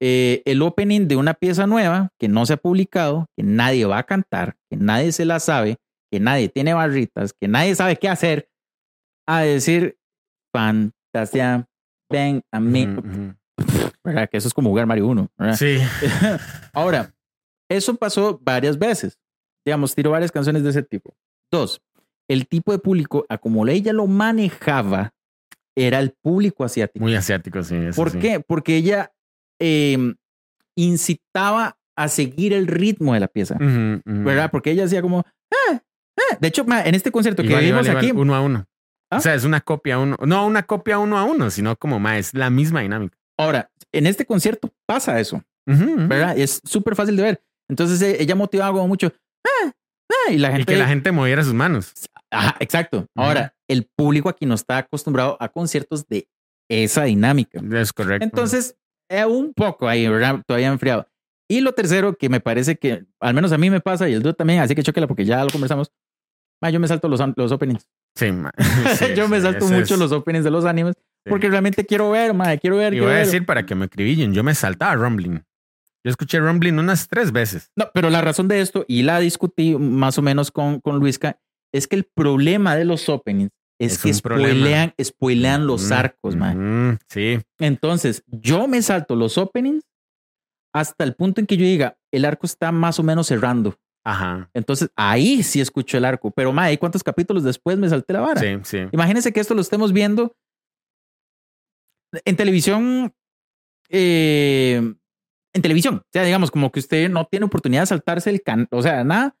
eh, el opening de una pieza nueva que no se ha publicado, que nadie va a cantar, que nadie se la sabe, que nadie tiene barritas, que nadie sabe qué hacer, a decir fantasía, ven a mí. ¿verdad? Que eso es como jugar Mario 1, ¿verdad? Sí. Ahora, eso pasó varias veces. Digamos, tiró varias canciones de ese tipo. Dos, el tipo de público, a como ella lo manejaba, era el público asiático. Muy asiático, sí. ¿Por sí. qué? Porque ella eh, incitaba a seguir el ritmo de la pieza, ujú. ¿verdad? Porque ella hacía como, "Ah, ah". de hecho, en este concierto que vimos aquí, uno a uno. ¿Ah? O sea, es una copia uno. No, una copia uno a uno, sino como más, es la misma dinámica. ahora, en este concierto pasa eso. ¿verdad? Es súper fácil de ver. Entonces eh, ella motivaba como mucho, "Ah, ah", y la Y gente... que la gente moviera sus manos. Ajá, exacto. Ahora, el público aquí no está acostumbrado a conciertos de esa dinámica. Es correcto. Entonces, eh, un poco ahí, ¿verdad? Todavía enfriado. Y lo tercero, que me parece que, al menos a mí me pasa, y el dude también, así que choquela porque ya lo conversamos. Ma, yo me salto los, los openings. Sí, ma- sí, yo me salto mucho es- los openings de los animes sí. porque realmente quiero ver, ma, quiero ver, Y quiero voy a decir para que me acribillen, yo me saltaba Rumbling. Yo escuché Rumbling unas tres veces. No, pero la razón de esto, y la discutí más o menos con, con Luisca, es que el problema de los openings es, Es que spoilean, spoilean los arcos, ma. ujú, Sí. Entonces, yo me salto los openings hasta el punto en que yo diga, el arco está más o menos cerrando. Ajá. Entonces, ahí sí escucho el arco. Pero, ma, ¿y cuántos capítulos después me salté la vara? Sí, sí. Imagínense que esto lo estemos viendo en televisión. eh, en televisión. O sea, digamos, como que usted no tiene oportunidad de saltarse el can, o sea, nada.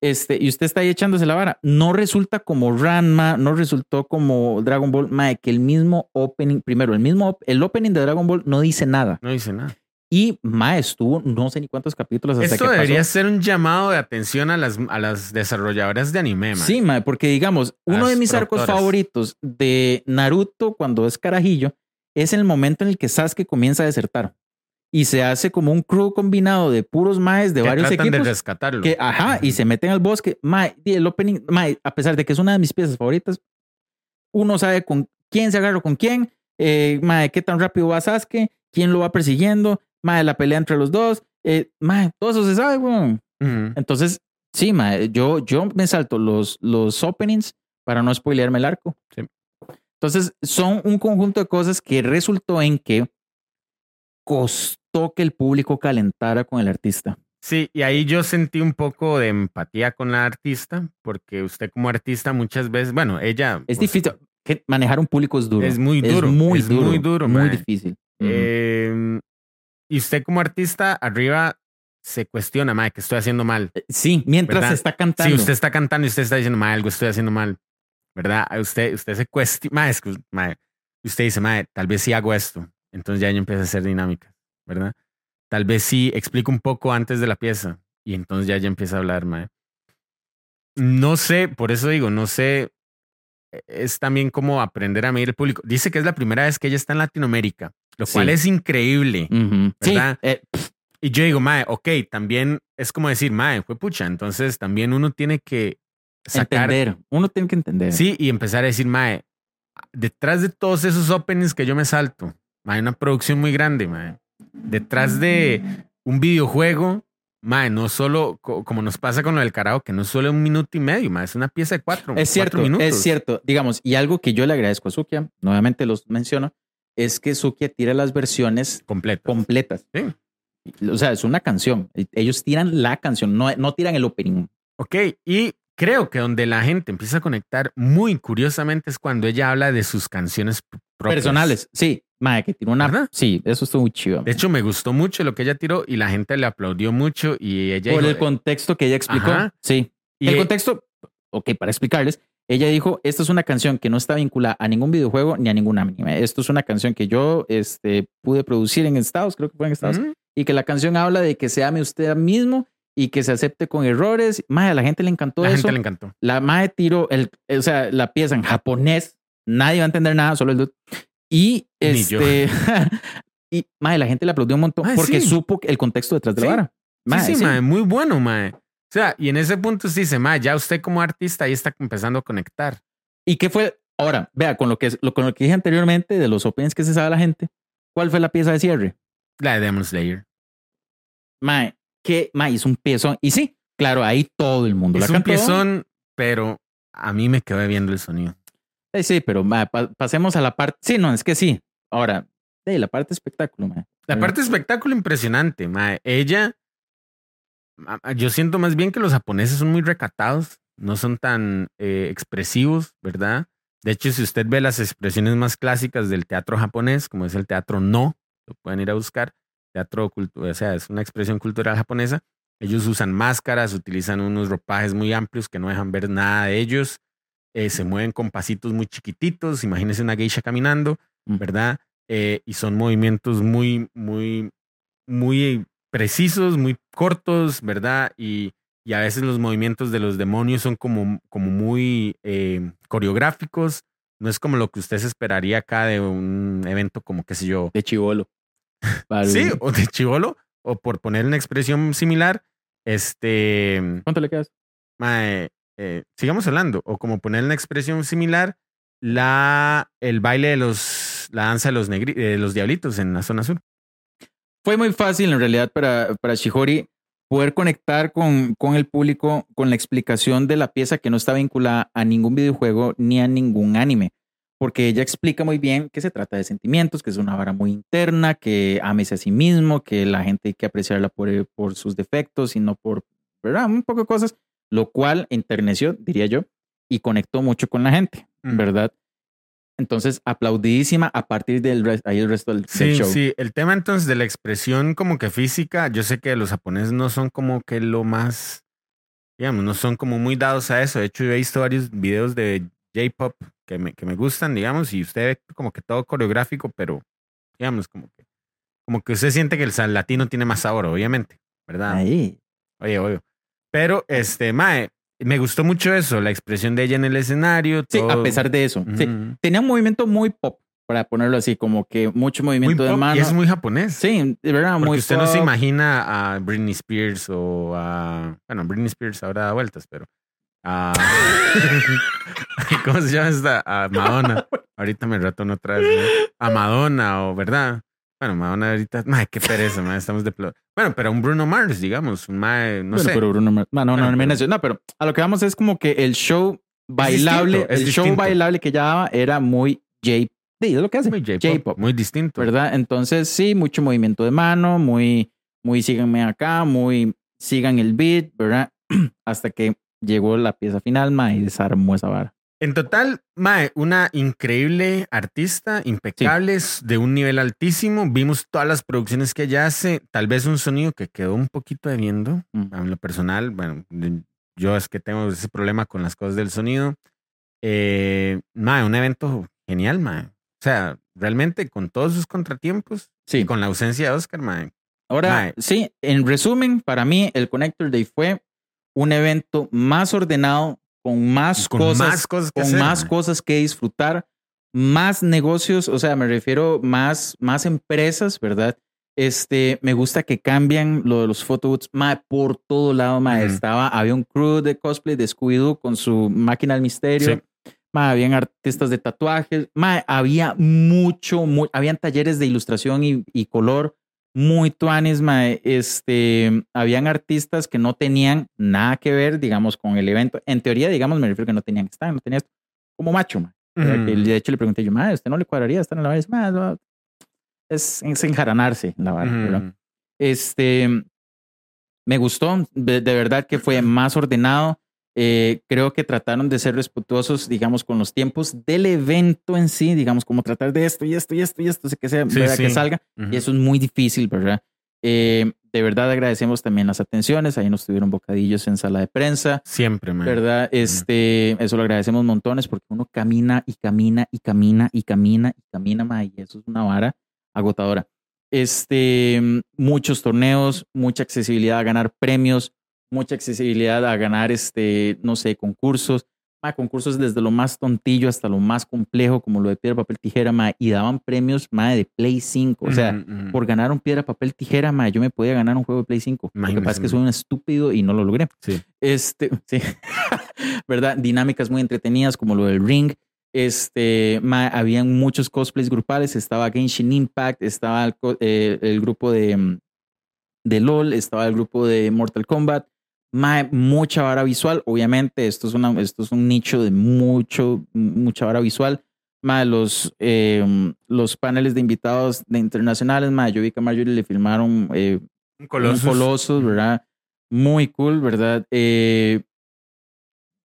Este, y usted está ahí echándose la vara. No resulta como Ranma, no resultó como Dragon Ball, ma, que el mismo opening, primero, el mismo, el opening de Dragon Ball no dice nada. No dice nada. Y ma, estuvo no sé ni cuántos capítulos hasta Esto que debería pasó. ser un llamado de atención a las, a las desarrolladoras de anime. Sí, ma, porque digamos, uno Las de mis arcos favoritos de Naruto cuando es carajillo es el momento en el que Sasuke comienza a desertar y se hace como un crew combinado de puros maes de que varios tratan de rescatarlo. que, ajá, y se meten al bosque. Ma, y el opening, ma, a pesar de que es una de mis piezas favoritas, uno sabe con quién se agarra con quién, eh, ma, qué tan rápido va Sasuke, quién lo va persiguiendo, ma, la pelea entre los dos, eh, ma, todo eso se sabe, weón. Entonces, sí, ma, yo, yo me salto los, los openings para no spoilearme el arco. Sí. Entonces, son un conjunto de cosas que resultó en que costó que el público calentara con el artista. Sí, y ahí yo sentí un poco de empatía con la artista, porque usted como artista muchas veces, bueno, ella... Es difícil. que manejar un público es duro. Es muy duro, Es muy es duro. muy duro, Muy difícil. eh, y usted como artista arriba se cuestiona, mae, que estoy haciendo mal. Ujú. Sí, mientras ¿verdad? se está cantando. Si usted está cantando y usted está diciendo, mae, algo estoy haciendo mal, ¿verdad? Usted, usted se cuestiona, mae, es que, mae, usted dice, mae, tal vez sí hago esto. Entonces ya empieza a hacer dinámica, ¿verdad? Tal vez sí explico un poco antes de la pieza y entonces ya ella empieza a hablar, mae. No sé, por eso digo, no sé, e, es también como aprender a medir el público. Dice que es la primera vez que ella está en Latinoamérica, lo Sí. cual es increíble. Sí, ¿Verdad? eh, Y yo digo, mae, ok, también es como decir, mae, fue pucha. Entonces también uno tiene que sacar. entender. Uno tiene que entender. Sí, y empezar a decir, mae, detrás de todos esos openings que yo me salto, hay una producción muy grande, mae. Detrás de un videojuego, mae, no solo, co- como nos pasa con lo del karaoke, no es solo un minuto y medio, mae, es una pieza de cuatro, Es cierto, cuatro minutos. es cierto. Digamos, y algo que yo le agradezco a Sukia, nuevamente los menciono, es que Sukia tira las versiones Completo. completas. Sí. O sea, es una canción. Ellos tiran la canción, no, no tiran el opening. Ok, y creo que donde la gente empieza a conectar muy curiosamente es cuando ella habla de sus canciones propias. Personales, sí. Mae, que tiró una. ¿Verdad? Sí, eso estuvo muy chido. De hecho, me gustó mucho lo que ella tiró y la gente le aplaudió mucho y ella Por dijo, el contexto que ella explicó. Ajá. Sí. y el e- contexto, ok, para explicarles, ella dijo, esta es una canción que no está vinculada a ningún videojuego ni a ningún anime. Esto es una canción que yo este, pude producir en Estados, creo que fue en Estados, Ujú. y que la canción habla de que se ame usted mismo y que se acepte con errores. Mae, a la gente le encantó la eso. gente le encantó. La mae tiró, el, o sea, la pieza en japonés, nadie va a entender nada, solo el dude. Y este, y mae, la gente le aplaudió un montón Mae, porque sí. supo el contexto detrás de Sí. la vara. Mae, sí, sí, mae, muy bueno, mae. O sea, y en ese punto sí dice, mae, ya usted como artista ahí está empezando a conectar. ¿Y qué fue? Ahora, vea, con lo que, lo, con lo que dije anteriormente de los opens que se sabe la gente, ¿cuál fue la pieza de cierre? La de Demon Slayer. Mae, que mae, es un piezón. Y sí, claro, ahí todo el mundo Es la un cantó. piezón, pero a mí me quedó viendo el sonido. Sí, sí, pero pa- pasemos a la parte. Sí, no, es que sí. Ahora, la parte espectáculo. La parte espectáculo impresionante, mae. Ella, yo siento más bien que los japoneses son muy recatados, no son tan eh, expresivos, ¿verdad? De hecho, si usted ve las expresiones más clásicas del teatro japonés, como es el teatro no, lo pueden ir a buscar, teatro o sea, es una expresión cultural japonesa. Ellos usan máscaras, utilizan unos ropajes muy amplios que no dejan ver nada de ellos, eh, se mueven con pasitos muy chiquititos, imagínense una geisha caminando, Mm. ¿verdad? Eh, y son movimientos muy, muy, muy precisos, muy cortos, ¿verdad? Y, y a veces los movimientos de los demonios son como, como muy eh, coreográficos. No es como lo que usted se esperaría acá de un evento como, qué sé yo, De chivolo. Sí, o de chivolo, o por poner una expresión similar, este, ¿Cuánto le quedas? mae, eh, sigamos hablando, o como poner una expresión similar, la, el baile de los, la danza de los, negri- de los diablitos en la zona sur. Fue muy fácil en realidad para, para Shihori poder conectar con, con el público con la explicación de la pieza que no está vinculada a ningún videojuego ni a ningún anime. Porque ella explica muy bien que se trata de sentimientos, que es una vara muy interna, que ámese a sí mismo, que la gente hay que apreciarla por, por sus defectos y no por, ¿verdad? Un poco de cosas, lo cual enterneció, diría yo, y conectó mucho con la gente, Mm. ¿verdad? Entonces, aplaudidísima a partir del res- ahí el resto del, del Sí, show. sí, el tema entonces de la expresión como que física, yo sé que los japoneses no son como que lo más, digamos, no son como muy dados a eso. De hecho, yo he visto varios videos de J-Pop que me, que me gustan, digamos, y usted ve como que todo coreográfico, pero, digamos, como que, como que usted siente que el latino tiene más sabor, obviamente, ¿verdad? Ahí. Oye, oye. Pero, este, Mae, me gustó mucho eso, la expresión de ella en el escenario. Sí, todo. a pesar de eso. Sí. Tenía un movimiento muy pop, para ponerlo así, como que mucho Muy movimiento de mano. y es muy japonés. Sí, de verdad, Porque muy usted no se imagina a Britney Spears o a. Bueno, Britney Spears ahora da vueltas, pero. A, ¿Cómo se llama esta? A Madonna. Ahorita me ratón otra vez. ¿no? A Madonna o, ¿verdad? Bueno, Madonna ahorita. Ay, qué pereza, mae, estamos de. Bueno, pero un Bruno Mars, digamos. Un mae, no Bueno, sé. pero Bruno Mars- No, no, Bueno, no, pero- no, no, pero a lo que vamos es como que el show bailable, distinto, el show distinto. bailable que ella daba era muy J. Sí, es lo que hace. Muy J-pop, J-pop, Muy distinto. ¿verdad? Entonces, sí, mucho movimiento de mano, muy, muy síganme acá, muy sigan el beat, ¿verdad? Hasta que llegó la pieza final, ma, y desarmó esa vara. En total, Mae, una increíble artista, impecable, s- de un nivel altísimo. Vimos todas las producciones que ella hace. Tal vez un sonido que quedó un poquito debiendo. Mm. En lo personal, bueno, yo es que tengo ese problema con las cosas del sonido. Eh, mae, un evento genial, Mae. O sea, realmente con todos sus contratiempos Sí. y con la ausencia de Oscar, Mae. Ahora, Mae. sí, en resumen, para mí el Connector Day fue un evento más ordenado, con más Con cosas, más cosas que con hacer, más mae. cosas que disfrutar, más negocios, o sea, me refiero más, más empresas, ¿verdad? Este, me gusta que cambian lo de los photobooths, mae, por todo lado, mae, Ujú. estaba, había un crew de cosplay de Scooby-Doo con su máquina del misterio. Sí. Mae, habían artistas de tatuajes, mae, había mucho, mu- habían talleres de ilustración y, y color muy tuanes, mae. Este, habían artistas que no tenían nada que ver, digamos, con el evento. En teoría, digamos, me refiero que no tenían que estar, no tenían esto. Como macho, mae. ¿verdad? Ujú. Que De hecho, le pregunté yo, mae, ¿usted no le cuadraría estar en la vara? Y dice, "Mae, no, es, es enjaranarse en la vara, ¿verdad? Ujú. Este, me gustó, de, de verdad que fue más ordenado. Eh, creo que trataron de ser respetuosos, digamos, con los tiempos del evento en sí, digamos, como tratar de esto y esto y esto y esto, que, sea, Sí, sí. que salga. Ujú. Y eso es muy difícil, ¿verdad? Eh, de verdad agradecemos también las atenciones. Ahí nos tuvieron bocadillos en sala de prensa, Siempre, man. ¿verdad? Este, eso lo agradecemos montones porque uno camina y camina y camina y camina y camina, ma, y eso es una vara agotadora. Este, muchos torneos, mucha accesibilidad a ganar premios, mucha accesibilidad a ganar, este, no sé, concursos. Ma, concursos desde lo más tontillo hasta lo más complejo, como lo de piedra, papel, tijera, ma, y daban premios, ma, de Play 5. O sea, por ganar un piedra, papel, tijera, ma, yo me podía ganar un juego de Play 5. Lo que pasa es que soy un estúpido y no lo logré. Sí. Este, sí. ¿Verdad? Dinámicas muy entretenidas como lo del ring. Este, ma, habían muchos cosplays grupales. Estaba Genshin Impact, estaba el, eh, el grupo de, mm, de LOL, estaba el grupo de Mortal Kombat. Ma, mucha vara visual. Obviamente, esto es, una, esto es un nicho de mucho, mucha vara visual. Ma, los, eh, los paneles de invitados de internacionales, ma, yo vi que a Marjorie le filmaron eh, Un un Colossus. Colossus, ¿verdad? Muy cool, ¿verdad? Eh,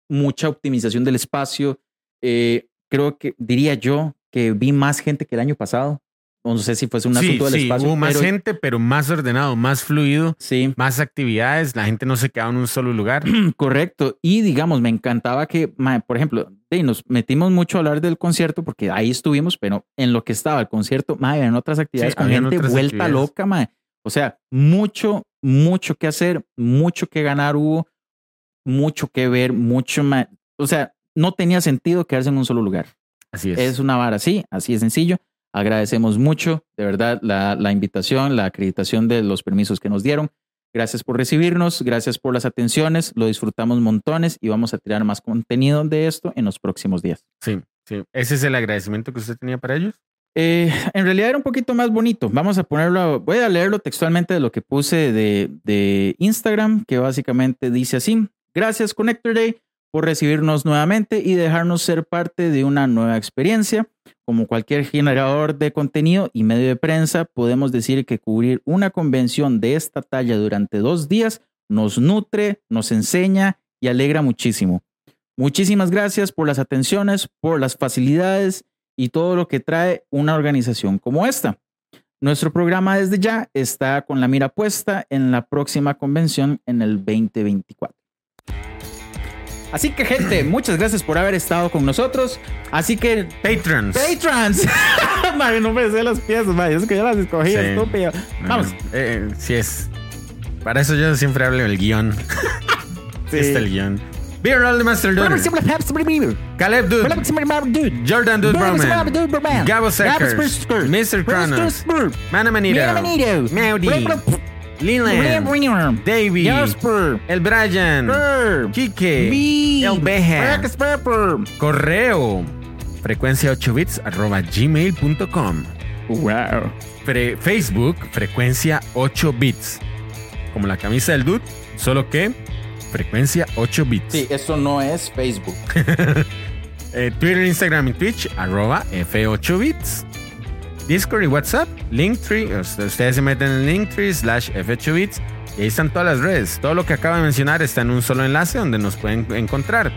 mucha optimización del espacio. Eh, creo que diría yo que vi más gente que el año pasado. No sé si fuese un sí, asunto del sí, espacio. hubo más pero- gente, pero más ordenado, más fluido, Sí, más actividades. La gente no se quedaba en un solo lugar. correcto. Y digamos, me encantaba que, por ejemplo, nos metimos mucho a hablar del concierto porque ahí estuvimos, pero en lo que estaba el concierto, ma, en otras actividades Sí, con gente vuelta loca, ma. O sea, mucho, mucho que hacer, mucho que ganar hubo, mucho que ver, mucho más. O sea, no tenía sentido quedarse en un solo lugar. Así es. Es una vara así, así de sencillo. Agradecemos mucho, de verdad, la, la invitación, la acreditación de los permisos que nos dieron. Gracias por recibirnos, gracias por las atenciones, lo disfrutamos montones y vamos a tirar más contenido de esto en los próximos días. Sí, sí. Ese es el agradecimiento que usted tenía para ellos. Eh, en realidad era un poquito más bonito. Vamos a ponerlo, voy a leerlo textualmente de lo que puse de, de Instagram, que básicamente dice así. Gracias Connector Day por recibirnos nuevamente y dejarnos ser parte de una nueva experiencia. Como cualquier generador de contenido y medio de prensa, podemos decir que cubrir una convención de esta talla durante dos días nos nutre, nos enseña y alegra muchísimo. Muchísimas gracias por las atenciones, por las facilidades y todo lo que trae una organización como esta. Nuestro programa desde ya está con la mira puesta en la próxima convención en el 2024. Así que gente, muchas gracias por haber estado con nosotros. Así que Patrons. Patrons. Madre, no me sé las piezas, madre. Es que yo las escogí, Sí. estúpido. Vamos. Eh, sí es. Para eso yo siempre hablo del guion. Sí. Está el guion. Beer All the Master Dude. Caleb Dude. Jordan Dude Broman. Gabo Seckers. Mr. Kronos. Mana Manito. Meowdy. Leland. Davey. El Brian. Kike. El Beja. Correo. Frecuencia 8 bits arroba gmail.com. Wow. Fre- Facebook, frecuencia 8 bits. Como la camisa del dude, solo que frecuencia 8 bits. Sí, eso no es Facebook. Eh, Twitter, Instagram y Twitch, arroba F8 bits. Discord y WhatsApp, Linktree. Ustedes se meten en Linktree slash F8 bits y ahí están todas las redes. Todo lo que acabo de mencionar está en un solo enlace donde nos pueden encontrar.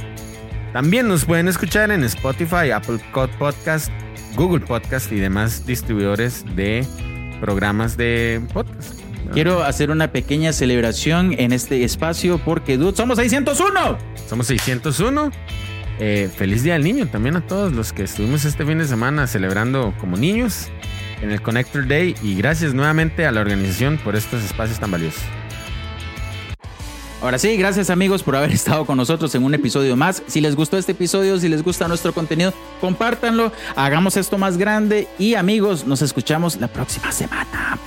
También nos pueden escuchar en Spotify, Apple Podcast, Google Podcast y demás distribuidores de programas de podcast. Quiero hacer una pequeña celebración en este espacio porque, dude, somos 601. Somos 601. Eh, feliz Día del Niño también a todos los que estuvimos este fin de semana celebrando como niños en el Connector Day y gracias nuevamente a la organización por estos espacios tan valiosos. Ahora sí, gracias amigos por haber estado con nosotros en un episodio más. Si les gustó este episodio, si les gusta nuestro contenido, compártanlo, hagamos esto más grande y amigos, nos escuchamos la próxima semana.